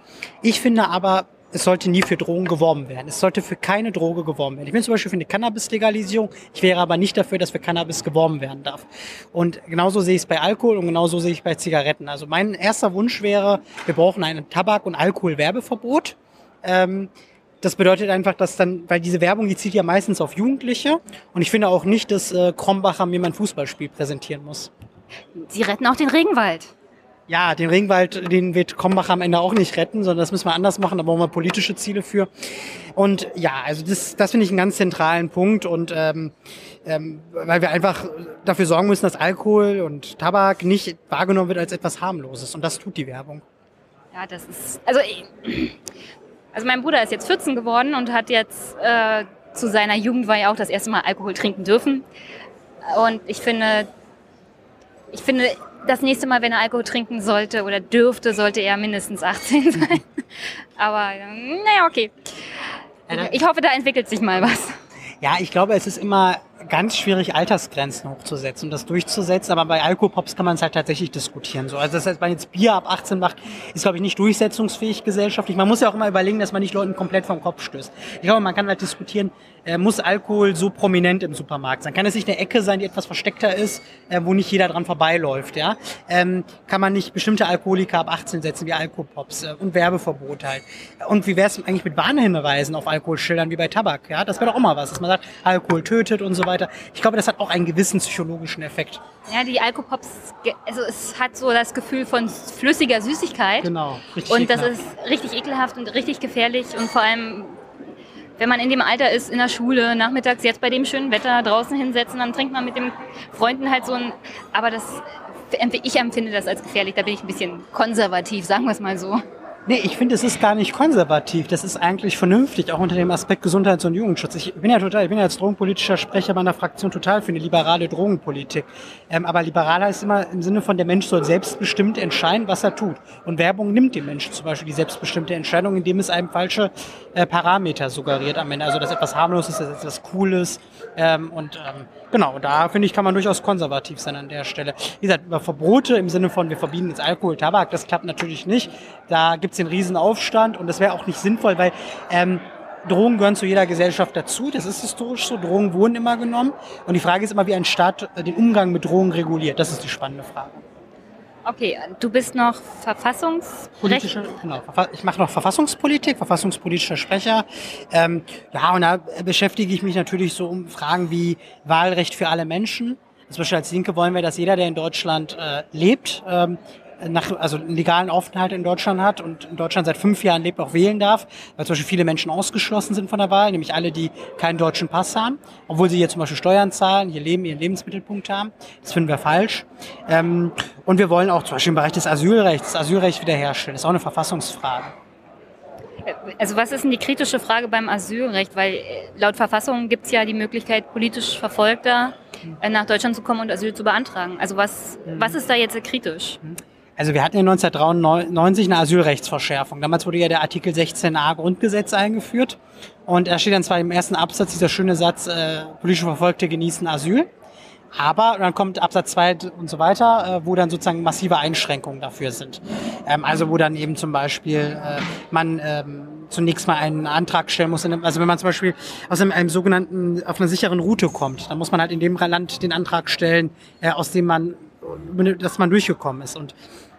Ich finde aber, es sollte nie für Drogen geworben werden. Es sollte für keine Droge geworben werden. Ich bin zum Beispiel für eine Cannabis-Legalisierung. Ich wäre aber nicht dafür, dass für Cannabis geworben werden darf. Und genauso sehe ich es bei Alkohol und genauso sehe ich bei Zigaretten. Also mein erster Wunsch wäre, wir brauchen ein Tabak- und Alkoholwerbeverbot. Ähm, das bedeutet einfach, dass dann, weil diese Werbung, die zielt ja meistens auf Jugendliche. Und ich finde auch nicht, dass äh, Krombacher mir mein Fußballspiel präsentieren muss. Sie retten auch den Regenwald. Ja, den Regenwald, den wird Krombacher am Ende auch nicht retten, sondern das müssen wir anders machen, da brauchen wir politische Ziele für. Und ja, also das, das finde ich einen ganz zentralen Punkt und ähm, ähm, weil wir einfach dafür sorgen müssen, dass Alkohol und Tabak nicht wahrgenommen wird als etwas harmloses und das tut die Werbung. Ja, das ist also also mein Bruder ist jetzt 14 geworden und hat jetzt äh, zu seiner Jugendweihe auch das erste Mal Alkohol trinken dürfen. Und ich finde, ich finde, das nächste Mal, wenn er Alkohol trinken sollte oder dürfte, sollte er mindestens 18 sein. Aber naja, okay. Ich hoffe, da entwickelt sich mal was. Ja, ich glaube, es ist immer ganz schwierig, Altersgrenzen hochzusetzen und das durchzusetzen. Aber bei Alkopops kann man es halt tatsächlich diskutieren. So, also das heißt, wenn man jetzt Bier ab 18 macht, ist glaube ich nicht durchsetzungsfähig gesellschaftlich. Man muss ja auch immer überlegen, dass man nicht Leuten komplett vom Kopf stößt. Ich glaube, man kann halt diskutieren, äh, muss Alkohol so prominent im Supermarkt sein? Kann es nicht eine Ecke sein, die etwas versteckter ist, äh, wo nicht jeder dran vorbeiläuft? Ja, ähm, kann man nicht bestimmte Alkoholiker ab 18 setzen wie Alkopops äh, und Werbeverbot halt? Und wie wäre es eigentlich mit Warnhinweisen auf Alkoholschildern wie bei Tabak? Ja, das wäre doch auch mal was, dass man sagt, Alkohol tötet und so weiter. Ich glaube, das hat auch einen gewissen psychologischen Effekt. Ja, die Alkopops, also es hat so das Gefühl von flüssiger Süßigkeit. Genau. Richtig und das ist richtig ekelhaft und richtig gefährlich und vor allem wenn man in dem Alter ist, in der Schule, nachmittags jetzt bei dem schönen Wetter draußen hinsetzen, dann trinkt man mit den Freunden halt so ein, aber das, ich empfinde das als gefährlich, da bin ich ein bisschen konservativ, sagen wir es mal so. Nee, ich finde, es ist gar nicht konservativ. Das ist eigentlich vernünftig, auch unter dem Aspekt Gesundheits- und Jugendschutz. Ich bin ja total, ich bin ja als drogenpolitischer Sprecher meiner Fraktion total für eine liberale Drogenpolitik. Ähm, aber liberal heißt immer im Sinne von, der Mensch soll selbstbestimmt entscheiden, was er tut. Und Werbung nimmt dem Menschen zum Beispiel die selbstbestimmte Entscheidung, indem es einem falsche äh, Parameter suggeriert am Ende. Also, dass etwas harmlos ist, dass etwas Cooles. Ähm, und ähm, genau, da finde ich, kann man durchaus konservativ sein an der Stelle. Wie gesagt, über Verbote im Sinne von, wir verbieten jetzt Alkohol, Tabak, das klappt natürlich nicht. Da gibt es den Riesenaufstand und das wäre auch nicht sinnvoll, weil ähm, Drogen gehören zu jeder Gesellschaft dazu. Das ist historisch so. Drogen wurden immer genommen. Und die Frage ist immer, wie ein Staat äh, den Umgang mit Drogen reguliert. Das ist die spannende Frage. Okay, du bist noch Verfassungspolitischer. Genau, ich mache noch Verfassungspolitik, verfassungspolitischer Sprecher. Ähm, ja, und da beschäftige ich mich natürlich so um Fragen wie Wahlrecht für alle Menschen. Zum Beispiel als Linke wollen wir, dass jeder, der in Deutschland äh, lebt, ähm, nach, also einen legalen Aufenthalt in Deutschland hat und in Deutschland seit fünf Jahren lebt, auch wählen darf, weil zum Beispiel viele Menschen ausgeschlossen sind von der Wahl, nämlich alle, die keinen deutschen Pass haben, obwohl sie hier zum Beispiel Steuern zahlen, hier leben, ihren Lebensmittelpunkt haben. Das finden wir falsch. Ähm, und wir wollen auch zum Beispiel im Bereich des Asylrechts, das Asylrecht wiederherstellen. Das ist auch eine Verfassungsfrage. Also was ist denn die kritische Frage beim Asylrecht? Weil äh, laut Verfassung gibt es ja die Möglichkeit, politisch Verfolgter äh, nach Deutschland zu kommen und Asyl zu beantragen. Also was, mhm. was ist da jetzt kritisch? Also wir hatten ja 1993 eine Asylrechtsverschärfung. Damals wurde ja der Artikel 16a Grundgesetz eingeführt. Und da steht dann zwar im ersten Absatz dieser schöne Satz, äh, politische Verfolgte genießen Asyl. Aber dann kommt Absatz 2 und so weiter, äh, wo dann sozusagen massive Einschränkungen dafür sind. Ähm, also wo dann eben zum Beispiel äh, man ähm, zunächst mal einen Antrag stellen muss. Also wenn man zum Beispiel aus einem, einem sogenannten, auf einer sicheren Route kommt, dann muss man halt in dem Land den Antrag stellen, äh, aus dem man, dass man durchgekommen ist. Und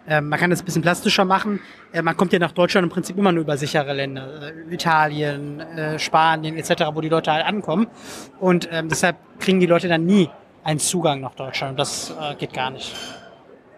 ähm, man kann das ein bisschen plastischer machen. Äh, man kommt ja nach Deutschland im Prinzip immer nur über sichere Länder. Äh, Italien, äh, Spanien etc., wo die Leute halt ankommen. Und ähm, deshalb kriegen die Leute dann nie einen Zugang nach Deutschland. Und das äh, geht gar nicht.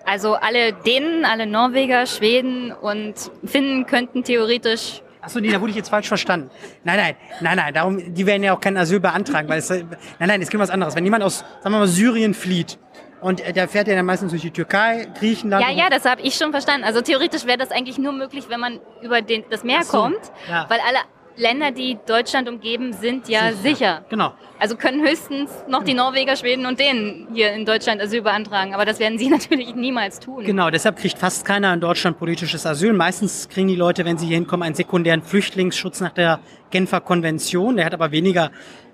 Also alle Dänen, alle Norweger, Schweden und Finnen könnten theoretisch Achso, nee, da wurde ich jetzt falsch verstanden. Nein, nein, nein, nein, darum, die werden ja auch kein Asyl beantragen, weil es, nein, nein, es geht um was anderes. Wenn jemand aus, sagen wir mal, Syrien flieht und der fährt ja dann meistens durch die Türkei, Griechenland. Ja, ja, das habe ich schon verstanden. Also theoretisch wäre das eigentlich nur möglich, wenn man über den, das Meer so, kommt, ja. weil alle Länder, die Deutschland umgeben, sind ja sicher. sicher. Genau. Also können höchstens noch die Norweger, Schweden und Dänen hier in Deutschland Asyl beantragen. Aber das werden sie natürlich niemals tun. Genau, deshalb kriegt fast keiner in Deutschland politisches Asyl. Meistens kriegen die Leute, wenn sie hier hinkommen, einen sekundären Flüchtlingsschutz nach der Genfer Konvention. Der hat aber weniger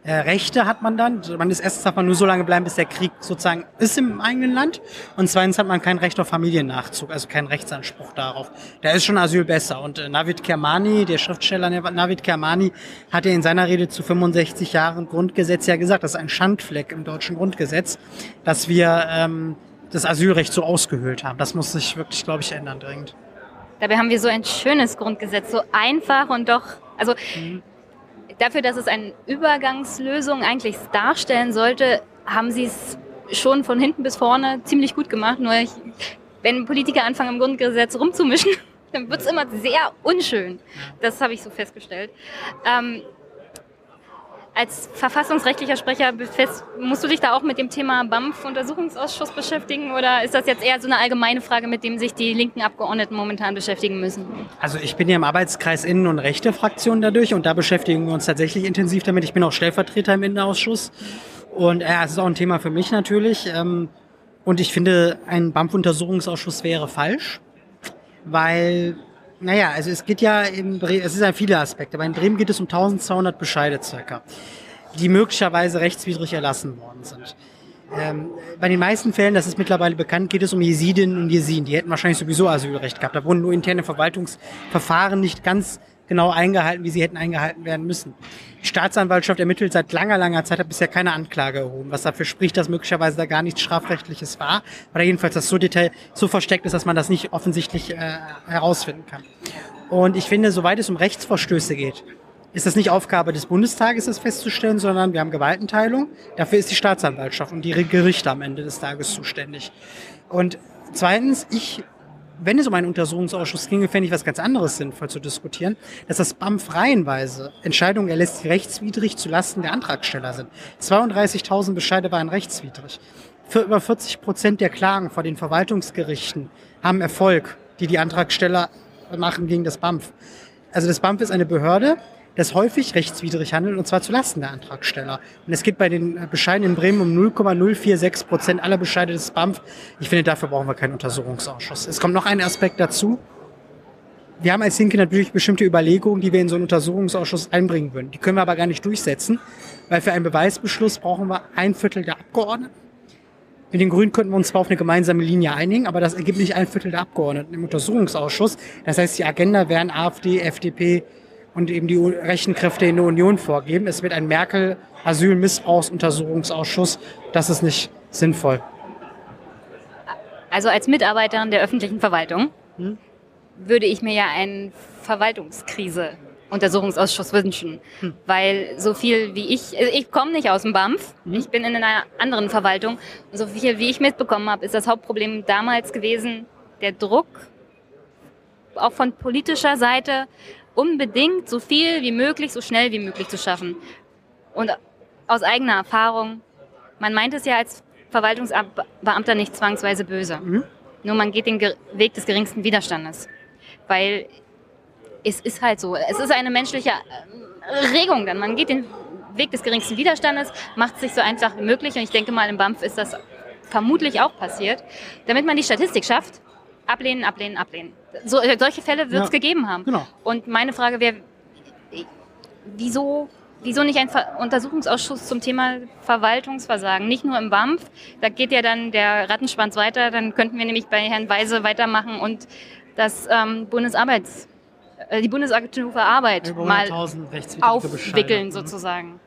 äh, Rechte hat man dann. Man ist erstens darf man nur so lange bleiben, bis der Krieg sozusagen ist im eigenen Land. Und zweitens hat man kein Recht auf Familiennachzug, also keinen Rechtsanspruch darauf. Da ist schon Asyl besser. Und äh, Navid Kermani, der Schriftsteller Navid Kermani, hat ja in seiner Rede zu 65 Jahren Grundgesetz ja gesagt, das ist ein Schandfleck im deutschen Grundgesetz, dass wir ähm, das Asylrecht so ausgehöhlt haben. Das muss sich wirklich, glaube ich, ändern dringend. Dabei haben wir so ein schönes Grundgesetz, so einfach und doch, also mhm dafür, dass es eine Übergangslösung eigentlich darstellen sollte, haben sie es schon von hinten bis vorne ziemlich gut gemacht. Nur ich, wenn Politiker anfangen, im Grundgesetz rumzumischen, dann wird es immer sehr unschön. Das habe ich so festgestellt. Ähm, als verfassungsrechtlicher Sprecher musst du dich da auch mit dem Thema BAMF-Untersuchungsausschuss beschäftigen oder ist das jetzt eher so eine allgemeine Frage, mit dem sich die linken Abgeordneten momentan beschäftigen müssen? Also ich bin ja im Arbeitskreis Innen- und Rechte-Fraktion dadurch und da beschäftigen wir uns tatsächlich intensiv damit. Ich bin auch Stellvertreter im Innenausschuss und ja, es ist auch ein Thema für mich natürlich. Ähm, und ich finde, ein BAMF-Untersuchungsausschuss wäre falsch, weil naja, also es geht ja in Bremen, es ist ja viele Aspekte, aber in Bremen geht es um 1200 Bescheide circa, die möglicherweise rechtswidrig erlassen worden sind. Ähm, bei den meisten Fällen, das ist mittlerweile bekannt, geht es um Jesidinnen und Jesiden. Die hätten wahrscheinlich sowieso Asylrecht gehabt. Da wurden nur interne Verwaltungsverfahren nicht ganz genau eingehalten, wie sie hätten eingehalten werden müssen. Die Staatsanwaltschaft ermittelt seit langer, langer Zeit, hat bisher keine Anklage erhoben, was dafür spricht, dass möglicherweise da gar nichts Strafrechtliches war, oder jedenfalls das so detail, so versteckt ist, dass man das nicht offensichtlich äh, herausfinden kann. Und ich finde, soweit es um Rechtsverstöße geht, ist das nicht Aufgabe des Bundestages, das festzustellen, sondern wir haben Gewaltenteilung. Dafür ist die Staatsanwaltschaft und die Gerichte am Ende des Tages zuständig. Und zweitens, ich wenn es um einen Untersuchungsausschuss ginge, fände ich was ganz anderes sinnvoll zu diskutieren, dass das BAMF reihenweise Entscheidungen erlässt, die rechtswidrig zulasten der Antragsteller sind. 32.000 Bescheide waren rechtswidrig. Für über 40 Prozent der Klagen vor den Verwaltungsgerichten haben Erfolg, die die Antragsteller machen gegen das BAMF. Also das BAMF ist eine Behörde, das häufig rechtswidrig handelt und zwar zulasten der Antragsteller. Und es geht bei den Bescheiden in Bremen um 0,046 Prozent aller Bescheide des BAMF. Ich finde, dafür brauchen wir keinen Untersuchungsausschuss. Es kommt noch ein Aspekt dazu. Wir haben als Linke natürlich bestimmte Überlegungen, die wir in so einen Untersuchungsausschuss einbringen würden. Die können wir aber gar nicht durchsetzen, weil für einen Beweisbeschluss brauchen wir ein Viertel der Abgeordneten. Mit den Grünen könnten wir uns zwar auf eine gemeinsame Linie einigen, aber das ergibt nicht ein Viertel der Abgeordneten im Untersuchungsausschuss. Das heißt, die Agenda wären AfD, FDP, und eben die rechten Kräfte in der Union vorgeben. Es wird ein Merkel-Asylmissbrauchsuntersuchungsausschuss. Das ist nicht sinnvoll. Also als Mitarbeiterin der öffentlichen Verwaltung hm? würde ich mir ja einen Verwaltungskrise Untersuchungsausschuss wünschen, hm. weil so viel wie ich, also ich komme nicht aus dem BAMF, hm. ich bin in einer anderen Verwaltung und so viel wie ich mitbekommen habe, ist das Hauptproblem damals gewesen der Druck, auch von politischer Seite unbedingt so viel wie möglich, so schnell wie möglich zu schaffen. Und aus eigener Erfahrung, man meint es ja als Verwaltungsbeamter nicht zwangsweise böse. Mhm. Nur man geht den Weg des geringsten Widerstandes. Weil es ist halt so. Es ist eine menschliche äh, Regung dann. Man geht den Weg des geringsten Widerstandes, macht es sich so einfach wie möglich. Und ich denke mal, im BAMF ist das vermutlich auch passiert. Damit man die Statistik schafft, ablehnen, ablehnen, ablehnen. So, äh, solche Fälle wird es ja, gegeben haben. Genau. Und meine Frage wäre, wieso, wieso nicht ein Ver Untersuchungsausschuss zum Thema Verwaltungsversagen? Nicht nur im BAMF, da geht ja dann der Rattenschwanz weiter, dann könnten wir nämlich bei Herrn Weise weitermachen und das ähm, Bundesarbeits, äh, die Bundesagentur für Arbeit mal aufwickeln sozusagen.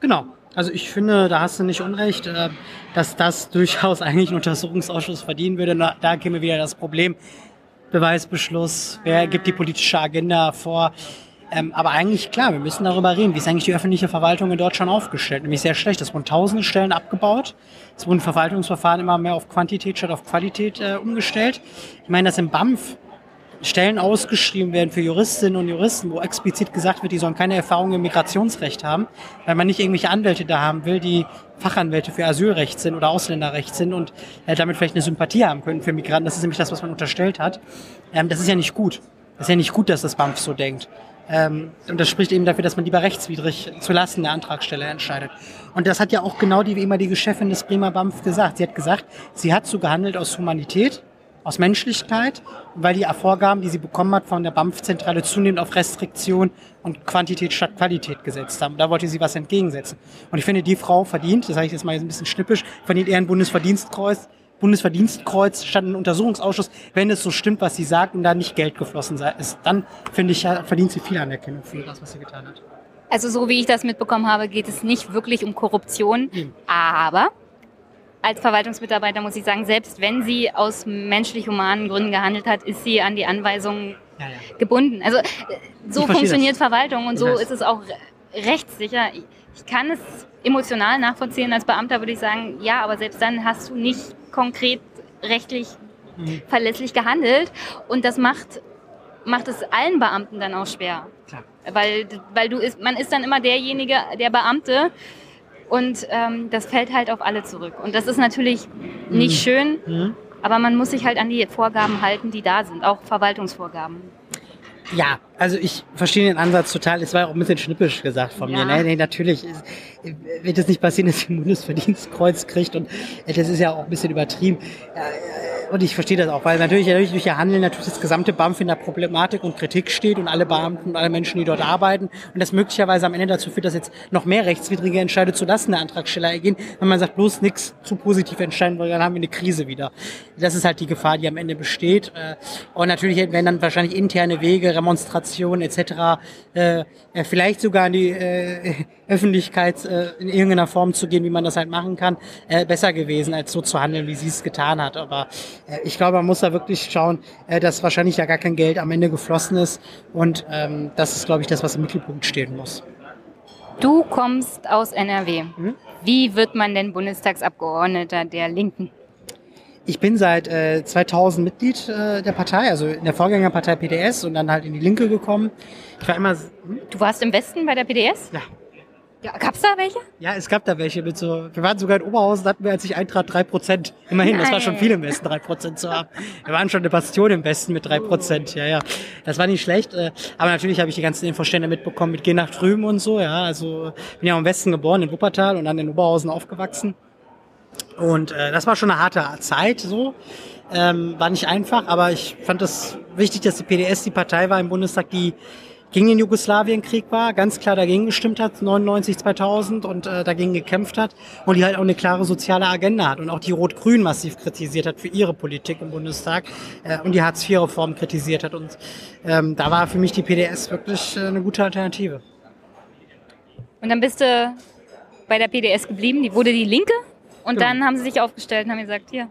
Genau. Also ich finde, da hast du nicht unrecht, äh, dass das durchaus eigentlich ein Untersuchungsausschuss verdienen würde. Da käme wieder das Problem, Beweisbeschluss, wer gibt die politische Agenda vor. Ähm, aber eigentlich klar, wir müssen darüber reden, wie ist eigentlich die öffentliche Verwaltung in Deutschland aufgestellt. Nämlich sehr schlecht. Es wurden tausende Stellen abgebaut. Es wurden Verwaltungsverfahren immer mehr auf Quantität statt auf Qualität äh, umgestellt. Ich meine, dass im BAMF Stellen ausgeschrieben werden für Juristinnen und Juristen, wo explizit gesagt wird, die sollen keine Erfahrung im Migrationsrecht haben, weil man nicht irgendwelche Anwälte da haben will, die Fachanwälte für Asylrecht sind oder Ausländerrecht sind und äh, damit vielleicht eine Sympathie haben können für Migranten. Das ist nämlich das, was man unterstellt hat. Ähm, das ist ja nicht gut. Das ist ja nicht gut, dass das BAMF so denkt. Ähm, und das spricht eben dafür, dass man lieber rechtswidrig zulassen der Antragsteller entscheidet. Und das hat ja auch genau die wie immer die Chefin des Bremer BAMF gesagt. Sie hat gesagt, sie hat so gehandelt aus Humanität, aus Menschlichkeit, weil die Vorgaben, die sie bekommen hat von der BAMF-Zentrale, zunehmend auf Restriktion und Quantität statt Qualität gesetzt haben. Da wollte sie was entgegensetzen. Und ich finde, die Frau verdient, das sage ich jetzt mal ein bisschen schnippisch, verdient eher ein Bundesverdienstkreuz, Bundesverdienstkreuz statt ein Untersuchungsausschuss, wenn es so stimmt, was sie sagt und da nicht Geld geflossen ist. Dann finde ich, verdient sie viel Anerkennung für das, was sie getan hat. Also so wie ich das mitbekommen habe, geht es nicht wirklich um Korruption, aber als Verwaltungsmitarbeiter muss ich sagen, selbst wenn sie aus menschlich-humanen Gründen gehandelt hat, ist sie an die Anweisungen ja, ja. gebunden. Also so funktioniert das. Verwaltung und so ist es auch rechtssicher. Ich kann es emotional nachvollziehen. Als Beamter würde ich sagen, ja, aber selbst dann hast du nicht konkret rechtlich mhm. verlässlich gehandelt. Und das macht, macht es allen Beamten dann auch schwer. Klar. Weil, weil du ist, man ist dann immer derjenige, der Beamte, und ähm, das fällt halt auf alle zurück. Und das ist natürlich nicht mhm. schön, mhm. aber man muss sich halt an die Vorgaben halten, die da sind, auch Verwaltungsvorgaben. Ja, also ich verstehe den Ansatz total. Es war auch ein bisschen schnippisch gesagt von ja. mir. Nee, nee, natürlich ist, wird es nicht passieren, dass sie ein Bundesverdienstkreuz kriegt und das ist ja auch ein bisschen übertrieben. Und ich verstehe das auch, weil natürlich, natürlich durch ihr Handeln natürlich das gesamte BAMF in der Problematik und Kritik steht und alle Beamten und alle Menschen, die dort arbeiten. Und das möglicherweise am Ende dazu führt, dass jetzt noch mehr rechtswidrige Entscheide zulasten der Antragsteller ergehen, wenn man sagt, bloß nichts zu positiv entscheiden, weil dann haben wir eine Krise wieder. Das ist halt die Gefahr, die am Ende besteht. Äh, und natürlich werden dann wahrscheinlich interne Wege, Remonstrationen etc., äh, vielleicht sogar in die äh, Öffentlichkeit in irgendeiner Form zu gehen, wie man das halt machen kann, besser gewesen, als so zu handeln, wie sie es getan hat. Aber äh, ich glaube, man muss da wirklich schauen, äh, dass wahrscheinlich ja gar kein Geld am Ende geflossen ist. Und ähm, das ist, glaube ich, das, was im Mittelpunkt stehen muss. Du kommst aus NRW. Hm? Wie wird man denn Bundestagsabgeordneter der Linken? Ich bin seit äh, 2000 Mitglied äh, der Partei, also in der Vorgängerpartei PDS und dann halt in die Linke gekommen. Ich war immer. Hm? Du warst im Westen bei der PDS? Ja. Ja, gab's da welche? Ja, es gab da welche mit so. Wir waren sogar in Oberhausen, hatten wir, als ich eintrat, drei Prozent. Immerhin, Nein. das war schon viel im Westen, drei Prozent zu haben. Wir waren schon eine Bastion im Westen mit drei Prozent. Ja, ja. Das war nicht schlecht. Äh, aber natürlich habe ich die ganzen Infostände mitbekommen mit Geh nach drüben und so. Ja, also bin ja im Westen geboren, in Wuppertal und dann in Oberhausen aufgewachsen. Und äh, das war schon eine harte Zeit so. Ähm, war nicht einfach, aber ich fand es wichtig, dass die PDS die Partei war im Bundestag, die gegen den Jugoslawienkrieg war, ganz klar dagegen gestimmt hat, 99, 2000 und äh, dagegen gekämpft hat und die halt auch eine klare soziale Agenda hat und auch die Rot-Grün massiv kritisiert hat für ihre Politik im Bundestag äh, und die Hartz-IV-Reform kritisiert hat und ähm, da war für mich die PDS wirklich äh, eine gute Alternative. Und dann bist du bei der PDS geblieben, die wurde die Linke und genau. dann haben sie sich aufgestellt und haben gesagt, hier,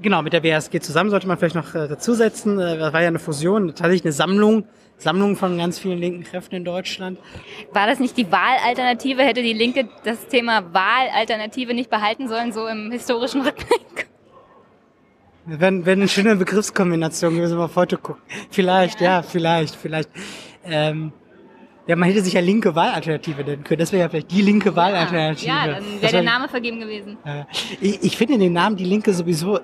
Genau, mit der WSG zusammen sollte man vielleicht noch äh, dazusetzen. Äh, das war ja eine Fusion, tatsächlich eine Sammlung Sammlung von ganz vielen linken Kräften in Deutschland. War das nicht die Wahlalternative? Hätte die Linke das Thema Wahlalternative nicht behalten sollen, so im historischen Rückblick? Wenn, wenn eine schöne Begriffskombination gewesen, wir auf heute gucken. Vielleicht, ja, ja vielleicht, vielleicht. Ähm, ja, man hätte sich ja linke Wahlalternative nennen können. Das wäre ja vielleicht die linke Wahlalternative. Ja, ja dann wäre der Name vergeben gewesen. Äh, ich, ich finde den Namen Die Linke sowieso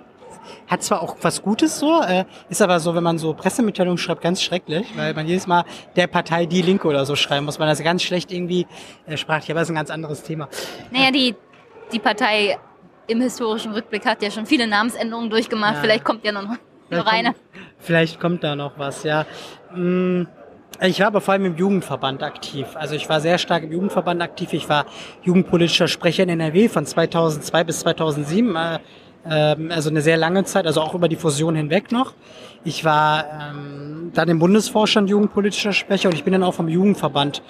hat zwar auch was Gutes so, äh, ist aber so, wenn man so Pressemitteilungen schreibt, ganz schrecklich, weil man jedes Mal der Partei Die Linke oder so schreiben muss, man das ganz schlecht irgendwie äh, sprachlich, aber das ist ein ganz anderes Thema. Naja, die, die Partei im historischen Rückblick hat ja schon viele Namensänderungen durchgemacht, ja. vielleicht kommt ja noch, noch eine. Vielleicht kommt da noch was, ja. Hm. Ich war aber vor allem im Jugendverband aktiv. Also ich war sehr stark im Jugendverband aktiv. Ich war jugendpolitischer Sprecher in NRW von 2002 bis 2007. Ähm, also eine sehr lange Zeit, also auch über die Fusion hinweg noch. Ich war ähm, dann im Bundesvorstand jugendpolitischer Sprecher und ich bin dann auch vom Jugendverband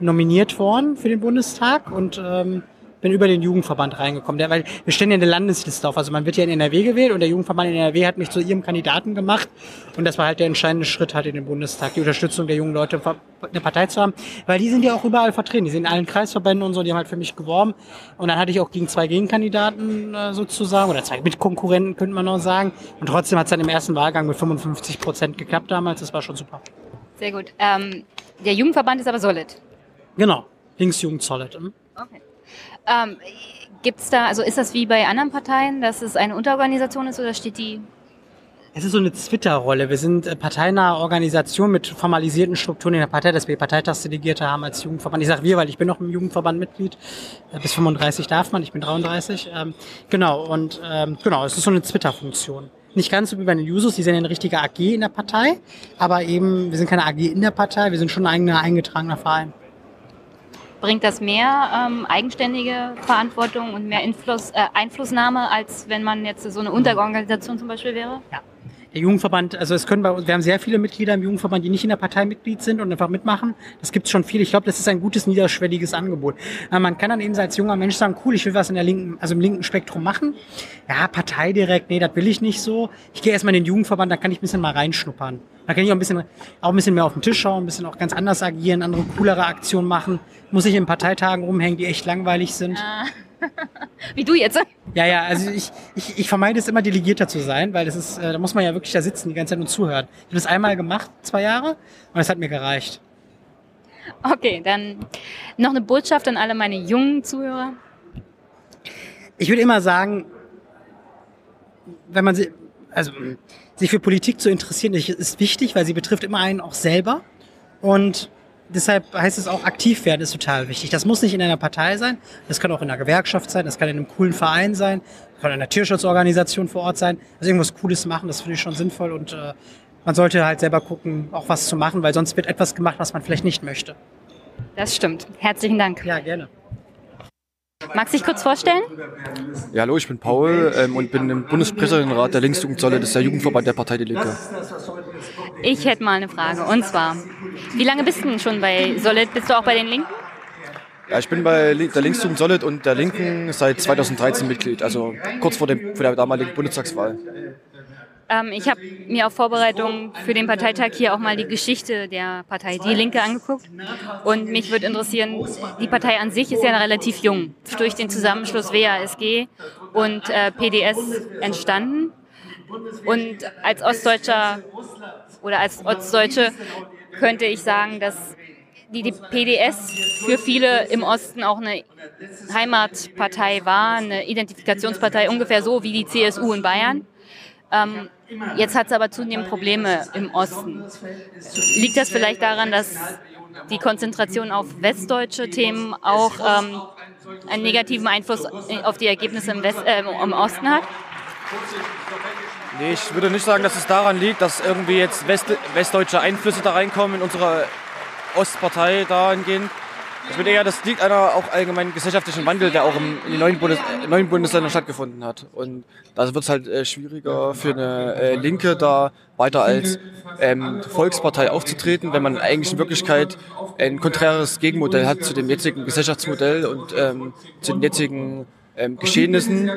nominiert worden für den Bundestag und ähm, bin über den Jugendverband reingekommen. Der, weil wir stellen ja eine Landesliste auf. Also man wird ja in NRW gewählt und der Jugendverband in NRW hat mich zu ihrem Kandidaten gemacht. Und das war halt der entscheidende Schritt halt in den Bundestag, die Unterstützung der jungen Leute eine Partei zu haben. Weil die sind ja auch überall vertreten. Die sind in allen Kreisverbänden und so, die haben halt für mich geworben. Und dann hatte ich auch gegen zwei Gegenkandidaten äh, sozusagen, oder zwei Mitkonkurrenten, könnte man noch sagen. Und trotzdem hat es dann im ersten Wahlgang mit 55 Prozent geklappt damals. Das war schon super. Sehr gut. Ähm, der Jugendverband ist aber solid. Genau. Linksjugend solid. Hm? Okay. Ähm, Gibt es da, also ist das wie bei anderen Parteien, dass es eine Unterorganisation ist oder steht die Es ist so eine Twitter-Rolle. Wir sind äh, parteinahe Organisation mit formalisierten Strukturen in der Partei, dass wir Parteitagsdelegierte haben als Jugendverband. Ich sage wir, weil ich bin noch im Jugendverband Mitglied. Äh, bis 35 darf man, ich bin 33. Ähm, genau, und ähm, genau, es ist so eine Twitter-Funktion. Nicht ganz so wie bei den Jusos, die sind eine richtige AG in der Partei, aber eben, wir sind keine AG in der Partei, wir sind schon ein eigener eingetragener Verein. Bringt das mehr ähm, eigenständige Verantwortung und mehr Einfluss, äh, Einflussnahme, als wenn man jetzt so eine Unterorganisation zum Beispiel wäre? Ja der Jugendverband, also es können bei uns, wir haben sehr viele Mitglieder im Jugendverband, die nicht in der Partei Mitglied sind und einfach mitmachen. Das gibt es schon viel. Ich glaube, das ist ein gutes niederschwelliges Angebot. Aber man kann dann eben als junger Mensch sagen, cool, ich will was in der linken, also im linken Spektrum machen. Ja, Partei direkt, nee, das will ich nicht so. Ich gehe erstmal in den Jugendverband, da kann ich ein bisschen mal reinschnuppern. Da kann ich auch ein bisschen, auch ein bisschen mehr auf den Tisch schauen, ein bisschen auch ganz anders agieren, andere coolere Aktionen machen. Muss ich in Parteitagen rumhängen, die echt langweilig sind. Ah. Wie du jetzt? Ja, ja, also ich, ich, ich vermeide es immer, Delegierter zu sein, weil das ist, äh, da muss man ja wirklich da sitzen die ganze Zeit und zuhören. Ich habe das einmal gemacht, zwei Jahre, und es hat mir gereicht. Okay, dann noch eine Botschaft an alle meine jungen Zuhörer. Ich würde immer sagen, wenn man sich, also sich für Politik zu interessieren, ist wichtig, weil sie betrifft immer einen auch selber. Und deshalb heißt es auch, aktiv werden ist total wichtig. Das muss nicht in einer Partei sein, das kann auch in einer Gewerkschaft sein, das kann in einem coolen Verein sein, das kann in einer Tierschutzorganisation vor Ort sein. Also irgendwas Cooles machen, das finde ich schon sinnvoll und äh, man sollte halt selber gucken, auch was zu machen, weil sonst wird etwas gemacht, was man vielleicht nicht möchte. Das stimmt. Herzlichen Dank. Ja, gerne. Magst du dich kurz vorstellen? Ja, hallo, ich bin Paul ähm, und bin im Bundespräsidentenrat der Linksjugendsäule des der Jugendverband der Partei Die Linke. Ich hätte mal eine Frage und zwar, wie lange bist du denn schon bei Solid? Bist du auch bei den Linken? Ja, ich bin bei der Linksjugend Solid und der Linken seit 2013 Mitglied, also kurz vor, dem, vor der damaligen Bundestagswahl. Ähm, ich habe mir auf Vorbereitung für den Parteitag hier auch mal die Geschichte der Partei Die Linke angeguckt. Und mich würde interessieren, die Partei an sich ist ja relativ jung, durch den Zusammenschluss WASG und äh, PDS entstanden. Und als Ostdeutscher oder als Ostdeutsche könnte ich sagen, dass die, die PDS für viele im Osten auch eine Heimatpartei war, eine Identifikationspartei, ungefähr so wie die CSU in Bayern. Ähm, jetzt hat es aber zunehmend Probleme im Osten. Liegt das vielleicht daran, dass die Konzentration auf westdeutsche Themen auch ähm, einen negativen Einfluss auf die Ergebnisse im, West, äh, im Osten hat? Nee, ich würde nicht sagen, dass es daran liegt, dass irgendwie jetzt West, westdeutsche Einflüsse da reinkommen in unsere Ostpartei dahingehend. Ich würde eher, das liegt einer auch allgemeinen gesellschaftlichen Wandel, der auch im, in den neuen, Bundes, neuen Bundesländern stattgefunden hat. Und da wird es halt äh, schwieriger für eine äh, Linke da weiter als ähm, Volkspartei aufzutreten, wenn man eigentlich in Wirklichkeit ein konträres Gegenmodell hat zu dem jetzigen Gesellschaftsmodell und ähm, zu den jetzigen ähm, Geschehnissen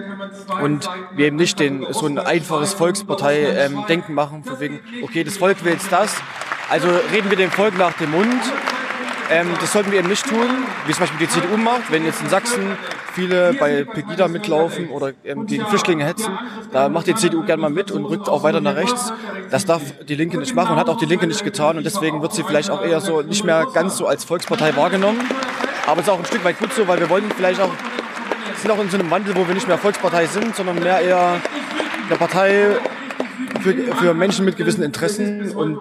und wir eben nicht den, so ein einfaches Volkspartei-Denken ähm, machen, von wegen, okay, das Volk will jetzt das, also reden wir dem Volk nach dem Mund ähm, das sollten wir eben nicht tun, wie zum Beispiel die CDU macht. Wenn jetzt in Sachsen viele bei Pegida mitlaufen oder ähm, gegen Flüchtlinge hetzen, da macht die CDU gerne mal mit und rückt auch weiter nach rechts. Das darf die Linke nicht machen und hat auch die Linke nicht getan. Und deswegen wird sie vielleicht auch eher so nicht mehr ganz so als Volkspartei wahrgenommen. Aber es ist auch ein Stück weit gut so, weil wir wollen vielleicht auch, sind auch in so einem Wandel, wo wir nicht mehr Volkspartei sind, sondern mehr eher eine Partei für, für Menschen mit gewissen Interessen und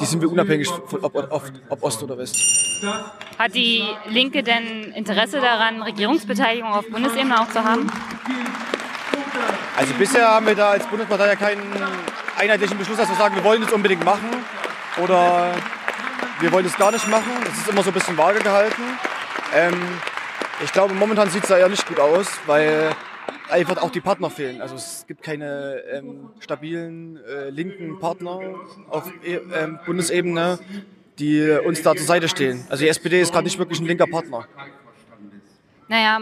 die sind wir unabhängig von ob, ob, ob Ost oder West. Hat die Linke denn Interesse daran, Regierungsbeteiligung auf Bundesebene auch zu haben? Also bisher haben wir da als Bundespartei ja keinen einheitlichen Beschluss, dass wir sagen, wir wollen es unbedingt machen oder wir wollen es gar nicht machen. Das ist immer so ein bisschen vage gehalten. Ähm, ich glaube, momentan sieht es da eher nicht gut aus, weil einfach auch die Partner fehlen. Also es gibt keine ähm, stabilen äh, linken Partner auf e ähm, Bundesebene, die uns da zur Seite stehen. Also die SPD ist gerade nicht wirklich ein linker Partner. Naja,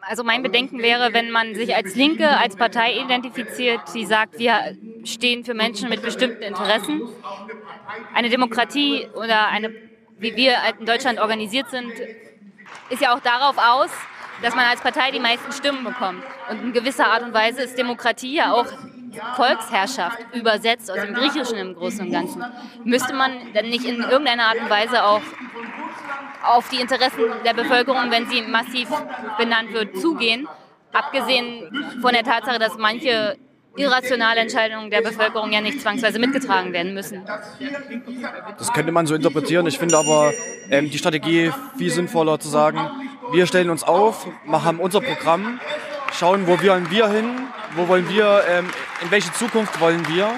also mein Bedenken wäre, wenn man sich als Linke, als Partei identifiziert, die sagt, wir stehen für Menschen mit bestimmten Interessen. Eine Demokratie oder eine, wie wir in Deutschland organisiert sind, ist ja auch darauf aus, dass man als Partei die meisten Stimmen bekommt. Und in gewisser Art und Weise ist Demokratie ja auch Volksherrschaft übersetzt aus dem Griechischen im Großen und Ganzen. Müsste man dann nicht in irgendeiner Art und Weise auch auf die Interessen der Bevölkerung, wenn sie massiv benannt wird, zugehen? Abgesehen von der Tatsache, dass manche irrationale Entscheidungen der Bevölkerung ja nicht zwangsweise mitgetragen werden müssen. Das könnte man so interpretieren. Ich finde aber ähm, die Strategie viel sinnvoller zu sagen, wir stellen uns auf, haben unser Programm, schauen, wo wollen wir hin, wo wollen wir, ähm, in welche Zukunft wollen wir,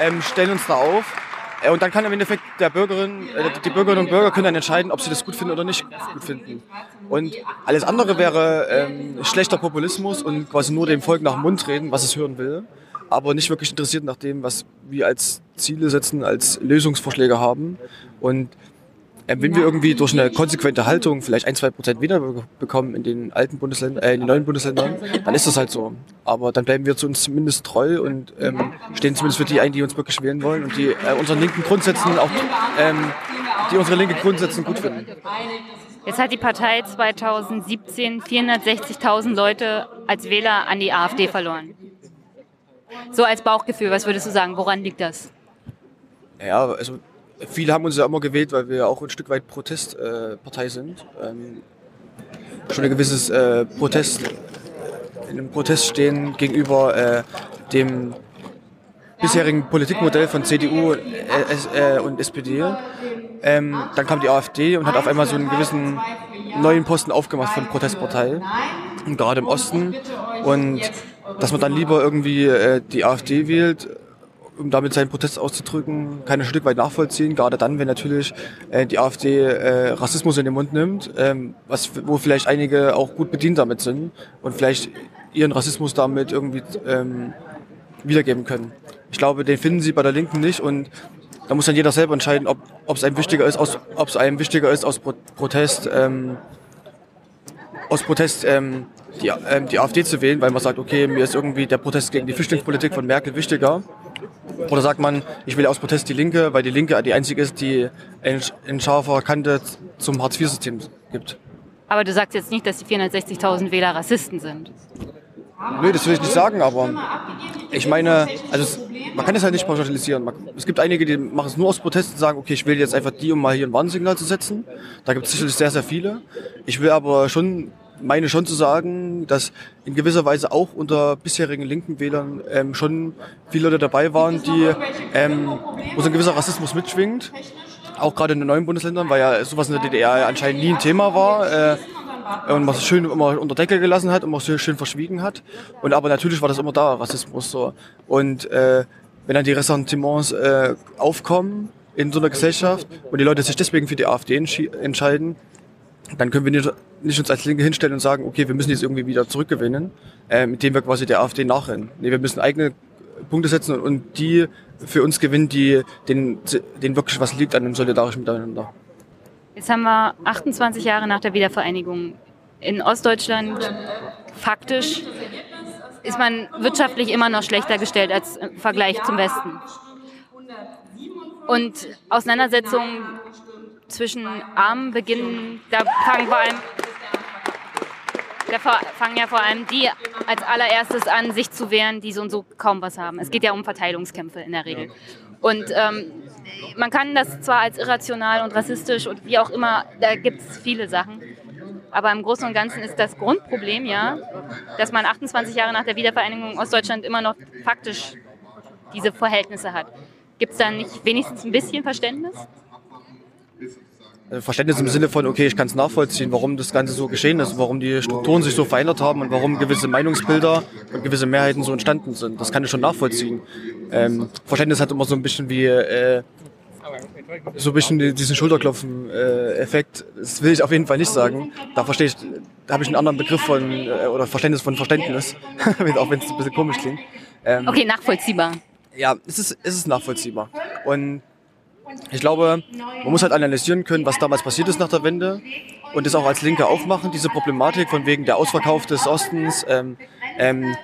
ähm, stellen uns da auf. Äh, und dann kann im Endeffekt der Bürgerin, äh, die Bürgerinnen und Bürger können dann entscheiden, ob sie das gut finden oder nicht gut finden. Und alles andere wäre ähm, schlechter Populismus und quasi nur dem Volk nach dem Mund reden, was es hören will, aber nicht wirklich interessiert nach dem, was wir als Ziele setzen, als Lösungsvorschläge haben. Und wenn wir irgendwie durch eine konsequente Haltung vielleicht ein, zwei Prozent wieder bekommen in den alten Bundesländern, äh, in den neuen Bundesländern, dann ist das halt so. Aber dann bleiben wir zu uns zumindest treu und ähm, stehen zumindest für die ein, die uns wirklich wählen wollen und die äh, unseren linken Grundsätzen auch, ähm, die unsere linke Grundsätze gut finden. Jetzt hat die Partei 2017 460.000 Leute als Wähler an die AfD verloren. So als Bauchgefühl, was würdest du sagen, woran liegt das? Ja, also viele haben uns ja immer gewählt, weil wir auch ein Stück weit Protestpartei äh, sind. Ähm, schon ein gewisses äh, Protest, in einem Protest stehen gegenüber äh, dem bisherigen Politikmodell von CDU äh, und SPD. Ähm, dann kam die AfD und hat auf einmal so einen gewissen neuen Posten aufgemacht von Protestpartei, gerade im Osten. Und dass man dann lieber irgendwie äh, die AfD wählt, um damit seinen Protest auszudrücken, kann ein Stück weit nachvollziehen. Gerade dann, wenn natürlich äh, die AfD äh, Rassismus in den Mund nimmt, ähm, was, wo vielleicht einige auch gut bedient damit sind und vielleicht ihren Rassismus damit irgendwie ähm, wiedergeben können. Ich glaube, den finden sie bei der Linken nicht und da muss dann jeder selber entscheiden, ob es einem wichtiger ist, aus, ob es einem wichtiger ist aus Pro Protest, ähm, aus Protest ähm, die, ähm, die AfD zu wählen, weil man sagt, okay, mir ist irgendwie der Protest gegen die Flüchtlingspolitik von Merkel wichtiger oder sagt man, ich will aus Protest die Linke, weil die Linke die einzige ist, die in scharfer Kante zum Hartz-IV-System gibt. Aber du sagst jetzt nicht, dass die 460.000 Wähler Rassisten sind. Nö, das will ich nicht sagen, aber ich meine, also es, man kann das halt nicht pauschalisieren. Man, es gibt einige, die machen es nur aus Protest und sagen, okay, ich will jetzt einfach die, um mal hier ein Warnsignal zu setzen. Da gibt es sicherlich sehr, sehr viele. Ich will aber schon meine schon zu sagen, dass in gewisser Weise auch unter bisherigen linken Wählern ähm, schon viele Leute dabei waren, die, ähm, wo so ein gewisser Rassismus mitschwingt. Auch gerade in den neuen Bundesländern, weil ja sowas in der DDR anscheinend nie ein Thema war. Äh, und es schön immer unter Deckel gelassen hat und es schön verschwiegen hat. Und aber natürlich war das immer da, Rassismus so. Und äh, wenn dann die Ressentiments äh, aufkommen in so einer Gesellschaft und die Leute sich deswegen für die AfD entscheiden, dann können wir nicht, nicht uns als Linke hinstellen und sagen, okay, wir müssen jetzt irgendwie wieder zurückgewinnen, äh, mit dem wir quasi der AfD nachrennen. Nee, wir müssen eigene Punkte setzen und, und die für uns gewinnen, die denen, denen wirklich was liegt an einem solidarischen Miteinander. Jetzt haben wir 28 Jahre nach der Wiedervereinigung in Ostdeutschland. Faktisch ist man wirtschaftlich immer noch schlechter gestellt als im Vergleich zum Westen. Und Auseinandersetzungen zwischen Armen beginnen, da fangen vor allem da fangen ja vor allem die als allererstes an, sich zu wehren, die so und so kaum was haben. Es geht ja um Verteilungskämpfe in der Regel. Und ähm, man kann das zwar als irrational und rassistisch und wie auch immer, da gibt es viele Sachen. Aber im Großen und Ganzen ist das Grundproblem ja, dass man 28 Jahre nach der Wiedervereinigung Ostdeutschland immer noch faktisch diese Verhältnisse hat. Gibt es da nicht wenigstens ein bisschen Verständnis? Äh, Verständnis im Sinne von, okay, ich kann es nachvollziehen, warum das Ganze so geschehen ist, warum die Strukturen sich so verändert haben und warum gewisse Meinungsbilder und gewisse Mehrheiten so entstanden sind. Das kann ich schon nachvollziehen. Ähm, Verständnis hat immer so ein bisschen wie äh, so ein bisschen diesen Schulterklopfen-Effekt. das will ich auf jeden Fall nicht sagen. Da verstehe ich, da habe ich einen anderen Begriff von äh, oder Verständnis von Verständnis, auch wenn es ein bisschen komisch klingt. Ähm, okay, nachvollziehbar. Ja, es ist, es ist nachvollziehbar. Und ich glaube, man muss halt analysieren können, was damals passiert ist nach der Wende und das auch als Linke aufmachen, diese Problematik von wegen der Ausverkauf des Ostens, ähm, ähm,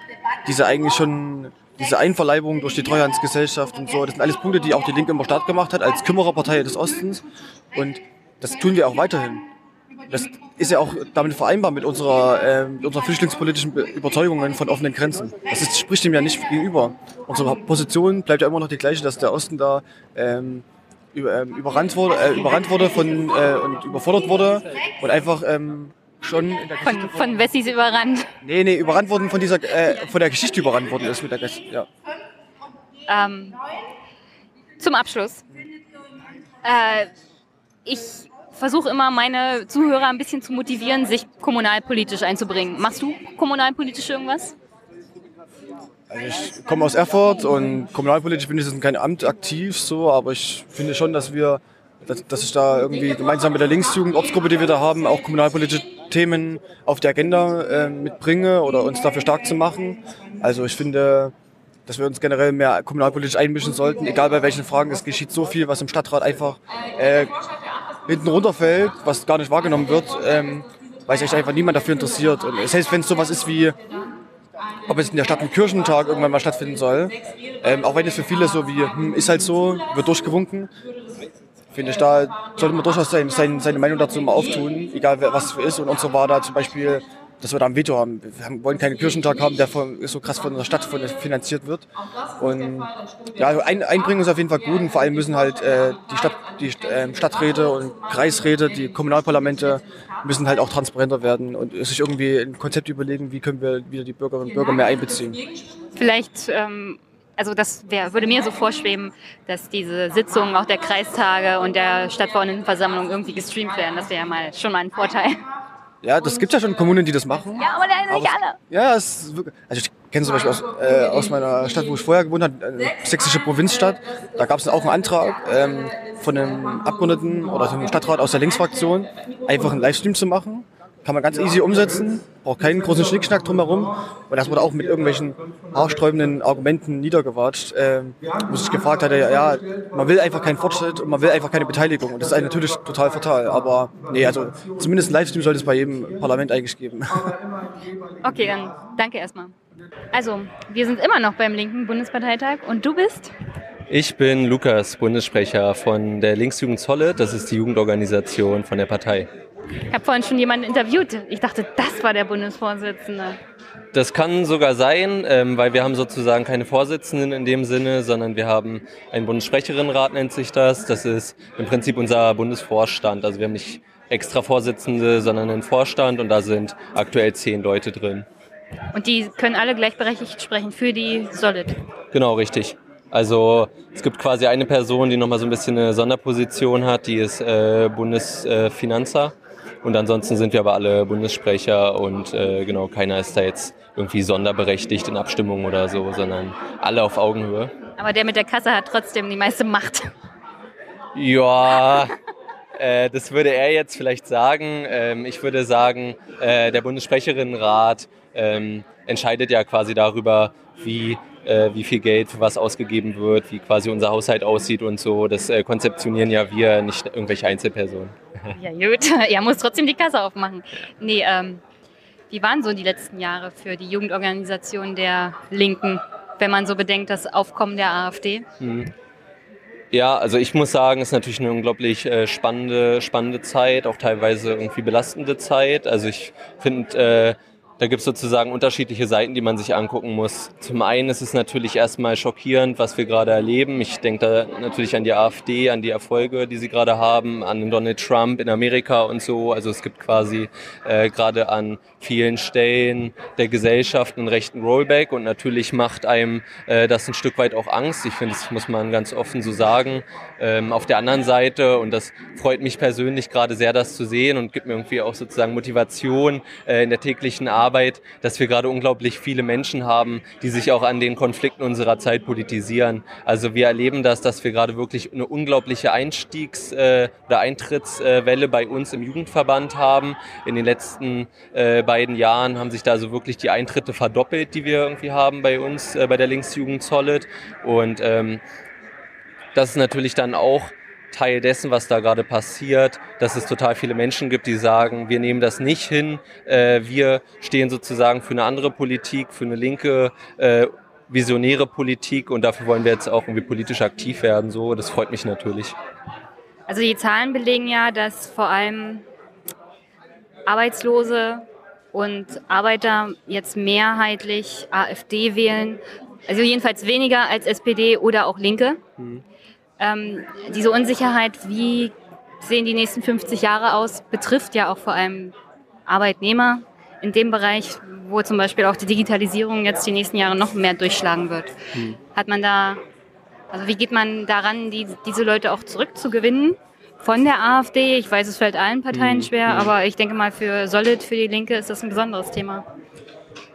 diese eigentlich schon diese Einverleibung durch die Treuhandsgesellschaft und so, das sind alles Punkte, die auch die Linke immer Start gemacht hat als Kümmererpartei des Ostens und das tun wir auch weiterhin. Das ist ja auch damit vereinbar mit unserer, äh, unserer flüchtlingspolitischen Überzeugungen von offenen Grenzen. Das ist, spricht dem ja nicht gegenüber. Unsere Position bleibt ja immer noch die gleiche, dass der Osten da ähm, über, ähm, überrannt wurde, äh, überrannt wurde von, äh, und überfordert wurde und einfach ähm, schon in der Von, von Wessis überrannt. Nee, nee, überrannt worden von dieser, äh, von der Geschichte überrannt worden ist mit der Geschichte, ja. Ähm, zum Abschluss. Äh, ich versuche immer, meine Zuhörer ein bisschen zu motivieren, sich kommunalpolitisch einzubringen. Machst du kommunalpolitisch irgendwas? Also ich komme aus Erfurt und kommunalpolitisch bin ich jetzt in kein Amt aktiv so, aber ich finde schon, dass wir, dass, dass ich da irgendwie gemeinsam mit der Linksjugend, Ortsgruppe, die wir da haben, auch kommunalpolitische Themen auf die Agenda äh, mitbringe oder uns dafür stark zu machen. Also ich finde, dass wir uns generell mehr kommunalpolitisch einmischen sollten, egal bei welchen Fragen. Es geschieht so viel, was im Stadtrat einfach äh, hinten runterfällt, was gar nicht wahrgenommen wird, ähm, weil sich einfach niemand dafür interessiert. Und heißt, wenn es sowas ist wie, ob es in der Stadt ein Kirchentag irgendwann mal stattfinden soll, ähm, auch wenn es für viele so wie, hm, ist halt so, wird durchgewunken, finde ich, da sollte man durchaus sein, sein, seine Meinung dazu mal auftun, egal was es ist. Und unsere war da zum Beispiel, dass wir da ein Veto haben. Wir haben, wollen keinen Kirchentag haben, der von, so krass von der Stadt von, finanziert wird. Und ja, also ein, einbringen ist auf jeden Fall gut und vor allem müssen halt äh, die, Stadt, die äh, Stadträte und Kreisräte, die Kommunalparlamente müssen halt auch transparenter werden und sich irgendwie ein Konzept überlegen, wie können wir wieder die Bürgerinnen und Bürger mehr einbeziehen. Vielleicht, ähm, also das wär, würde mir so vorschweben, dass diese Sitzungen auch der Kreistage und der Stadtverordnetenversammlung irgendwie gestreamt werden. Das wäre ja mal schon mal ein Vorteil. Ja, das gibt ja schon Kommunen, die das machen. Ja, aber leider nicht alle. Ja, es ist wirklich, also ich kenne zum Beispiel aus, äh, aus meiner Stadt, wo ich vorher gewohnt habe, eine sächsische Provinzstadt. Da gab es auch einen Antrag ähm, von einem Abgeordneten oder einem Stadtrat aus der Linksfraktion, einfach einen Livestream zu machen. Kann man ganz easy umsetzen, braucht keinen großen Schnickschnack drumherum. Und das wurde auch mit irgendwelchen haarsträubenden Argumenten niedergewatscht, ähm, wo sich gefragt hatte, ja, man will einfach keinen Fortschritt und man will einfach keine Beteiligung. Und das ist eigentlich natürlich total fatal. Aber nee, also zumindest ein Livestream sollte es bei jedem Parlament eigentlich geben. Okay, dann danke erstmal. Also, wir sind immer noch beim linken Bundesparteitag und du bist? Ich bin Lukas, Bundessprecher von der Linksjugend Zolle. Das ist die Jugendorganisation von der Partei. Ich habe vorhin schon jemanden interviewt. Ich dachte, das war der Bundesvorsitzende. Das kann sogar sein, ähm, weil wir haben sozusagen keine Vorsitzenden in dem Sinne, sondern wir haben einen Bundessprecherinnenrat, nennt sich das. Das ist im Prinzip unser Bundesvorstand. Also wir haben nicht extra Vorsitzende, sondern einen Vorstand und da sind aktuell zehn Leute drin. Und die können alle gleichberechtigt sprechen für die Solid. Genau, richtig. Also es gibt quasi eine Person, die nochmal so ein bisschen eine Sonderposition hat, die ist äh, Bundesfinanzer. Und ansonsten sind wir aber alle Bundessprecher und äh, genau keiner ist da jetzt irgendwie sonderberechtigt in Abstimmungen oder so, sondern alle auf Augenhöhe. Aber der mit der Kasse hat trotzdem die meiste Macht. Ja, äh, das würde er jetzt vielleicht sagen. Ähm, ich würde sagen, äh, der Bundessprecherinnenrat ähm, entscheidet ja quasi darüber, wie äh, wie viel Geld für was ausgegeben wird, wie quasi unser Haushalt aussieht und so. Das äh, konzeptionieren ja wir, nicht irgendwelche Einzelpersonen. Ja gut, er muss trotzdem die Kasse aufmachen. Nee, ähm, wie waren so die letzten Jahre für die Jugendorganisation der Linken, wenn man so bedenkt, das Aufkommen der AfD? Hm. Ja, also ich muss sagen, es ist natürlich eine unglaublich äh, spannende, spannende Zeit, auch teilweise irgendwie belastende Zeit. Also ich finde, äh, da gibt es sozusagen unterschiedliche Seiten, die man sich angucken muss. Zum einen ist es natürlich erstmal schockierend, was wir gerade erleben. Ich denke da natürlich an die AfD, an die Erfolge, die sie gerade haben, an Donald Trump in Amerika und so. Also es gibt quasi äh, gerade an vielen Stellen der Gesellschaft einen rechten Rollback und natürlich macht einem äh, das ein Stück weit auch Angst. Ich finde, das muss man ganz offen so sagen. Ähm, auf der anderen Seite, und das freut mich persönlich gerade sehr, das zu sehen und gibt mir irgendwie auch sozusagen Motivation äh, in der täglichen Arbeit, Arbeit, dass wir gerade unglaublich viele Menschen haben, die sich auch an den Konflikten unserer Zeit politisieren. Also wir erleben das, dass wir gerade wirklich eine unglaubliche Einstiegs- äh, oder Eintrittswelle bei uns im Jugendverband haben. In den letzten äh, beiden Jahren haben sich da also wirklich die Eintritte verdoppelt, die wir irgendwie haben bei uns, äh, bei der Linksjugend Solid. Und ähm, das ist natürlich dann auch Teil dessen, was da gerade passiert, dass es total viele Menschen gibt, die sagen, wir nehmen das nicht hin, äh, wir stehen sozusagen für eine andere Politik, für eine linke, äh, visionäre Politik und dafür wollen wir jetzt auch irgendwie politisch aktiv werden. So, das freut mich natürlich. Also die Zahlen belegen ja, dass vor allem Arbeitslose und Arbeiter jetzt mehrheitlich AfD wählen. Also jedenfalls weniger als SPD oder auch Linke. Mhm. Ähm, diese Unsicherheit, wie sehen die nächsten 50 Jahre aus, betrifft ja auch vor allem Arbeitnehmer in dem Bereich, wo zum Beispiel auch die Digitalisierung jetzt die nächsten Jahre noch mehr durchschlagen wird. Hm. Hat man da, also wie geht man daran, die, diese Leute auch zurückzugewinnen? Von der AfD, ich weiß, es fällt allen Parteien Hm, schwer, hm. aber ich denke mal, für Solid, für die Linke ist das ein besonderes Thema.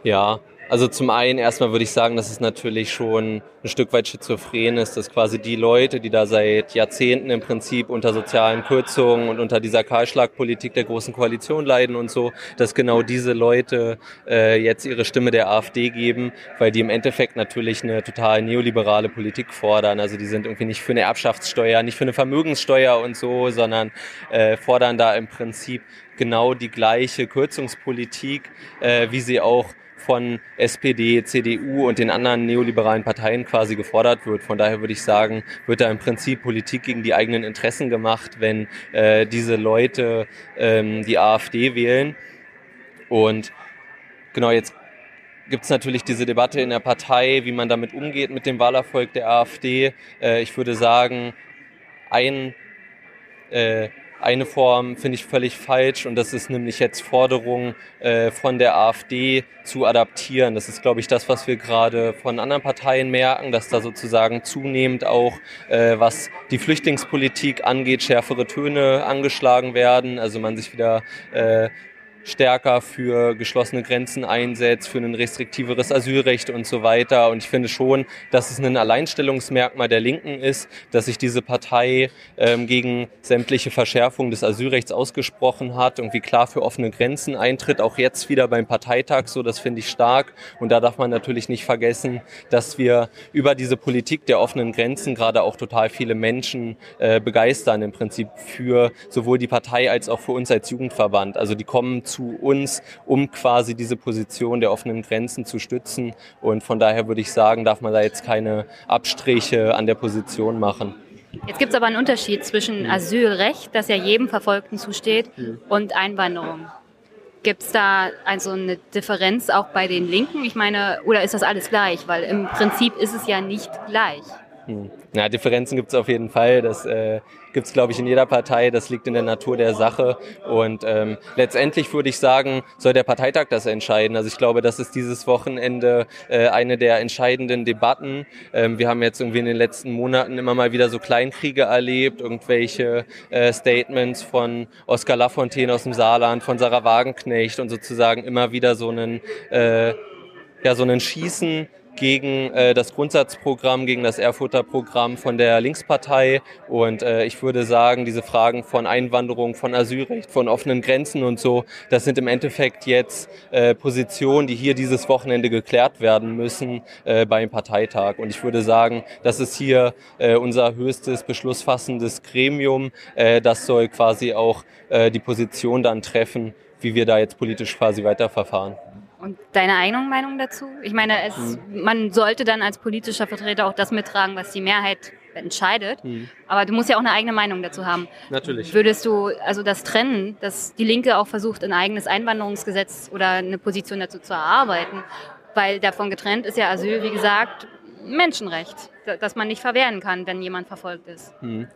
Ja, also zum einen erstmal würde ich sagen, dass es natürlich schon ein Stück weit schizophren ist, dass quasi die Leute, die da seit Jahrzehnten im Prinzip unter sozialen Kürzungen und unter dieser Kahlschlagpolitik der Großen Koalition leiden und so, dass genau diese Leute äh, jetzt ihre Stimme der AfD geben, weil die im Endeffekt natürlich eine total neoliberale Politik fordern. Also die sind irgendwie nicht für eine Erbschaftssteuer, nicht für eine Vermögenssteuer und so, sondern äh, fordern da im Prinzip genau die gleiche Kürzungspolitik, äh, wie sie auch von SPD, CDU und den anderen neoliberalen Parteien quasi gefordert wird. Von daher würde ich sagen, wird da im Prinzip Politik gegen die eigenen Interessen gemacht, wenn äh, diese Leute ähm, die AfD wählen. Und genau jetzt gibt es natürlich diese Debatte in der Partei, wie man damit umgeht mit dem Wahlerfolg der AfD. Äh, ich würde sagen, ein äh, eine Form finde ich völlig falsch und das ist nämlich jetzt Forderung äh, von der AfD zu adaptieren. Das ist, glaube ich, das, was wir gerade von anderen Parteien merken, dass da sozusagen zunehmend auch, äh, was die Flüchtlingspolitik angeht, schärfere Töne angeschlagen werden. Also man sich wieder äh, stärker für geschlossene Grenzen einsetzt, für ein restriktiveres Asylrecht und so weiter. Und ich finde schon, dass es ein Alleinstellungsmerkmal der Linken ist, dass sich diese Partei ähm, gegen sämtliche Verschärfungen des Asylrechts ausgesprochen hat, irgendwie klar für offene Grenzen eintritt, auch jetzt wieder beim Parteitag so, das finde ich stark. Und da darf man natürlich nicht vergessen, dass wir über diese Politik der offenen Grenzen gerade auch total viele Menschen äh, begeistern im Prinzip für sowohl die Partei als auch für uns als Jugendverband. Also die kommen zu uns, um quasi diese Position der offenen Grenzen zu stützen. Und von daher würde ich sagen, darf man da jetzt keine Abstriche an der Position machen. Jetzt gibt es aber einen Unterschied zwischen Asylrecht, das ja jedem Verfolgten zusteht, Mhm. und Einwanderung. Gibt es da also eine Differenz auch bei den Linken? Ich meine, oder ist das alles gleich? Weil im Prinzip ist es ja nicht gleich. Hm. Ja, Differenzen gibt es auf jeden Fall. Das äh, gibt es, glaube ich, in jeder Partei. Das liegt in der Natur der Sache. Und ähm, letztendlich würde ich sagen, soll der Parteitag das entscheiden. Also ich glaube, das ist dieses Wochenende äh, eine der entscheidenden Debatten. Ähm, wir haben jetzt irgendwie in den letzten Monaten immer mal wieder so Kleinkriege erlebt, irgendwelche äh, Statements von Oskar Lafontaine aus dem Saarland, von Sarah Wagenknecht und sozusagen immer wieder so einen, äh, ja, so einen Schießen gegen äh, das Grundsatzprogramm, gegen das Erfurter Programm von der Linkspartei. Und äh, ich würde sagen, diese Fragen von Einwanderung, von Asylrecht, von offenen Grenzen und so, das sind im Endeffekt jetzt äh, Positionen, die hier dieses Wochenende geklärt werden müssen äh, beim Parteitag. Und ich würde sagen, das ist hier äh, unser höchstes beschlussfassendes Gremium. Äh, das soll quasi auch äh, die Position dann treffen, wie wir da jetzt politisch quasi weiterverfahren. Und deine eigene Meinung dazu? Ich meine, es, Mhm. man sollte dann als politischer Vertreter auch das mittragen, was die Mehrheit entscheidet. Mhm. Aber du musst ja auch eine eigene Meinung dazu haben. Natürlich. Würdest du also das trennen, dass die Linke auch versucht, ein eigenes Einwanderungsgesetz oder eine Position dazu zu erarbeiten? Weil davon getrennt ist ja Asyl, wie gesagt, Menschenrecht, da- dass man nicht verwehren kann, wenn jemand verfolgt ist. Hm.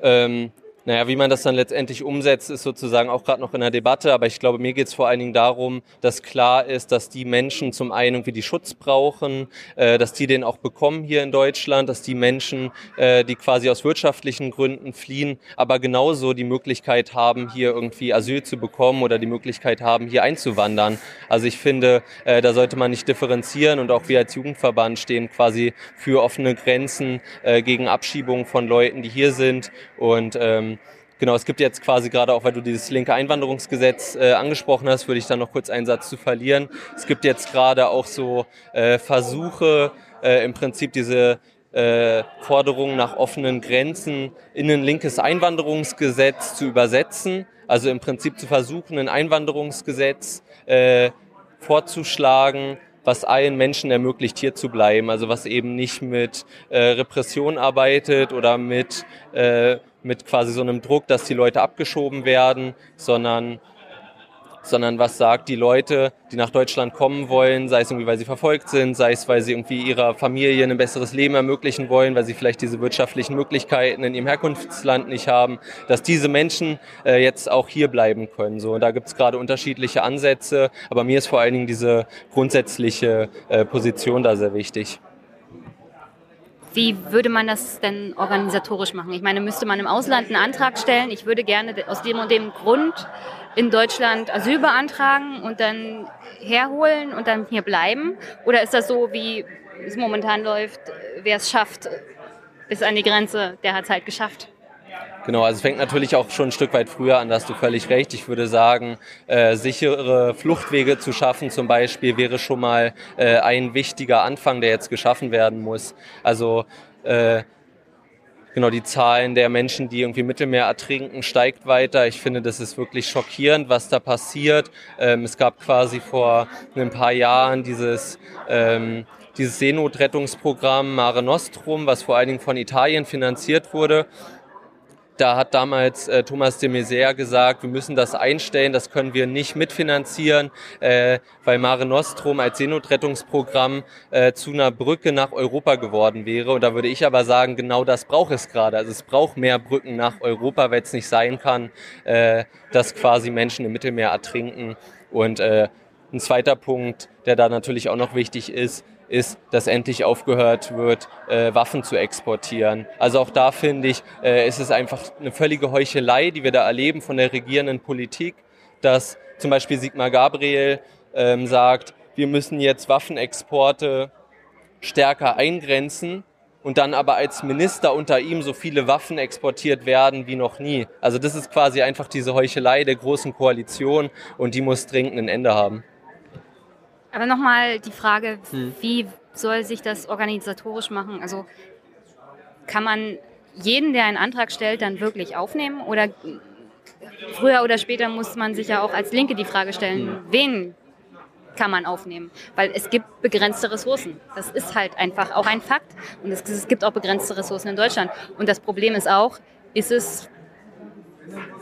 Ähm, naja, wie man das dann letztendlich umsetzt, ist sozusagen auch gerade noch in der Debatte. Aber ich glaube, mir geht es vor allen Dingen darum, dass klar ist, dass die Menschen zum einen irgendwie die Schutz brauchen, äh, dass die den auch bekommen hier in Deutschland, dass die Menschen, äh, die quasi aus wirtschaftlichen Gründen fliehen, aber genauso die Möglichkeit haben, hier irgendwie Asyl zu bekommen oder die Möglichkeit haben, hier einzuwandern. Also ich finde, äh, da sollte man nicht differenzieren und auch wir als Jugendverband stehen quasi für offene Grenzen äh, gegen Abschiebungen von Leuten, die hier sind und ähm, Genau, es gibt jetzt quasi gerade auch, weil du dieses linke Einwanderungsgesetz äh, angesprochen hast, würde ich da noch kurz einen Satz zu verlieren. Es gibt jetzt gerade auch so äh, Versuche, äh, im Prinzip diese äh, Forderungen nach offenen Grenzen in ein linkes Einwanderungsgesetz zu übersetzen. Also im Prinzip zu versuchen, ein Einwanderungsgesetz äh, vorzuschlagen, was allen Menschen ermöglicht, hier zu bleiben. Also was eben nicht mit äh, Repression arbeitet oder mit, äh, mit quasi so einem Druck, dass die Leute abgeschoben werden, sondern sondern was sagt die Leute, die nach Deutschland kommen wollen, sei es irgendwie, weil sie verfolgt sind, sei es, weil sie irgendwie ihrer Familie ein besseres Leben ermöglichen wollen, weil sie vielleicht diese wirtschaftlichen Möglichkeiten in ihrem Herkunftsland nicht haben, dass diese Menschen äh, jetzt auch hier bleiben können. So, und da gibt es gerade unterschiedliche Ansätze, aber mir ist vor allen Dingen diese grundsätzliche äh, Position da sehr wichtig. Wie würde man das denn organisatorisch machen? Ich meine, müsste man im Ausland einen Antrag stellen? Ich würde gerne aus dem und dem Grund in Deutschland Asyl beantragen und dann herholen und dann hier bleiben? Oder ist das so, wie es momentan läuft, wer es schafft bis an die Grenze, der hat es halt geschafft? Genau, also es fängt natürlich auch schon ein Stück weit früher an, da hast du völlig recht. Ich würde sagen, äh, sichere Fluchtwege zu schaffen zum Beispiel wäre schon mal äh, ein wichtiger Anfang, der jetzt geschaffen werden muss. Also äh, genau die Zahlen der Menschen, die irgendwie Mittelmeer ertrinken, steigt weiter. Ich finde, das ist wirklich schockierend, was da passiert. Ähm, es gab quasi vor ein paar Jahren dieses ähm, dieses Seenotrettungsprogramm Mare Nostrum, was vor allen Dingen von Italien finanziert wurde. Da hat damals äh, Thomas de Maizière gesagt, wir müssen das einstellen, das können wir nicht mitfinanzieren, äh, weil Mare Nostrum als Seenotrettungsprogramm äh, zu einer Brücke nach Europa geworden wäre. Und da würde ich aber sagen, genau das braucht es gerade. Also es braucht mehr Brücken nach Europa, weil es nicht sein kann, äh, dass quasi Menschen im Mittelmeer ertrinken. Und äh, ein zweiter Punkt, der da natürlich auch noch wichtig ist, ist, dass endlich aufgehört wird, äh, Waffen zu exportieren. Also auch da finde ich, äh, ist es einfach eine völlige Heuchelei, die wir da erleben von der regierenden Politik, dass zum Beispiel Sigmar Gabriel ähm, sagt, wir müssen jetzt Waffenexporte stärker eingrenzen und dann aber als Minister unter ihm so viele Waffen exportiert werden wie noch nie. Also das ist quasi einfach diese Heuchelei der großen Koalition und die muss dringend ein Ende haben. Aber nochmal die Frage, hm. wie soll sich das organisatorisch machen? Also kann man jeden, der einen Antrag stellt, dann wirklich aufnehmen? Oder früher oder später muss man sich ja auch als Linke die Frage stellen, hm. wen kann man aufnehmen? Weil es gibt begrenzte Ressourcen. Das ist halt einfach auch ein Fakt. Und es, es gibt auch begrenzte Ressourcen in Deutschland. Und das Problem ist auch, ist es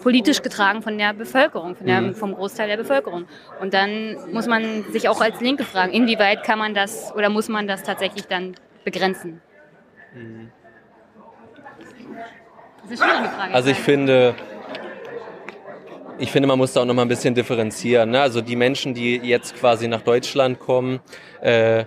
politisch getragen von der Bevölkerung, von der, mhm. vom Großteil der Bevölkerung. Und dann muss man sich auch als Linke fragen, inwieweit kann man das oder muss man das tatsächlich dann begrenzen? Mhm. Das ist eine schwierige Frage. Also ich finde, ich finde, man muss da auch noch mal ein bisschen differenzieren. Ne? Also die Menschen, die jetzt quasi nach Deutschland kommen, äh,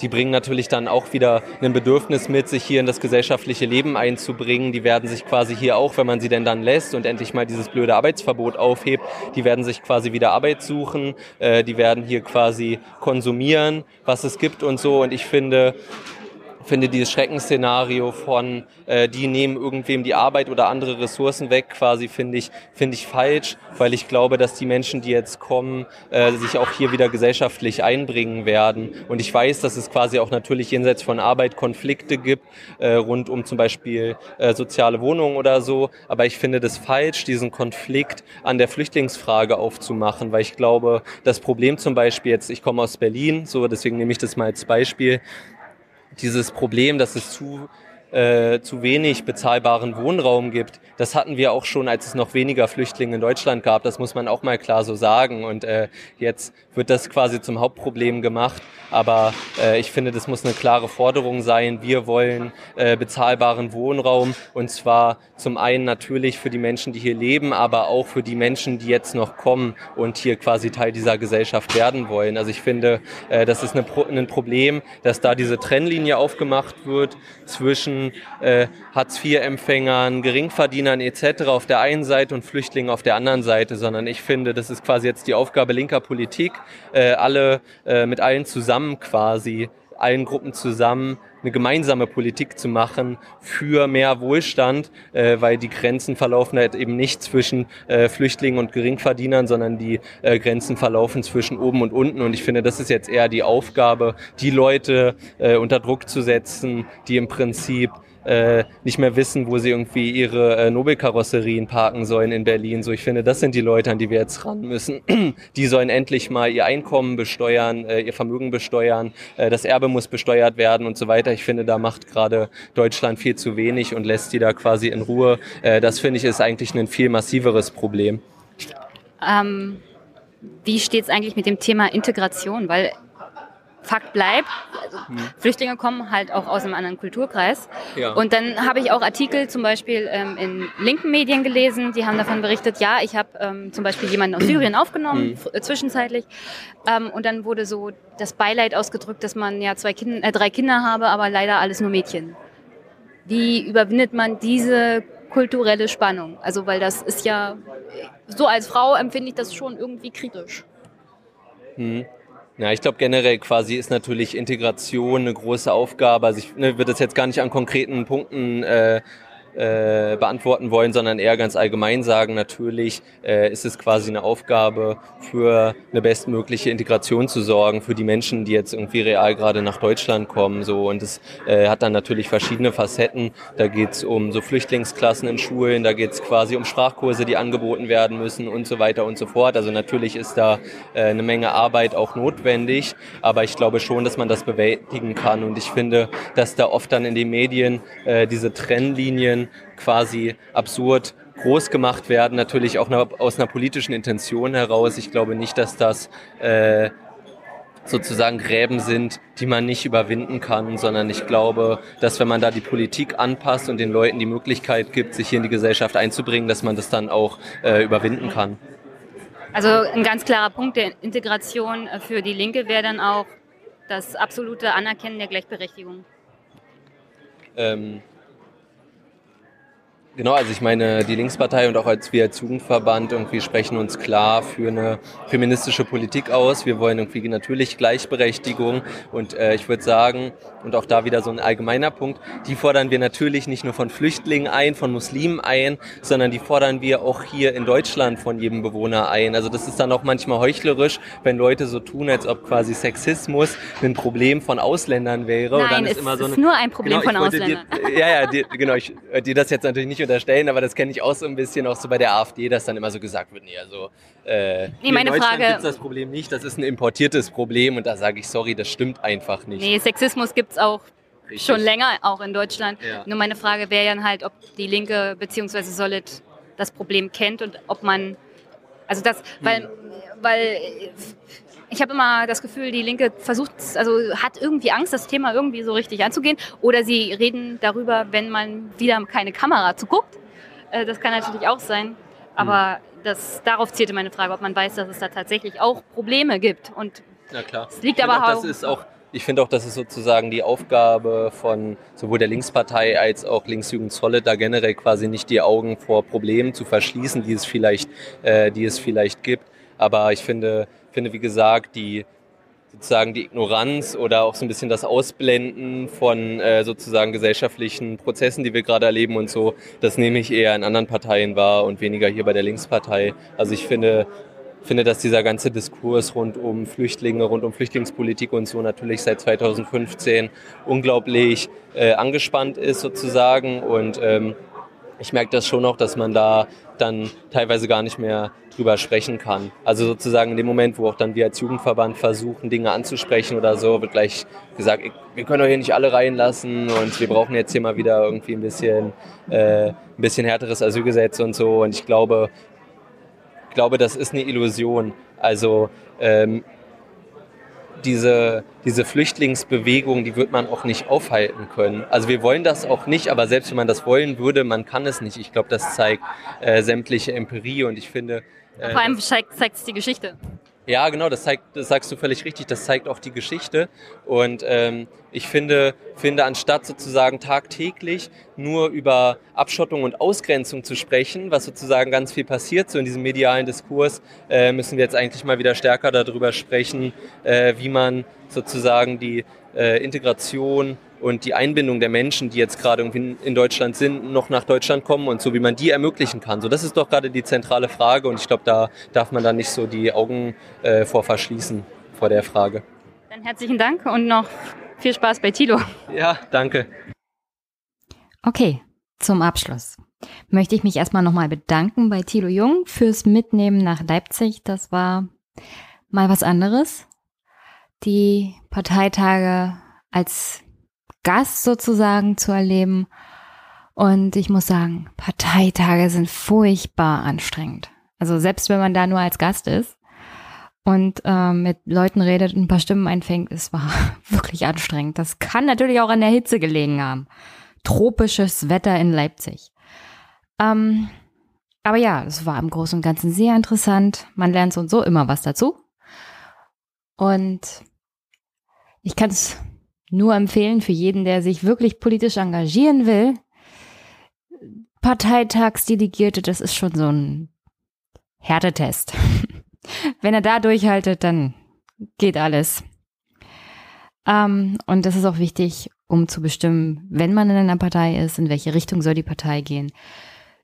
die bringen natürlich dann auch wieder ein Bedürfnis mit, sich hier in das gesellschaftliche Leben einzubringen. Die werden sich quasi hier auch, wenn man sie denn dann lässt und endlich mal dieses blöde Arbeitsverbot aufhebt, die werden sich quasi wieder Arbeit suchen, äh, die werden hier quasi konsumieren, was es gibt und so. Und ich finde, finde dieses Schreckensszenario von, äh, die nehmen irgendwem die Arbeit oder andere Ressourcen weg, quasi finde ich, finde ich falsch, weil ich glaube, dass die Menschen, die jetzt kommen, äh, sich auch hier wieder gesellschaftlich einbringen werden. Und ich weiß, dass es quasi auch natürlich jenseits von Arbeit Konflikte gibt, äh, rund um zum Beispiel äh, soziale Wohnungen oder so. Aber ich finde das falsch, diesen Konflikt an der Flüchtlingsfrage aufzumachen, weil ich glaube, das Problem zum Beispiel jetzt, ich komme aus Berlin, so deswegen nehme ich das mal als Beispiel, dieses Problem, dass es zu äh, zu wenig bezahlbaren Wohnraum gibt. Das hatten wir auch schon, als es noch weniger Flüchtlinge in Deutschland gab. Das muss man auch mal klar so sagen. Und äh, jetzt wird das quasi zum Hauptproblem gemacht. Aber äh, ich finde, das muss eine klare Forderung sein. Wir wollen äh, bezahlbaren Wohnraum und zwar zum einen natürlich für die Menschen, die hier leben, aber auch für die Menschen, die jetzt noch kommen und hier quasi Teil dieser Gesellschaft werden wollen. Also ich finde, äh, das ist eine, ein Problem, dass da diese Trennlinie aufgemacht wird zwischen äh, Hartz-IV-Empfängern, Geringverdienern etc. auf der einen Seite und Flüchtlingen auf der anderen Seite, sondern ich finde, das ist quasi jetzt die Aufgabe linker Politik, äh, alle äh, mit allen zusammen quasi allen Gruppen zusammen eine gemeinsame Politik zu machen für mehr Wohlstand, äh, weil die Grenzen verlaufen halt eben nicht zwischen äh, Flüchtlingen und Geringverdienern, sondern die äh, Grenzen verlaufen zwischen oben und unten. Und ich finde, das ist jetzt eher die Aufgabe, die Leute äh, unter Druck zu setzen, die im Prinzip äh, nicht mehr wissen, wo sie irgendwie ihre äh, Nobelkarosserien parken sollen in Berlin. So, ich finde, das sind die Leute, an die wir jetzt ran müssen. die sollen endlich mal ihr Einkommen besteuern, äh, ihr Vermögen besteuern, äh, das Erbe muss besteuert werden und so weiter. Ich finde, da macht gerade Deutschland viel zu wenig und lässt die da quasi in Ruhe. Äh, das finde ich ist eigentlich ein viel massiveres Problem. Ähm, wie steht es eigentlich mit dem Thema Integration? Weil Fakt bleibt, also Flüchtlinge kommen halt auch aus einem anderen Kulturkreis. Ja. Und dann habe ich auch Artikel zum Beispiel ähm, in linken Medien gelesen, die haben davon berichtet, ja, ich habe ähm, zum Beispiel jemanden aus Syrien aufgenommen, Mhm. zwischenzeitlich. Ähm, und dann wurde so das Beileid ausgedrückt, dass man ja zwei kind äh, drei Kinder habe, aber leider alles nur Mädchen. Wie überwindet man diese kulturelle Spannung? Also, weil das ist ja, so als Frau empfinde ich das schon irgendwie kritisch. Hm. Ja, ich glaube generell quasi ist natürlich Integration eine große Aufgabe. Also ich ne, würde das jetzt gar nicht an konkreten Punkten äh, äh, beantworten wollen, sondern eher ganz allgemein sagen, natürlich äh, ist es quasi eine Aufgabe für eine bestmögliche Integration zu sorgen für die Menschen, die jetzt irgendwie real gerade nach Deutschland kommen. So und es äh, hat dann natürlich verschiedene Facetten. Da geht es um so Flüchtlingsklassen in Schulen, da geht es quasi um Sprachkurse, die angeboten werden müssen und so weiter und so fort. Also natürlich ist da äh, eine Menge Arbeit auch notwendig, aber ich glaube schon, dass man das bewältigen kann. Und ich finde, dass da oft dann in den Medien äh, diese Trennlinien quasi absurd groß gemacht werden, natürlich auch aus einer politischen Intention heraus. Ich glaube nicht, dass das äh, sozusagen Gräben sind, die man nicht überwinden kann, sondern ich glaube, dass wenn man da die Politik anpasst und den Leuten die Möglichkeit gibt, sich hier in die Gesellschaft einzubringen, dass man das dann auch äh, überwinden kann. Also ein ganz klarer Punkt der Integration äh, für die Linke wäre dann auch das absolute Anerkennen der Gleichberechtigung. Ähm, genau, also ich meine, die Linkspartei und auch als wir als Jugendverband irgendwie sprechen uns klar für eine feministische Politik aus. Wir wollen irgendwie natürlich Gleichberechtigung und äh, ich würde sagen, und auch da wieder so ein allgemeiner Punkt, die fordern wir natürlich nicht nur von Flüchtlingen ein, von Muslimen ein, sondern die fordern wir auch hier in Deutschland von jedem Bewohner ein. Also das ist dann auch manchmal heuchlerisch, wenn Leute so tun, als ob quasi Sexismus ein Problem von Ausländern wäre. und dann Nein, ist es immer so ist eine, nur ein Problem Genau, von Ausländern. Dir, ja, ja, dir, genau, ich äh, dir das jetzt natürlich nicht unterstellen, aber das kenne ich auch so ein bisschen, auch so bei der AfD, dass dann immer so gesagt wird, nee, also äh, Nee, meine in Deutschland Frage- gibt's das Problem nicht, das ist ein importiertes Problem und da sage ich, sorry, das stimmt einfach nicht. Nee, Sexismus gibt es auch Richtig. schon länger, auch in Deutschland. Ja. Nur meine Frage wäre dann halt, ob die Linke bzw. Solid das Problem kennt und ob man, also das, weil, Hm. weil ich habe immer das Gefühl, die Linke versucht, also hat irgendwie Angst, das Thema irgendwie so richtig anzugehen. Oder sie reden darüber, wenn man wieder keine Kamera zuguckt. Äh, Das kann natürlich auch sein. Aber das, darauf zielte meine Frage, ob man weiß, dass es da tatsächlich auch Probleme gibt. Und Na klar. Es liegt ich aber auch, auch ich finde auch, das ist sozusagen die Aufgabe von sowohl der Linkspartei als auch Linksjugend Solid, da generell quasi nicht die Augen vor Problemen zu verschließen, die es vielleicht, äh, die es vielleicht gibt. Aber ich finde, finde wie gesagt, die sozusagen die Ignoranz oder auch so ein bisschen das Ausblenden von äh, sozusagen gesellschaftlichen Prozessen, die wir gerade erleben und so, das nehme ich eher in anderen Parteien wahr und weniger hier bei der Linkspartei. Also ich finde, finde, dass dieser ganze Diskurs rund um Flüchtlinge, rund um Flüchtlingspolitik und so natürlich seit 2015 unglaublich äh, angespannt ist sozusagen und ähm, ich merke das schon auch, dass man da dann teilweise gar nicht mehr drüber sprechen kann. Also sozusagen in dem Moment, wo auch dann wir als Jugendverband versuchen, Dinge anzusprechen oder so, wird gleich gesagt, wir können doch hier nicht alle reinlassen und wir brauchen jetzt hier mal wieder irgendwie ein bisschen, äh, ein bisschen härteres Asylgesetz und so. Und ich glaube, ich glaube, das ist eine Illusion. Also ähm, diese, diese Flüchtlingsbewegung, die wird man auch nicht aufhalten können. Also wir wollen das auch nicht, aber selbst wenn man das wollen würde, man kann es nicht. Ich glaube, das zeigt äh, sämtliche Empirie und ich finde... äh, vor allem zeigt es die Geschichte. Ja, genau, das zeigt, das sagst du völlig richtig, das zeigt auch die Geschichte. Und ähm, ich finde, finde, anstatt sozusagen tagtäglich nur über Abschottung und Ausgrenzung zu sprechen, was sozusagen ganz viel passiert, so in diesem medialen Diskurs, äh, müssen wir jetzt eigentlich mal wieder stärker darüber sprechen, äh, wie man sozusagen die äh, Integration und die Einbindung der Menschen, die jetzt gerade irgendwie in- Deutschland sind, noch nach Deutschland kommen und so, wie man die ermöglichen kann. So, das ist doch gerade die zentrale Frage und ich glaube, da darf man dann nicht so die Augen äh, vor verschließen vor der Frage. Dann herzlichen Dank und noch viel Spaß bei Tilo. Ja, danke. Okay, zum Abschluss möchte ich mich erstmal nochmal bedanken bei Thilo Jung fürs Mitnehmen nach Leipzig. Das war mal was anderes. Die Parteitage als Gast sozusagen zu erleben. Und ich muss sagen, Parteitage sind furchtbar anstrengend. Also selbst wenn man da nur als Gast ist. und äh, mit Leuten redet und ein paar Stimmen einfängt. Es war wirklich anstrengend. Das kann natürlich auch an der Hitze gelegen haben. Tropisches Wetter in Leipzig. Ähm, aber ja, es war im Großen und Ganzen sehr interessant. Man lernt so und so immer was dazu. Und ich kann es nur empfehlen für jeden, der sich wirklich politisch engagieren will. Parteitagsdelegierte, das ist schon so ein Härtetest. Wenn er da durchhaltet, dann geht alles. Ähm, und das ist auch wichtig, um zu bestimmen, wenn man in einer Partei ist, in welche Richtung soll die Partei gehen.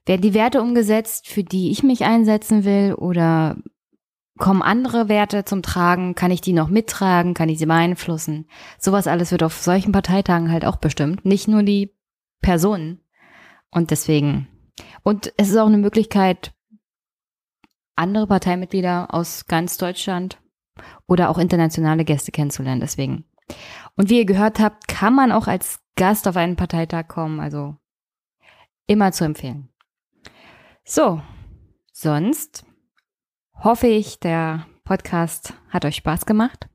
Werden die Werte umgesetzt, für die ich mich einsetzen will, oder kommen andere Werte zum Tragen? Kann ich die noch mittragen? Kann ich sie beeinflussen? Sowas alles wird auf solchen Parteitagen halt auch bestimmt, nicht nur die Personen. Und deswegen, und es ist auch eine Möglichkeit, andere Parteimitglieder aus ganz Deutschland oder auch internationale Gäste kennenzulernen. Deswegen. Und wie ihr gehört habt, kann man auch als Gast auf einen Parteitag kommen. Also immer zu empfehlen. So, sonst hoffe ich, der Podcast hat euch Spaß gemacht.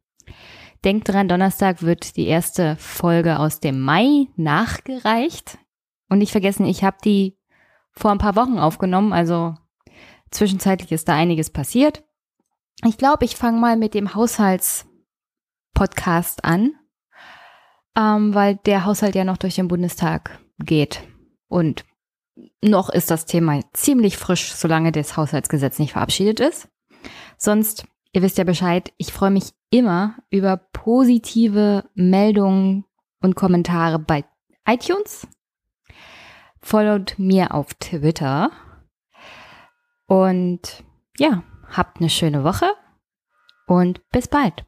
Denkt dran, Donnerstag wird die erste Folge aus dem Mai nachgereicht. Und nicht vergessen, ich habe die vor ein paar Wochen aufgenommen, also Zwischenzeitlich ist da einiges passiert. Ich glaube, ich fange mal mit dem Haushaltspodcast an, ähm, weil der Haushalt ja noch durch den Bundestag geht. Und noch ist das Thema ziemlich frisch, solange das Haushaltsgesetz nicht verabschiedet ist. Sonst, ihr wisst ja Bescheid, ich freue mich immer über positive Meldungen und Kommentare bei iTunes. Followt mir auf Twitter und ja, habt eine schöne Woche und bis bald.